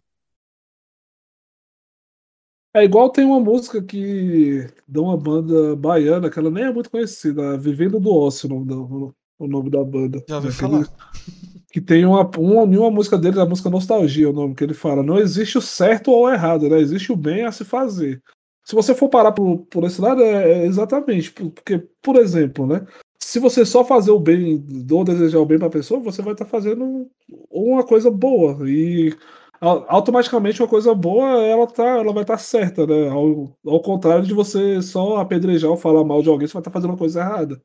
É igual tem uma música que de uma banda baiana, que ela nem é muito conhecida, Vivendo do Ócio, o nome da, o nome da banda. Já ouvi Daquele- falar. Que tem uma, uma, uma música dele, a música Nostalgia, o nome que ele fala, não existe o certo ou o errado, né? Existe o bem a se fazer. Se você for parar por, por esse lado, é, é exatamente. por- Porque, por exemplo, né? Se você só fazer o bem ou desejar o bem para a pessoa, você vai estar fazendo uma coisa boa. E automaticamente uma coisa boa ela, tá, ela vai estar certa, né? Ao, ao contrário de você só apedrejar ou falar mal de alguém, você vai estar fazendo uma coisa errada.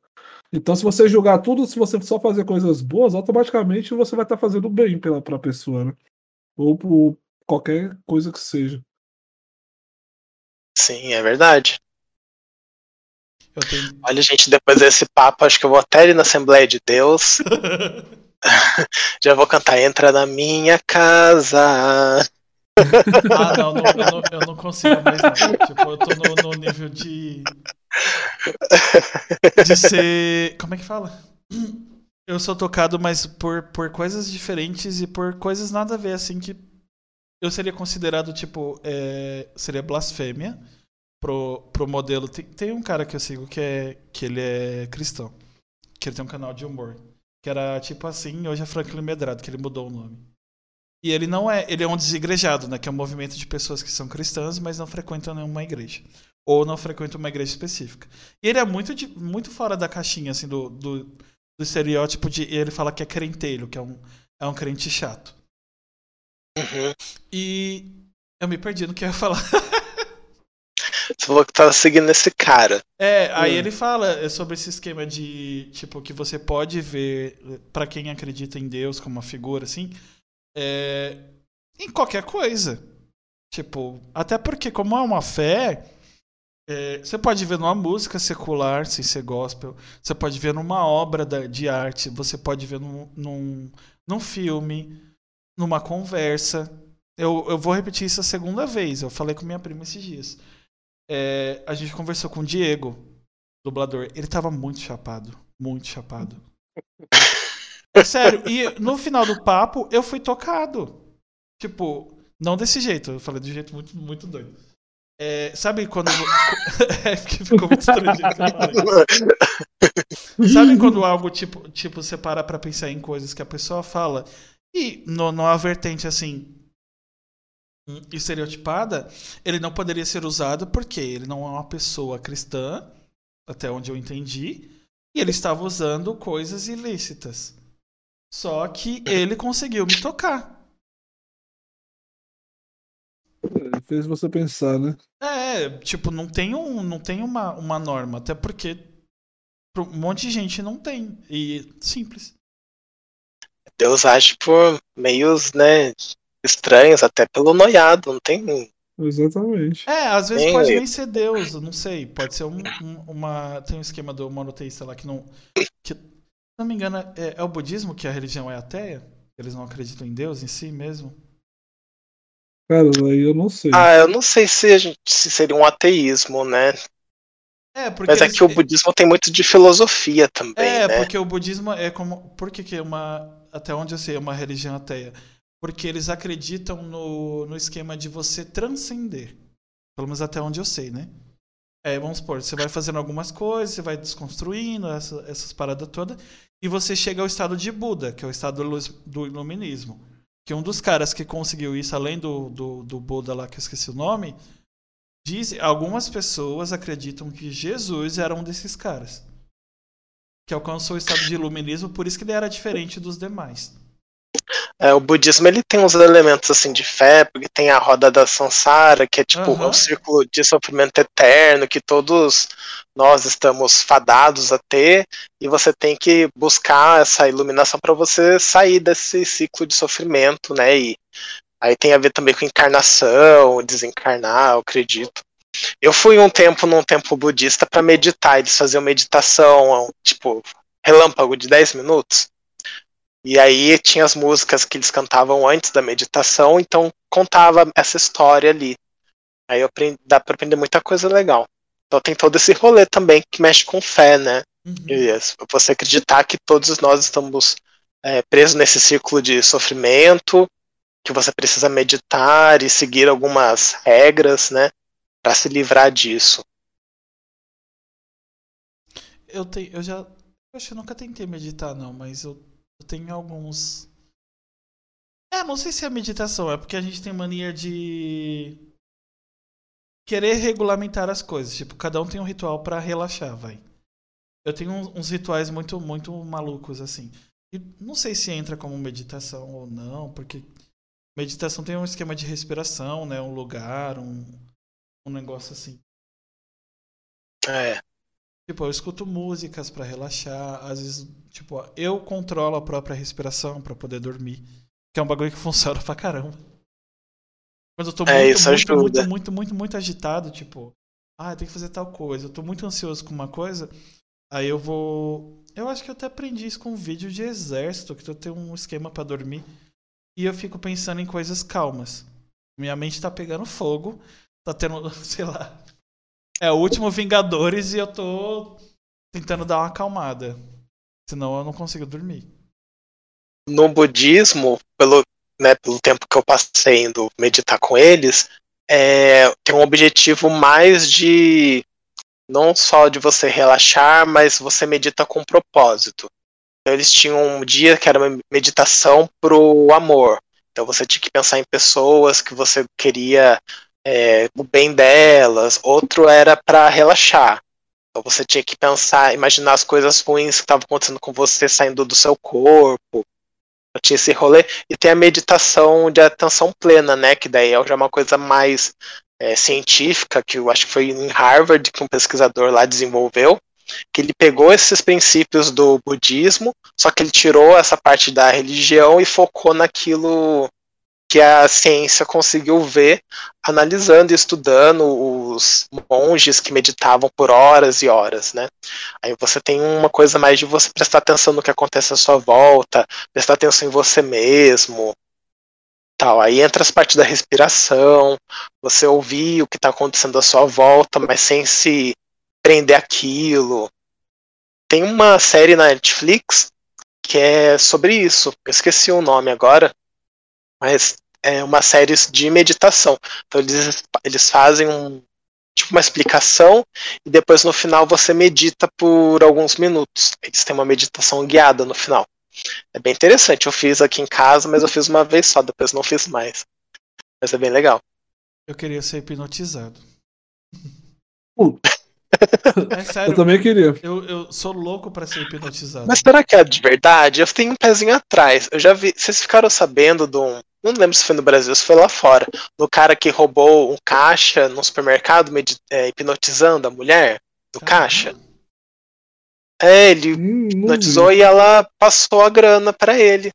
Então, se você julgar tudo, se você só fazer coisas boas, automaticamente você vai estar fazendo bem pela pra pessoa, né? Ou por qualquer coisa que seja. Sim, é verdade. Eu tenho. Olha, gente, depois desse papo, acho que eu vou até ir na Assembleia de Deus. *laughs* *laughs* Já vou cantar Entra na minha casa. Ah, não, não, eu, não, eu não consigo mais não. Tipo, eu tô no, no nível de. De ser. Como é que fala? Eu sou tocado, mas por, por coisas diferentes e por coisas nada a ver, assim, que eu seria considerado, tipo, é, seria blasfêmia pro, pro modelo. Tem, tem um cara que eu sigo que, é, que ele é cristão, que ele tem um canal de humor, que era tipo assim, hoje é Franklin Medrado, que ele mudou o nome. E ele não é, ele é um desigrejado, né, que é um movimento de pessoas que são cristãs, mas não frequentam nenhuma igreja. Ou não frequentam uma igreja específica. E ele é muito, de- muito fora da caixinha, assim, do, do, do estereótipo de. Ele fala que é crenteiro, que é um, é um crente chato. Uhum. E eu me perdi no que eu ia falar. *laughs* Você falou que tava seguindo esse cara. É, aí É. ele fala sobre esse esquema de, tipo, que você pode ver, pra quem acredita em Deus como uma figura, assim, é, em qualquer coisa. Tipo, até porque, como é uma fé, é, você pode ver numa música secular, sem ser gospel, você pode ver numa obra da- de arte, você pode ver num, num, num filme, numa conversa. Eu, eu vou repetir isso a segunda vez, eu falei com minha prima esses dias. É, a gente conversou com o Diego, dublador. Ele tava muito chapado. Muito chapado. É *laughs* sério. E no final do papo, eu fui tocado. Tipo, não desse jeito. Eu falei de um jeito muito, muito doido. É, sabe quando. *laughs* é porque ficou muito estranho. *laughs* Sabe quando algo, tipo, tipo, você para pra pensar em coisas que a pessoa fala e no, numa vertente assim. Estereotipada, ele não poderia ser usado porque ele não é uma pessoa cristã, até onde eu entendi, e ele estava usando coisas ilícitas. Só que ele conseguiu me tocar. É, fez você pensar, né? É, tipo, não tem, um, não tem uma, uma norma, até porque um monte de gente não tem. E simples. Deus age por meios, né, estranhos, até pelo noiado, não tem. Exatamente. É, às vezes pode nem ser Deus, não sei. Pode ser um, um, uma. Tem um esquema do monoteísta lá que não. Que, se não me engano, é, é, o budismo que a religião é ateia? Eles não acreditam em Deus em si mesmo? Cara, aí eu não sei. Ah, eu não sei se, a gente, se seria um ateísmo, né? É, porque Mas é que o budismo tem muito de filosofia também. É, né? porque o budismo é como. Por que, que é uma. Até onde eu sei, é uma religião ateia? Porque eles acreditam no, no esquema de você transcender. Pelo menos até onde eu sei, né? É, vamos supor, você vai fazendo algumas coisas, você vai desconstruindo essa, essas paradas todas, e você chega ao estado de Buda, que é o estado do, iluminismo. Que um dos caras que conseguiu isso, além do, do, do Buda lá, que eu esqueci o nome, Diz, algumas pessoas acreditam que Jesus era um desses caras. Que alcançou o estado de iluminismo, por isso que ele era diferente dos demais. É, o budismo ele tem uns elementos assim de fé, porque tem a roda da samsara, que é tipo uhum. um círculo de sofrimento eterno que todos nós estamos fadados a ter, e você tem que buscar essa iluminação para você sair desse ciclo de sofrimento, né? E Aí tem a ver também com encarnação, desencarnar, eu acredito. Eu fui um tempo num templo budista para meditar, eles faziam meditação, tipo, relâmpago de 10 minutos. E aí tinha as músicas que eles cantavam antes da meditação, então contava essa história ali. Aí aprendi, dá para aprender muita coisa legal. Então tem todo esse rolê também que mexe com fé, né? Uhum. E você acreditar que todos nós estamos é, presos nesse ciclo de sofrimento que você precisa meditar e seguir algumas regras, né, para se livrar disso. Eu tenho, eu já, eu acho que eu nunca tentei meditar não, mas eu, eu tenho alguns. É, não sei se é meditação, é porque a gente tem mania de querer regulamentar as coisas. Tipo, cada um tem um ritual para relaxar, vai. Eu tenho uns rituais muito, muito malucos assim. E não sei se entra como meditação ou não, porque Meditação tem um esquema de respiração, né? Um lugar, um, um negócio assim. É. Tipo, eu escuto músicas para relaxar. Às vezes, tipo, eu controlo a própria respiração para poder dormir. Que é um bagulho que *laughs* funciona pra caramba. Quando eu tô é, muito, muito, muito, muito, muito, muito agitado, tipo, ah, tem que fazer tal coisa. Eu tô muito ansioso com uma coisa. Aí eu vou. Eu acho que eu até aprendi isso com um vídeo de exército, que tu tem um esquema para dormir e eu fico pensando em coisas calmas. Minha mente tá pegando fogo, tá tendo, *laughs* sei lá. É o último Vingadores e eu tô tentando dar uma acalmada. Senão eu não consigo dormir. No budismo, pelo, né, pelo tempo que eu passei indo meditar com eles, é, tem um objetivo mais de não só de você relaxar, mas você medita com propósito. Então, eles tinham um dia que era uma meditação pro amor. Então você tinha que pensar em pessoas que você queria é, o bem delas. Outro era para relaxar. Então você tinha que pensar, imaginar as coisas ruins que estavam acontecendo com você saindo do seu corpo. Eu tinha esse rolê. E tem a meditação de atenção plena, né? Que daí é já uma coisa mais é, científica, que eu acho que foi em Harvard que um pesquisador lá desenvolveu que ele pegou esses princípios do budismo, só que ele tirou essa parte da religião e focou naquilo que a ciência conseguiu ver, analisando e estudando os monges que meditavam por horas e horas, né? Aí você tem uma coisa mais de você prestar atenção no que acontece à sua volta, prestar atenção em você mesmo, tal. Aí entra as partes da respiração, você ouvir o que está acontecendo à sua volta, mas sem se prender aquilo. Tem uma série na Netflix que é sobre isso. Eu esqueci o nome agora, mas é uma série de meditação. Então eles, eles fazem um, tipo uma explicação e depois no final você medita por alguns minutos. Eles têm uma meditação guiada no final. É bem interessante. Eu fiz aqui em casa, mas eu fiz uma vez só, depois não fiz mais. Mas é bem legal. Eu queria ser hipnotizado. Uh. *laughs* É sério. Eu também queria. Eu, eu sou louco pra ser hipnotizado. Mas será que é de verdade? Eu tenho um pezinho atrás. Eu já vi. Vocês ficaram sabendo de um. Não lembro se foi no Brasil, se foi lá fora. Do cara que roubou um caixa no supermercado, é, hipnotizando a mulher do caixa. É, ele Hum, hipnotizou e ela passou a grana pra ele.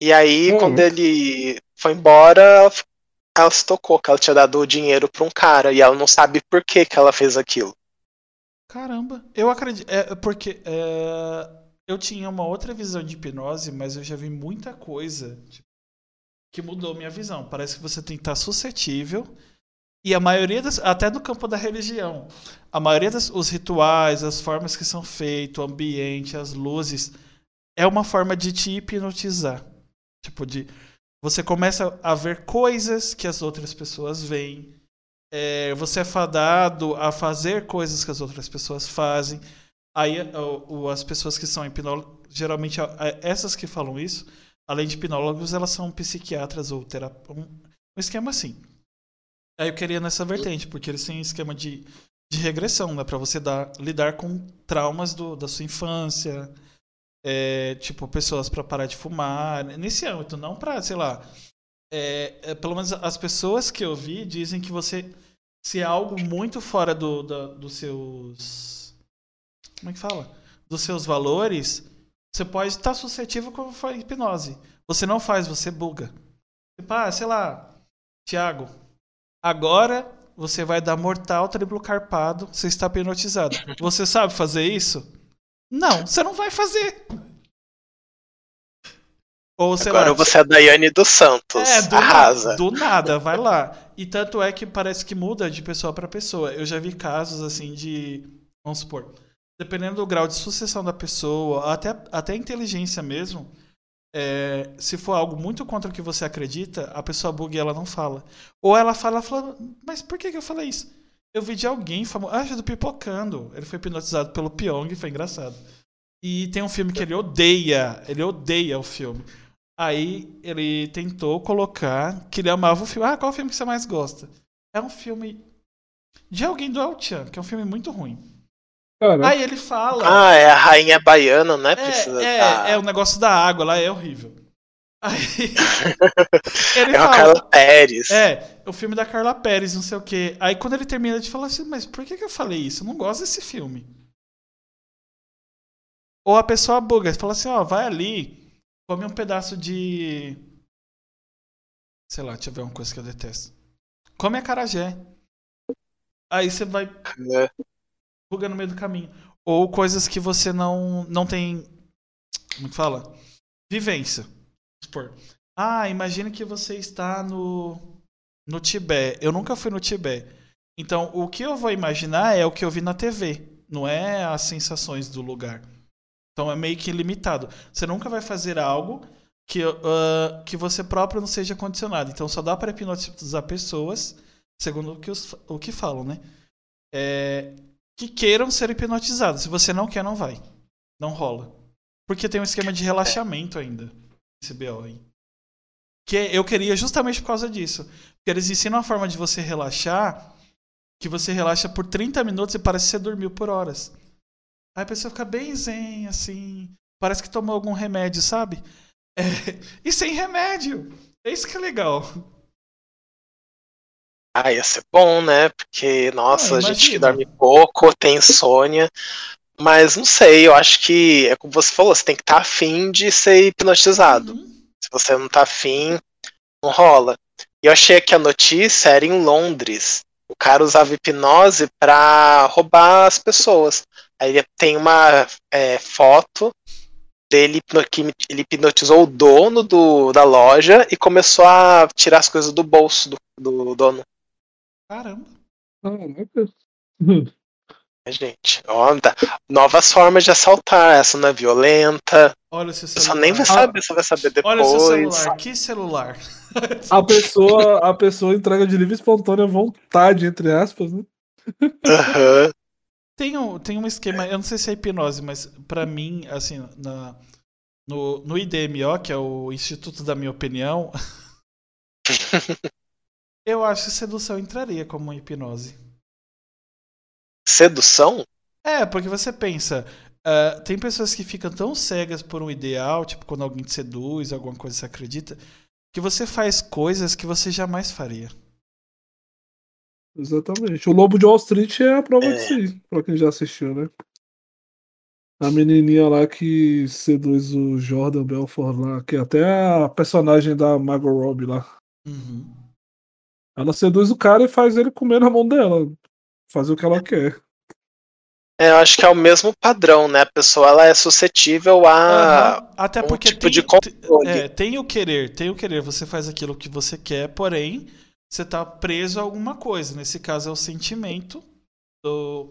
E aí, Hum. quando ele foi embora, ela se tocou que ela tinha dado o dinheiro pra um cara e ela não sabe por que, que ela fez aquilo. Caramba, eu acredito. É porque é, eu tinha uma outra visão de hipnose, mas eu já vi muita coisa tipo, que mudou minha visão. Parece que você tem que estar suscetível. E a maioria das. Até no campo da religião. A maioria dos os rituais, as formas que são feitos, o ambiente, as luzes, é uma forma de te hipnotizar. Tipo, de. Você começa a ver coisas que as outras pessoas veem. É, você é fadado a fazer coisas que as outras pessoas fazem. Aí as pessoas que são hipnólogos, geralmente essas que falam isso, além de hipnólogos, elas são psiquiatras ou terapeutas. Um, esquema assim. Aí eu queria nessa vertente, porque eles têm um esquema de, de regressão, né? Pra você dar, lidar com traumas do, da sua infância. É, tipo, pessoas pra parar de fumar. Nesse âmbito, não pra, sei lá. é, é, pelo menos as pessoas que eu vi dizem que você se é algo muito fora do, da- dos seus. Como é que fala? Dos seus valores, você pode estar suscetível como foi a hipnose. Você não faz, você buga. Tipo, ah, sei lá, Tiago, agora você vai dar mortal triplo carpado, você está hipnotizado. Você sabe fazer isso? Não, você não vai fazer. Ou Agora lá, você é a Daiane dos Santos. é, do, arrasa. na- do nada, vai lá. E tanto é que parece que muda de pessoa pra pessoa. Eu já vi casos assim de. Vamos supor. Dependendo do grau de sucessão da pessoa, até, até inteligência mesmo. é, se for algo muito contra o que você acredita, a pessoa buga e ela não fala. Ou ela fala, ela fala, mas por que, que eu falei isso? Eu vi de alguém famoso. Ah, do Pipocando. Ele foi hipnotizado pelo Pyong, foi engraçado. E tem um filme que ele odeia. Ele odeia o filme. Aí ele tentou colocar que ele amava o filme. Ah, qual filme que você mais gosta? É um filme de alguém do El Chan, que é um filme muito ruim. Cara, Aí ele fala. Ah, é a rainha baiana, né? Precisa é, é, é o negócio da água lá, é horrível. Aí. *laughs* ele É a fala. Carla Pérez. É, o filme da Carla Pérez, não sei o quê. Aí quando ele termina de falar assim, mas por que, que eu falei isso? Eu não gosto desse filme. Ou a pessoa buga, fala assim, ó, vai ali, come um pedaço de. Sei lá, deixa eu ver uma coisa que eu detesto. Come acarajé. Aí você vai É. buga no meio do caminho. Ou coisas que você não, não tem. Como que fala? Vivência. Ah, imagine que você está no. No Tibete. Eu nunca fui no Tibete. Então, o que eu vou imaginar é o que eu vi na TV. Não é as sensações do lugar. Então é meio que limitado. Você nunca vai fazer algo que, ah, que você próprio não seja condicionado. Então só dá para hipnotizar pessoas, segundo o que, os- o que falam, né? É, que queiram ser hipnotizados. Se você não quer, não vai. Não rola. Porque tem um esquema de relaxamento ainda. Esse BO aí. Que eu queria justamente por causa disso. Porque eles ensinam uma forma de você relaxar que você relaxa por 30 minutos e parece que você dormiu por horas. Aí a pessoa fica bem zen, assim. Parece que tomou algum remédio, sabe? É, *laughs* E sem remédio. É isso que é legal. Ah, ia ser bom, né? Porque, nossa, Ah, a gente que dorme pouco, tem insônia. Mas não sei, eu acho que é como você falou, você tem que estar afim de ser hipnotizado. Uhum. Se você não tá afim, não rola. E eu achei que a notícia era em Londres. O cara usava hipnose pra roubar as pessoas. Aí tem uma é, foto dele que ele hipnotizou o dono do, da loja e começou a tirar as coisas do bolso do, do dono. Caramba. caraca. É, Gente, ó, tá. novas formas de assaltar. Essa não é violenta. Olha o seu A celular. pessoa nem vai saber, só vai saber depois. Olha o seu celular. Que celular? *laughs* A pessoa, a pessoa entrega de livre e espontânea vontade, entre aspas, né? Aham. Tem um, tem um esquema, eu não sei se é hipnose, mas pra mim, assim, na, no, no IDMO, que é o Instituto da Minha Opinião, *laughs* Eu acho que sedução entraria como uma hipnose. Sedução? É, porque você pensa, uh, tem pessoas que ficam tão cegas por um ideal, tipo quando alguém te seduz, alguma coisa você acredita, que você faz coisas que você jamais faria. Exatamente. O Lobo de Wall Street é a prova É. disso, pra quem já assistiu, né? A menininha lá que seduz o Jordan Belfort lá, que é até a personagem da Margot Robbie lá. Uhum. Ela seduz o cara e faz ele comer na mão dela. Fazer o que ela quer. É, eu acho que é o mesmo padrão, né? A pessoa ela é suscetível a. Aham, Até um porque tipo tem, de controle. é, tem o querer, tem o querer, você faz aquilo que você quer, porém, você tá preso a alguma coisa. Nesse caso é o sentimento do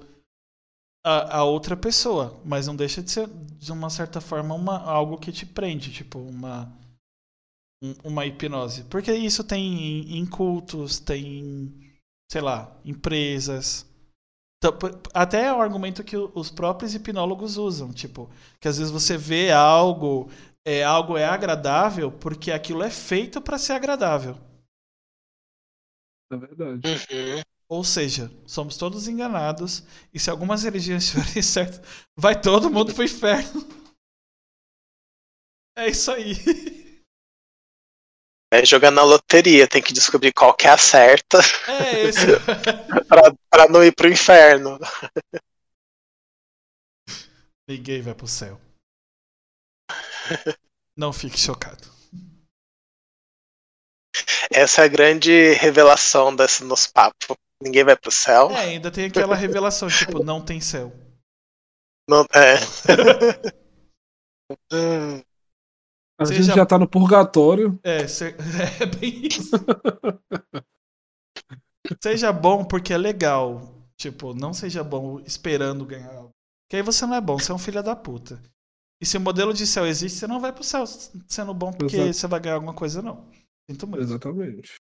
a, a outra pessoa, mas não deixa de ser de uma certa forma uma, algo que te prende, tipo uma um- uma hipnose. Porque isso tem em, cultos, tem sei lá, empresas. Então, até é o argumento que os próprios hipnólogos usam, tipo, que às vezes você vê algo, é, algo é agradável porque aquilo é feito para ser agradável. É verdade. Uhum. Ou seja, somos todos enganados e se algumas religiões *laughs* estiverem certas, vai todo mundo pro inferno. *laughs* É isso aí. *laughs* É jogando na loteria, tem que descobrir qual que é a certa É esse. *laughs* pra, pra não ir pro inferno. *laughs* Ninguém vai pro céu. Não fique chocado. Essa é a grande revelação desse nosso papo. Ninguém vai pro céu. É, ainda tem aquela revelação, tipo, *laughs* não tem céu. Não, é. Hum, A Seja- gente já tá no purgatório. É, se- *laughs* é bem isso. seja bom porque é legal. Tipo, não seja bom esperando ganhar algo. Porque aí você não é bom, você é um filho da puta. E se o modelo de céu existe, você não vai pro céu sendo bom porque Exato. você vai ganhar alguma coisa, não. Sinto muito. Exatamente.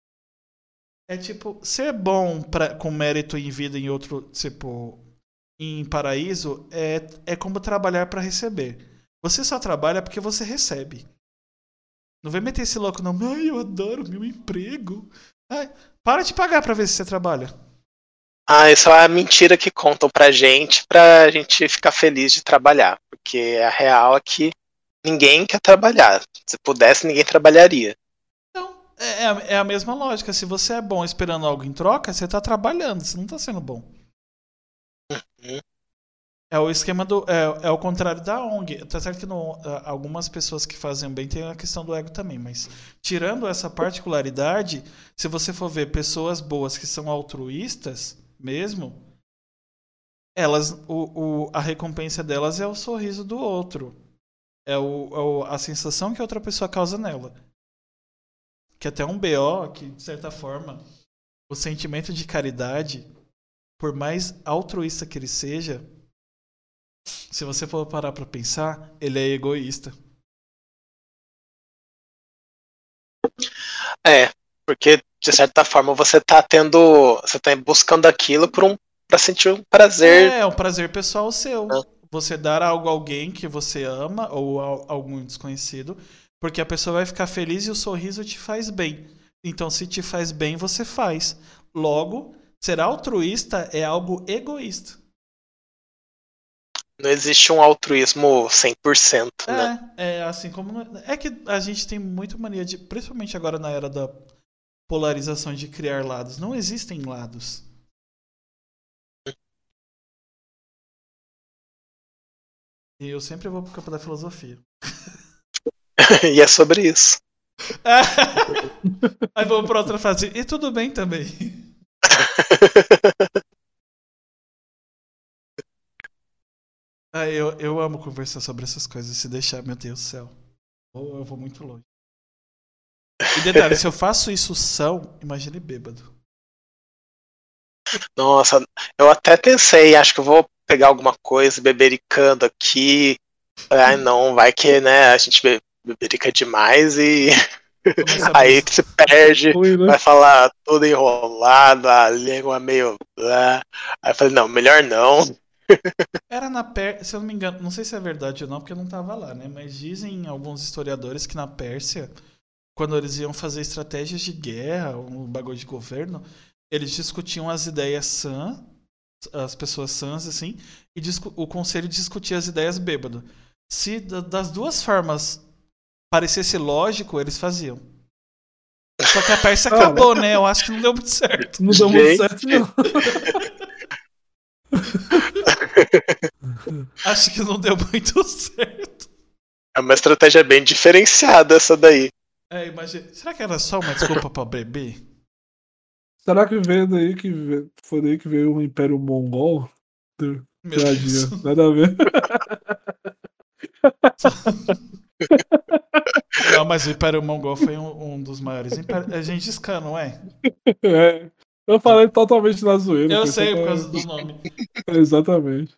É tipo, ser bom pra, com mérito em vida em outro, tipo, em paraíso é, é como trabalhar pra receber. Você só trabalha porque você recebe. Não vem meter esse louco não. Ai, eu adoro meu emprego. Ai, para de pagar pra ver se você trabalha. Ah, isso é a mentira que contam pra gente, pra gente ficar feliz de trabalhar. Porque a real é que ninguém quer trabalhar. Se pudesse, ninguém trabalharia. Então, é, a- é a mesma lógica. Se você é bom esperando algo em troca, você tá trabalhando, você não tá sendo bom. Uhum. É o esquema do. É, é o contrário da ONG. Tá certo que no, algumas pessoas que fazem bem tem a questão do ego também, mas tirando essa particularidade, se você for ver pessoas boas que são altruístas mesmo, elas. O, o, a recompensa delas é o sorriso do outro. É, o, é o- a sensação que outra pessoa causa nela. Que até um BO, que de certa forma, o sentimento de caridade, por mais altruísta que ele seja, se você for parar pra pensar, ele é egoísta. É, porque de certa forma você tá tendo. Você tá buscando aquilo por um, pra sentir um prazer. É, é um prazer pessoal seu. É. Você dar algo a alguém que você ama ou a algum desconhecido, porque a pessoa vai ficar feliz e o sorriso te faz bem. Então, se te faz bem, você faz. Logo, ser altruísta é algo egoísta. Não existe um altruísmo 100%, né? É, é assim como. É que a gente tem muito mania de. Principalmente agora na era da polarização de criar lados. Não existem lados. E eu sempre vou pro campo da filosofia. *laughs* e é sobre isso. *laughs* Aí vamos pra outra frase. E tudo bem também. *laughs* Ah, eu, eu amo conversar sobre essas coisas. Se deixar, meu Deus do céu. Ou eu vou muito longe. E detalhe, se eu faço isso são, imagine bêbado. Nossa, eu até pensei, acho que eu vou pegar alguma coisa bebericando aqui. Ai, não, vai que, né, a gente be- beberica demais e *laughs* aí se perde, né? vai falar tudo enrolado, a língua meio. blá. Aí eu falei, não, melhor não. Era na Pérsia, se eu não me engano, não sei se é verdade ou não, porque eu não tava lá, né? Mas dizem alguns historiadores que na Pérsia, quando eles iam fazer estratégias de guerra, um bagulho de governo, eles discutiam as ideias sã, as pessoas sãs, assim, e o conselho discutia as ideias bêbado. Se da- das duas formas parecesse lógico, eles faziam. Só que a Pérsia acabou, né? Eu acho que não deu muito certo. Não deu muito certo, não. *laughs* *laughs* Acho que não deu muito *laughs* certo. É uma estratégia bem diferenciada essa daí. É, imagina. Será que era só uma desculpa pra beber? *laughs* Será que veio daí que foi daí que veio o Império Mongol? Meu. Deus. Nada a ver. Não, mas o Império Mongol foi um, um dos maiores impérios. É Gengis Khan, não é? É. Eu falei totalmente na zoeira. Eu sei por causa do nome. *laughs* Exatamente.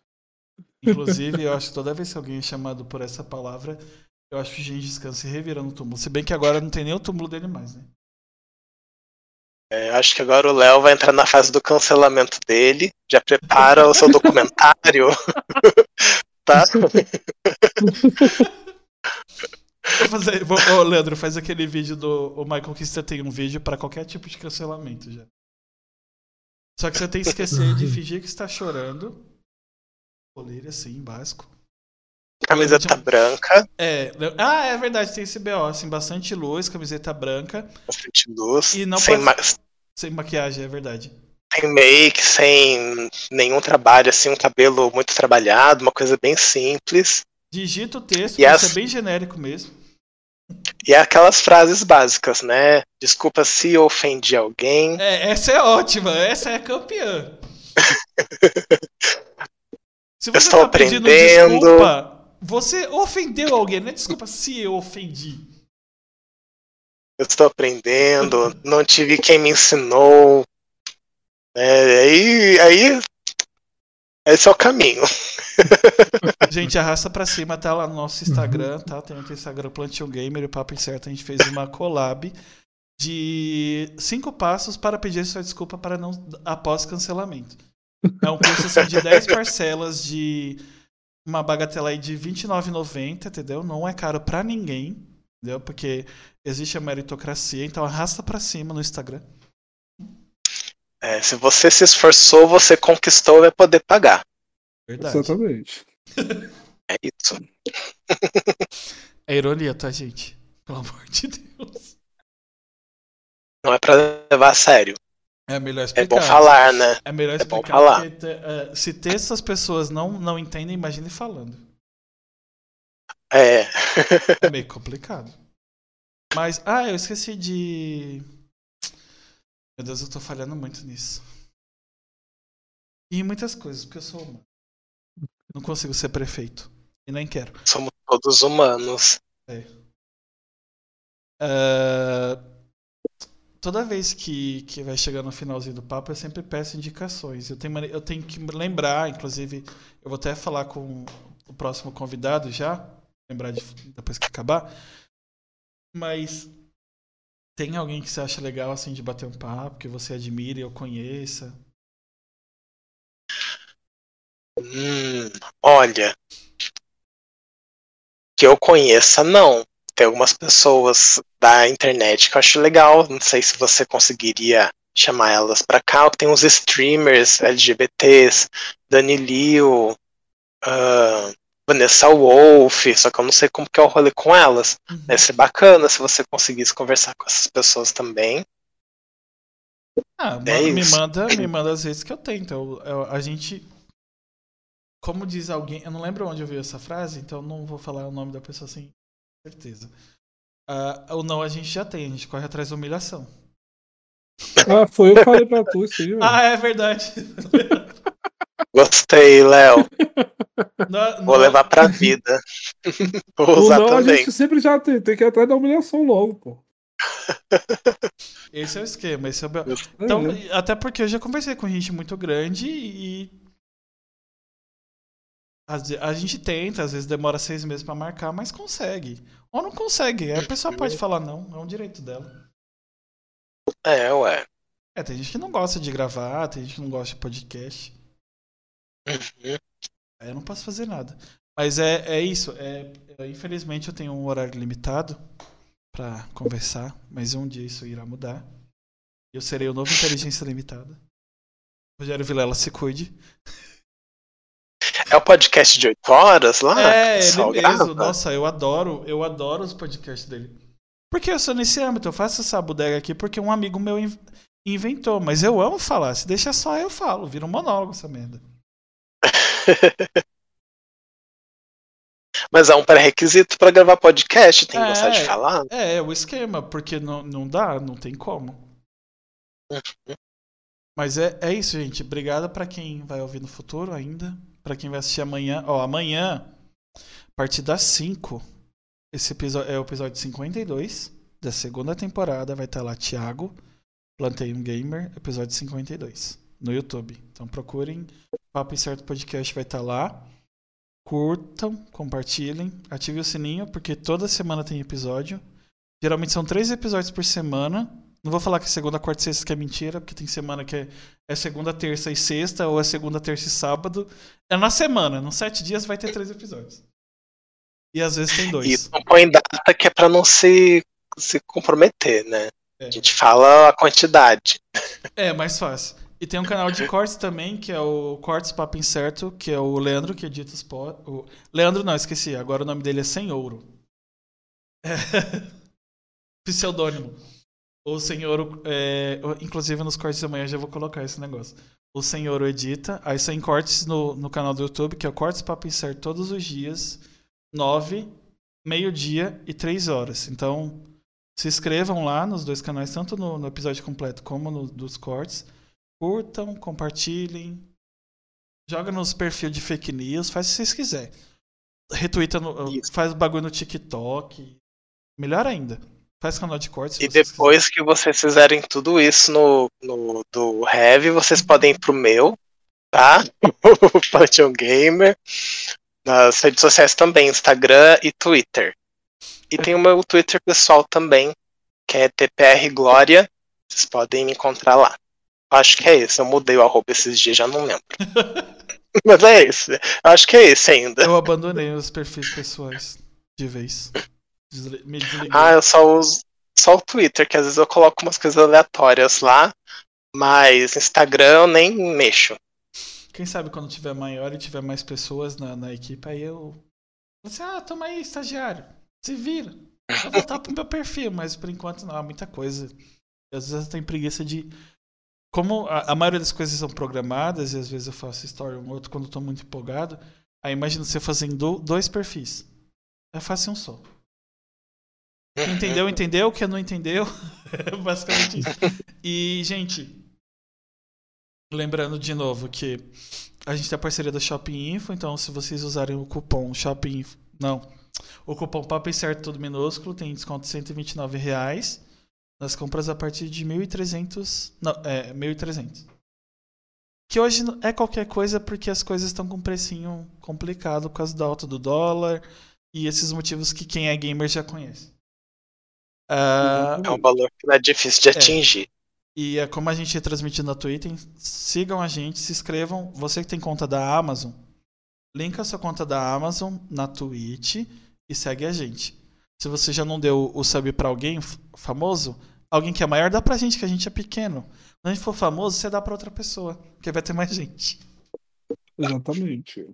Inclusive, eu acho que toda vez que alguém é chamado por essa palavra, eu acho que Gengis Khan se revira no túmulo. Se bem que agora não tem nem o túmulo dele mais, né? É, eu acho que agora o Léo vai entrar na fase do cancelamento dele. Já prepara o seu documentário. *laughs* tá? Vou fazer. Vou, ô, Leandro, faz aquele vídeo do. O Michael Kister tem um vídeo pra qualquer tipo de cancelamento já. Só que você tem que esquecer de fingir que está chorando. Colírio assim, básico. Camiseta branca, É. Ah, é verdade, tem esse BO, assim, bastante luz, camiseta branca, bastante luz, E não sem, pode- ma- sem maquiagem, é verdade. sem make, sem nenhum trabalho, assim, um cabelo muito trabalhado, uma coisa bem simples. Digita o texto, E as- ser bem genérico mesmo. E é aquelas frases básicas, né? Desculpa se eu ofendi alguém. É, essa é ótima, essa é a campeã. *laughs* Se você Estou tá aprendendo. desculpa, você ofendeu alguém, né? Desculpa se eu ofendi. Eu estou aprendendo, não tive quem me ensinou. É, aí, aí, esse é o caminho. *laughs* Gente, arrasta pra cima, tá lá no nosso Instagram, tá? Tem o Instagram Plantio Gamer e o Papo Incerto. A gente fez uma collab de cinco passos para pedir sua desculpa para não após cancelamento. É um curso assim, de 10 parcelas de uma bagatela aí de R$29,90, entendeu? Não é caro pra ninguém, entendeu? Porque existe a meritocracia, então arrasta pra cima no Instagram. É, se você se esforçou, você conquistou e vai poder pagar. Verdade. Exatamente. É isso. *laughs* É ironia, tá, gente? Pelo amor de Deus. Não é pra levar a sério. É melhor É explicar. bom falar, né? É melhor É bom explicar falar. porque eh, se texto as pessoas não, não entendem, imagine falando. É. É meio complicado. Mas, ah, eu esqueci de. Meu Deus, eu tô falhando muito nisso. E muitas coisas, porque eu sou humano. Não consigo ser prefeito. E nem quero. Somos todos humanos. Ah, toda vez que, que vai chegar no finalzinho do papo, eu sempre peço indicações. Eu tenho, eu tenho que lembrar, inclusive, eu vou até falar com o próximo convidado já, lembrar de, depois que acabar. Mas tem alguém que você acha legal assim de bater um papo, que você admire, eu conheça? Hum, olha. Que eu conheça, não. Tem algumas pessoas da internet que eu acho legal. Não sei se você conseguiria chamar elas pra cá. Tem uns streamers LGBTs, Dani Liu, ah, Vanessa Wolf, só que eu não sei como que é o rolê com elas. Deve ser bacana se você conseguisse conversar com essas pessoas também. Ah, É me isso. manda, me manda às vezes que eu tento. Eu- eu- a gente, como diz alguém, eu não lembro onde eu vi essa frase, então não vou falar o nome da pessoa sem certeza. Ah, o não a gente já tem, a gente corre atrás da humilhação. Ah, foi eu que falei pra tu velho. Ah, é verdade. *laughs* Gostei, Léo. *laughs* Vou não- levar pra vida. *laughs* Vou Ou usar não, a também. gente sempre já tem, tem que ir atrás da humilhação logo, pô. *laughs* Esse é o esquema, esse é o. É, Então, é. até porque eu já conversei com gente muito grande e. A gente tenta, às vezes demora seis meses pra marcar, mas consegue. Ou não consegue. Aí a pessoa pode falar não, é um direito dela. É, ué. É, tem gente que não gosta de gravar, tem gente que não gosta de podcast. Uhum. Aí eu não posso fazer nada. Mas é, é isso. É, é, infelizmente eu tenho um horário limitado. pra conversar, mas um dia isso irá mudar. Eu serei o novo Inteligência Limitada. Rogério Vilela, se cuide. É o podcast de 8 horas lá? É, ele mesmo. grava? Nossa, eu adoro, eu adoro os podcasts dele. Porque eu sou nesse âmbito, eu faço essa bodega aqui porque um amigo meu in- inventou, mas eu amo falar. Se deixa só, eu falo. Vira um monólogo essa merda. *laughs* Mas é um pré-requisito pra gravar podcast, tem que É. gostar de falar. É, é o esquema, porque não, não dá, não tem como. Mas é, é isso, gente. Obrigado pra quem vai ouvir no futuro ainda. Pra quem vai assistir amanhã. Ó, amanhã, a partir das 5, esse episódio é o episódio 52 da segunda temporada. Vai estar lá Thiago, Plantei um Gamer, episódio 52, no YouTube. Então procurem. Papo Incerto Podcast vai estar lá. Curtam, compartilhem, ative o sininho, porque toda semana tem episódio. Geralmente são três episódios por semana. Não vou falar que é segunda, quarta e sexta que é mentira, porque tem semana que é, é segunda, terça e sexta, ou é segunda, terça e sábado. É na semana, nos sete dias vai ter três episódios. E às vezes tem E dois. não põe data que é pra não se, se comprometer, né? É. A gente fala a quantidade. É, mais fácil. E tem um canal de cortes também, que é o Cortes Papo Incerto, que é o Leandro que edita os o Leandro não, esqueci. Agora o nome dele é Sem Ouro. É. *laughs* Pseudônimo. O Senhor, é, inclusive nos cortes de amanhã já vou colocar esse negócio. O Senhor edita, aí saem cortes no, no canal do YouTube, que é o Cortes Papo Incerto todos os dias, nove, meio-dia e três horas. Então, se inscrevam lá nos dois canais, tanto no, no episódio completo como no dos cortes. Curtam, compartilhem. Joga nos perfis de fake news, faz o que vocês quiserem. Retweeta, no, faz bagulho no TikTok. Melhor ainda. Faz canal de cortes. E depois que vocês fizerem tudo isso no, no do Heavy, vocês podem ir pro meu, tá? *laughs* O Pantheon Gamer. Nas redes sociais também, Instagram e Twitter. E tem o meu Twitter pessoal também, que é TPR Glória. Vocês podem me encontrar lá. Acho que é esse. Eu mudei o arroba esses dias, já não lembro. *laughs* Mas é esse. Acho que é esse ainda. Eu abandonei os perfis pessoais de vez. Me desliguei. Ah, eu só uso só o Twitter, que às vezes eu coloco umas coisas aleatórias lá, mas Instagram eu nem mexo. Quem sabe quando tiver maior e tiver mais pessoas na, na equipe, aí eu. Você, ah, toma aí, estagiário. Se vira. Vou voltar pro meu perfil, mas por enquanto não, há muita coisa. Às vezes eu tenho preguiça de. Como a, a maioria das coisas são programadas, e às vezes eu faço story um outro quando tô muito empolgado, aí imagina você fazendo dois perfis. É fácil um só. Entendeu, entendeu. Quem não entendeu, *laughs* basicamente isso. E, gente, lembrando de novo que a gente tem a parceria da Shopping Info, então se vocês usarem o cupom Shopping Info, não, o cupom Papo Incerto tudo minúsculo tem desconto de 129 reais nas compras a partir de 1.300, não, é, 1.300. Que hoje é qualquer coisa porque as coisas estão com um precinho complicado por causa da alta do dólar e esses motivos que quem é gamer já conhece. Ah, É um valor que não é difícil de atingir. e é como a gente transmite na Twitter, sigam a gente, se inscrevam. Você que tem conta da Amazon, linka a sua conta da Amazon na Twitch e segue a gente. Se você já não deu o sub pra alguém famoso, alguém que é maior, dá pra gente, que a gente é pequeno. Quando a gente for famoso, você dá pra outra pessoa, que vai ter mais gente. Exatamente.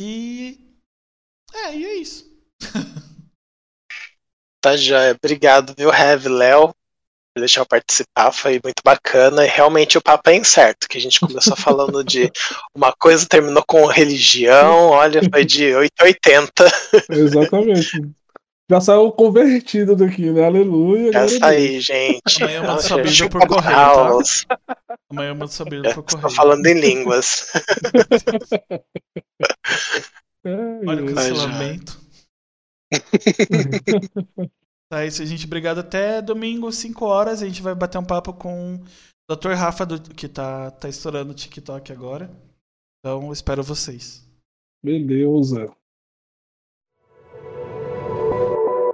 E. É, e é isso. *laughs* Tá já. Obrigado, viu, Heavy Léo, por deixar eu participar. Foi muito bacana. E realmente o papo é incerto, que a gente começou falando de *laughs* uma coisa, terminou com religião. Olha, foi de 880. Exatamente. Já saiu convertido daqui, né? Aleluia. Já saí, gente. Amanhã eu mando sua Bíblia por correio, tá? Amanhã eu mando sua Bíblia por Estou correio. falando em línguas. Ai, *laughs* Olha o cancelamento. *laughs* Tá, é isso, gente. Obrigado. Até domingo, 5 horas. A gente vai bater um papo com o Dr. Rafa, do- que tá, tá estourando o TikTok agora. Então, espero vocês. Beleza.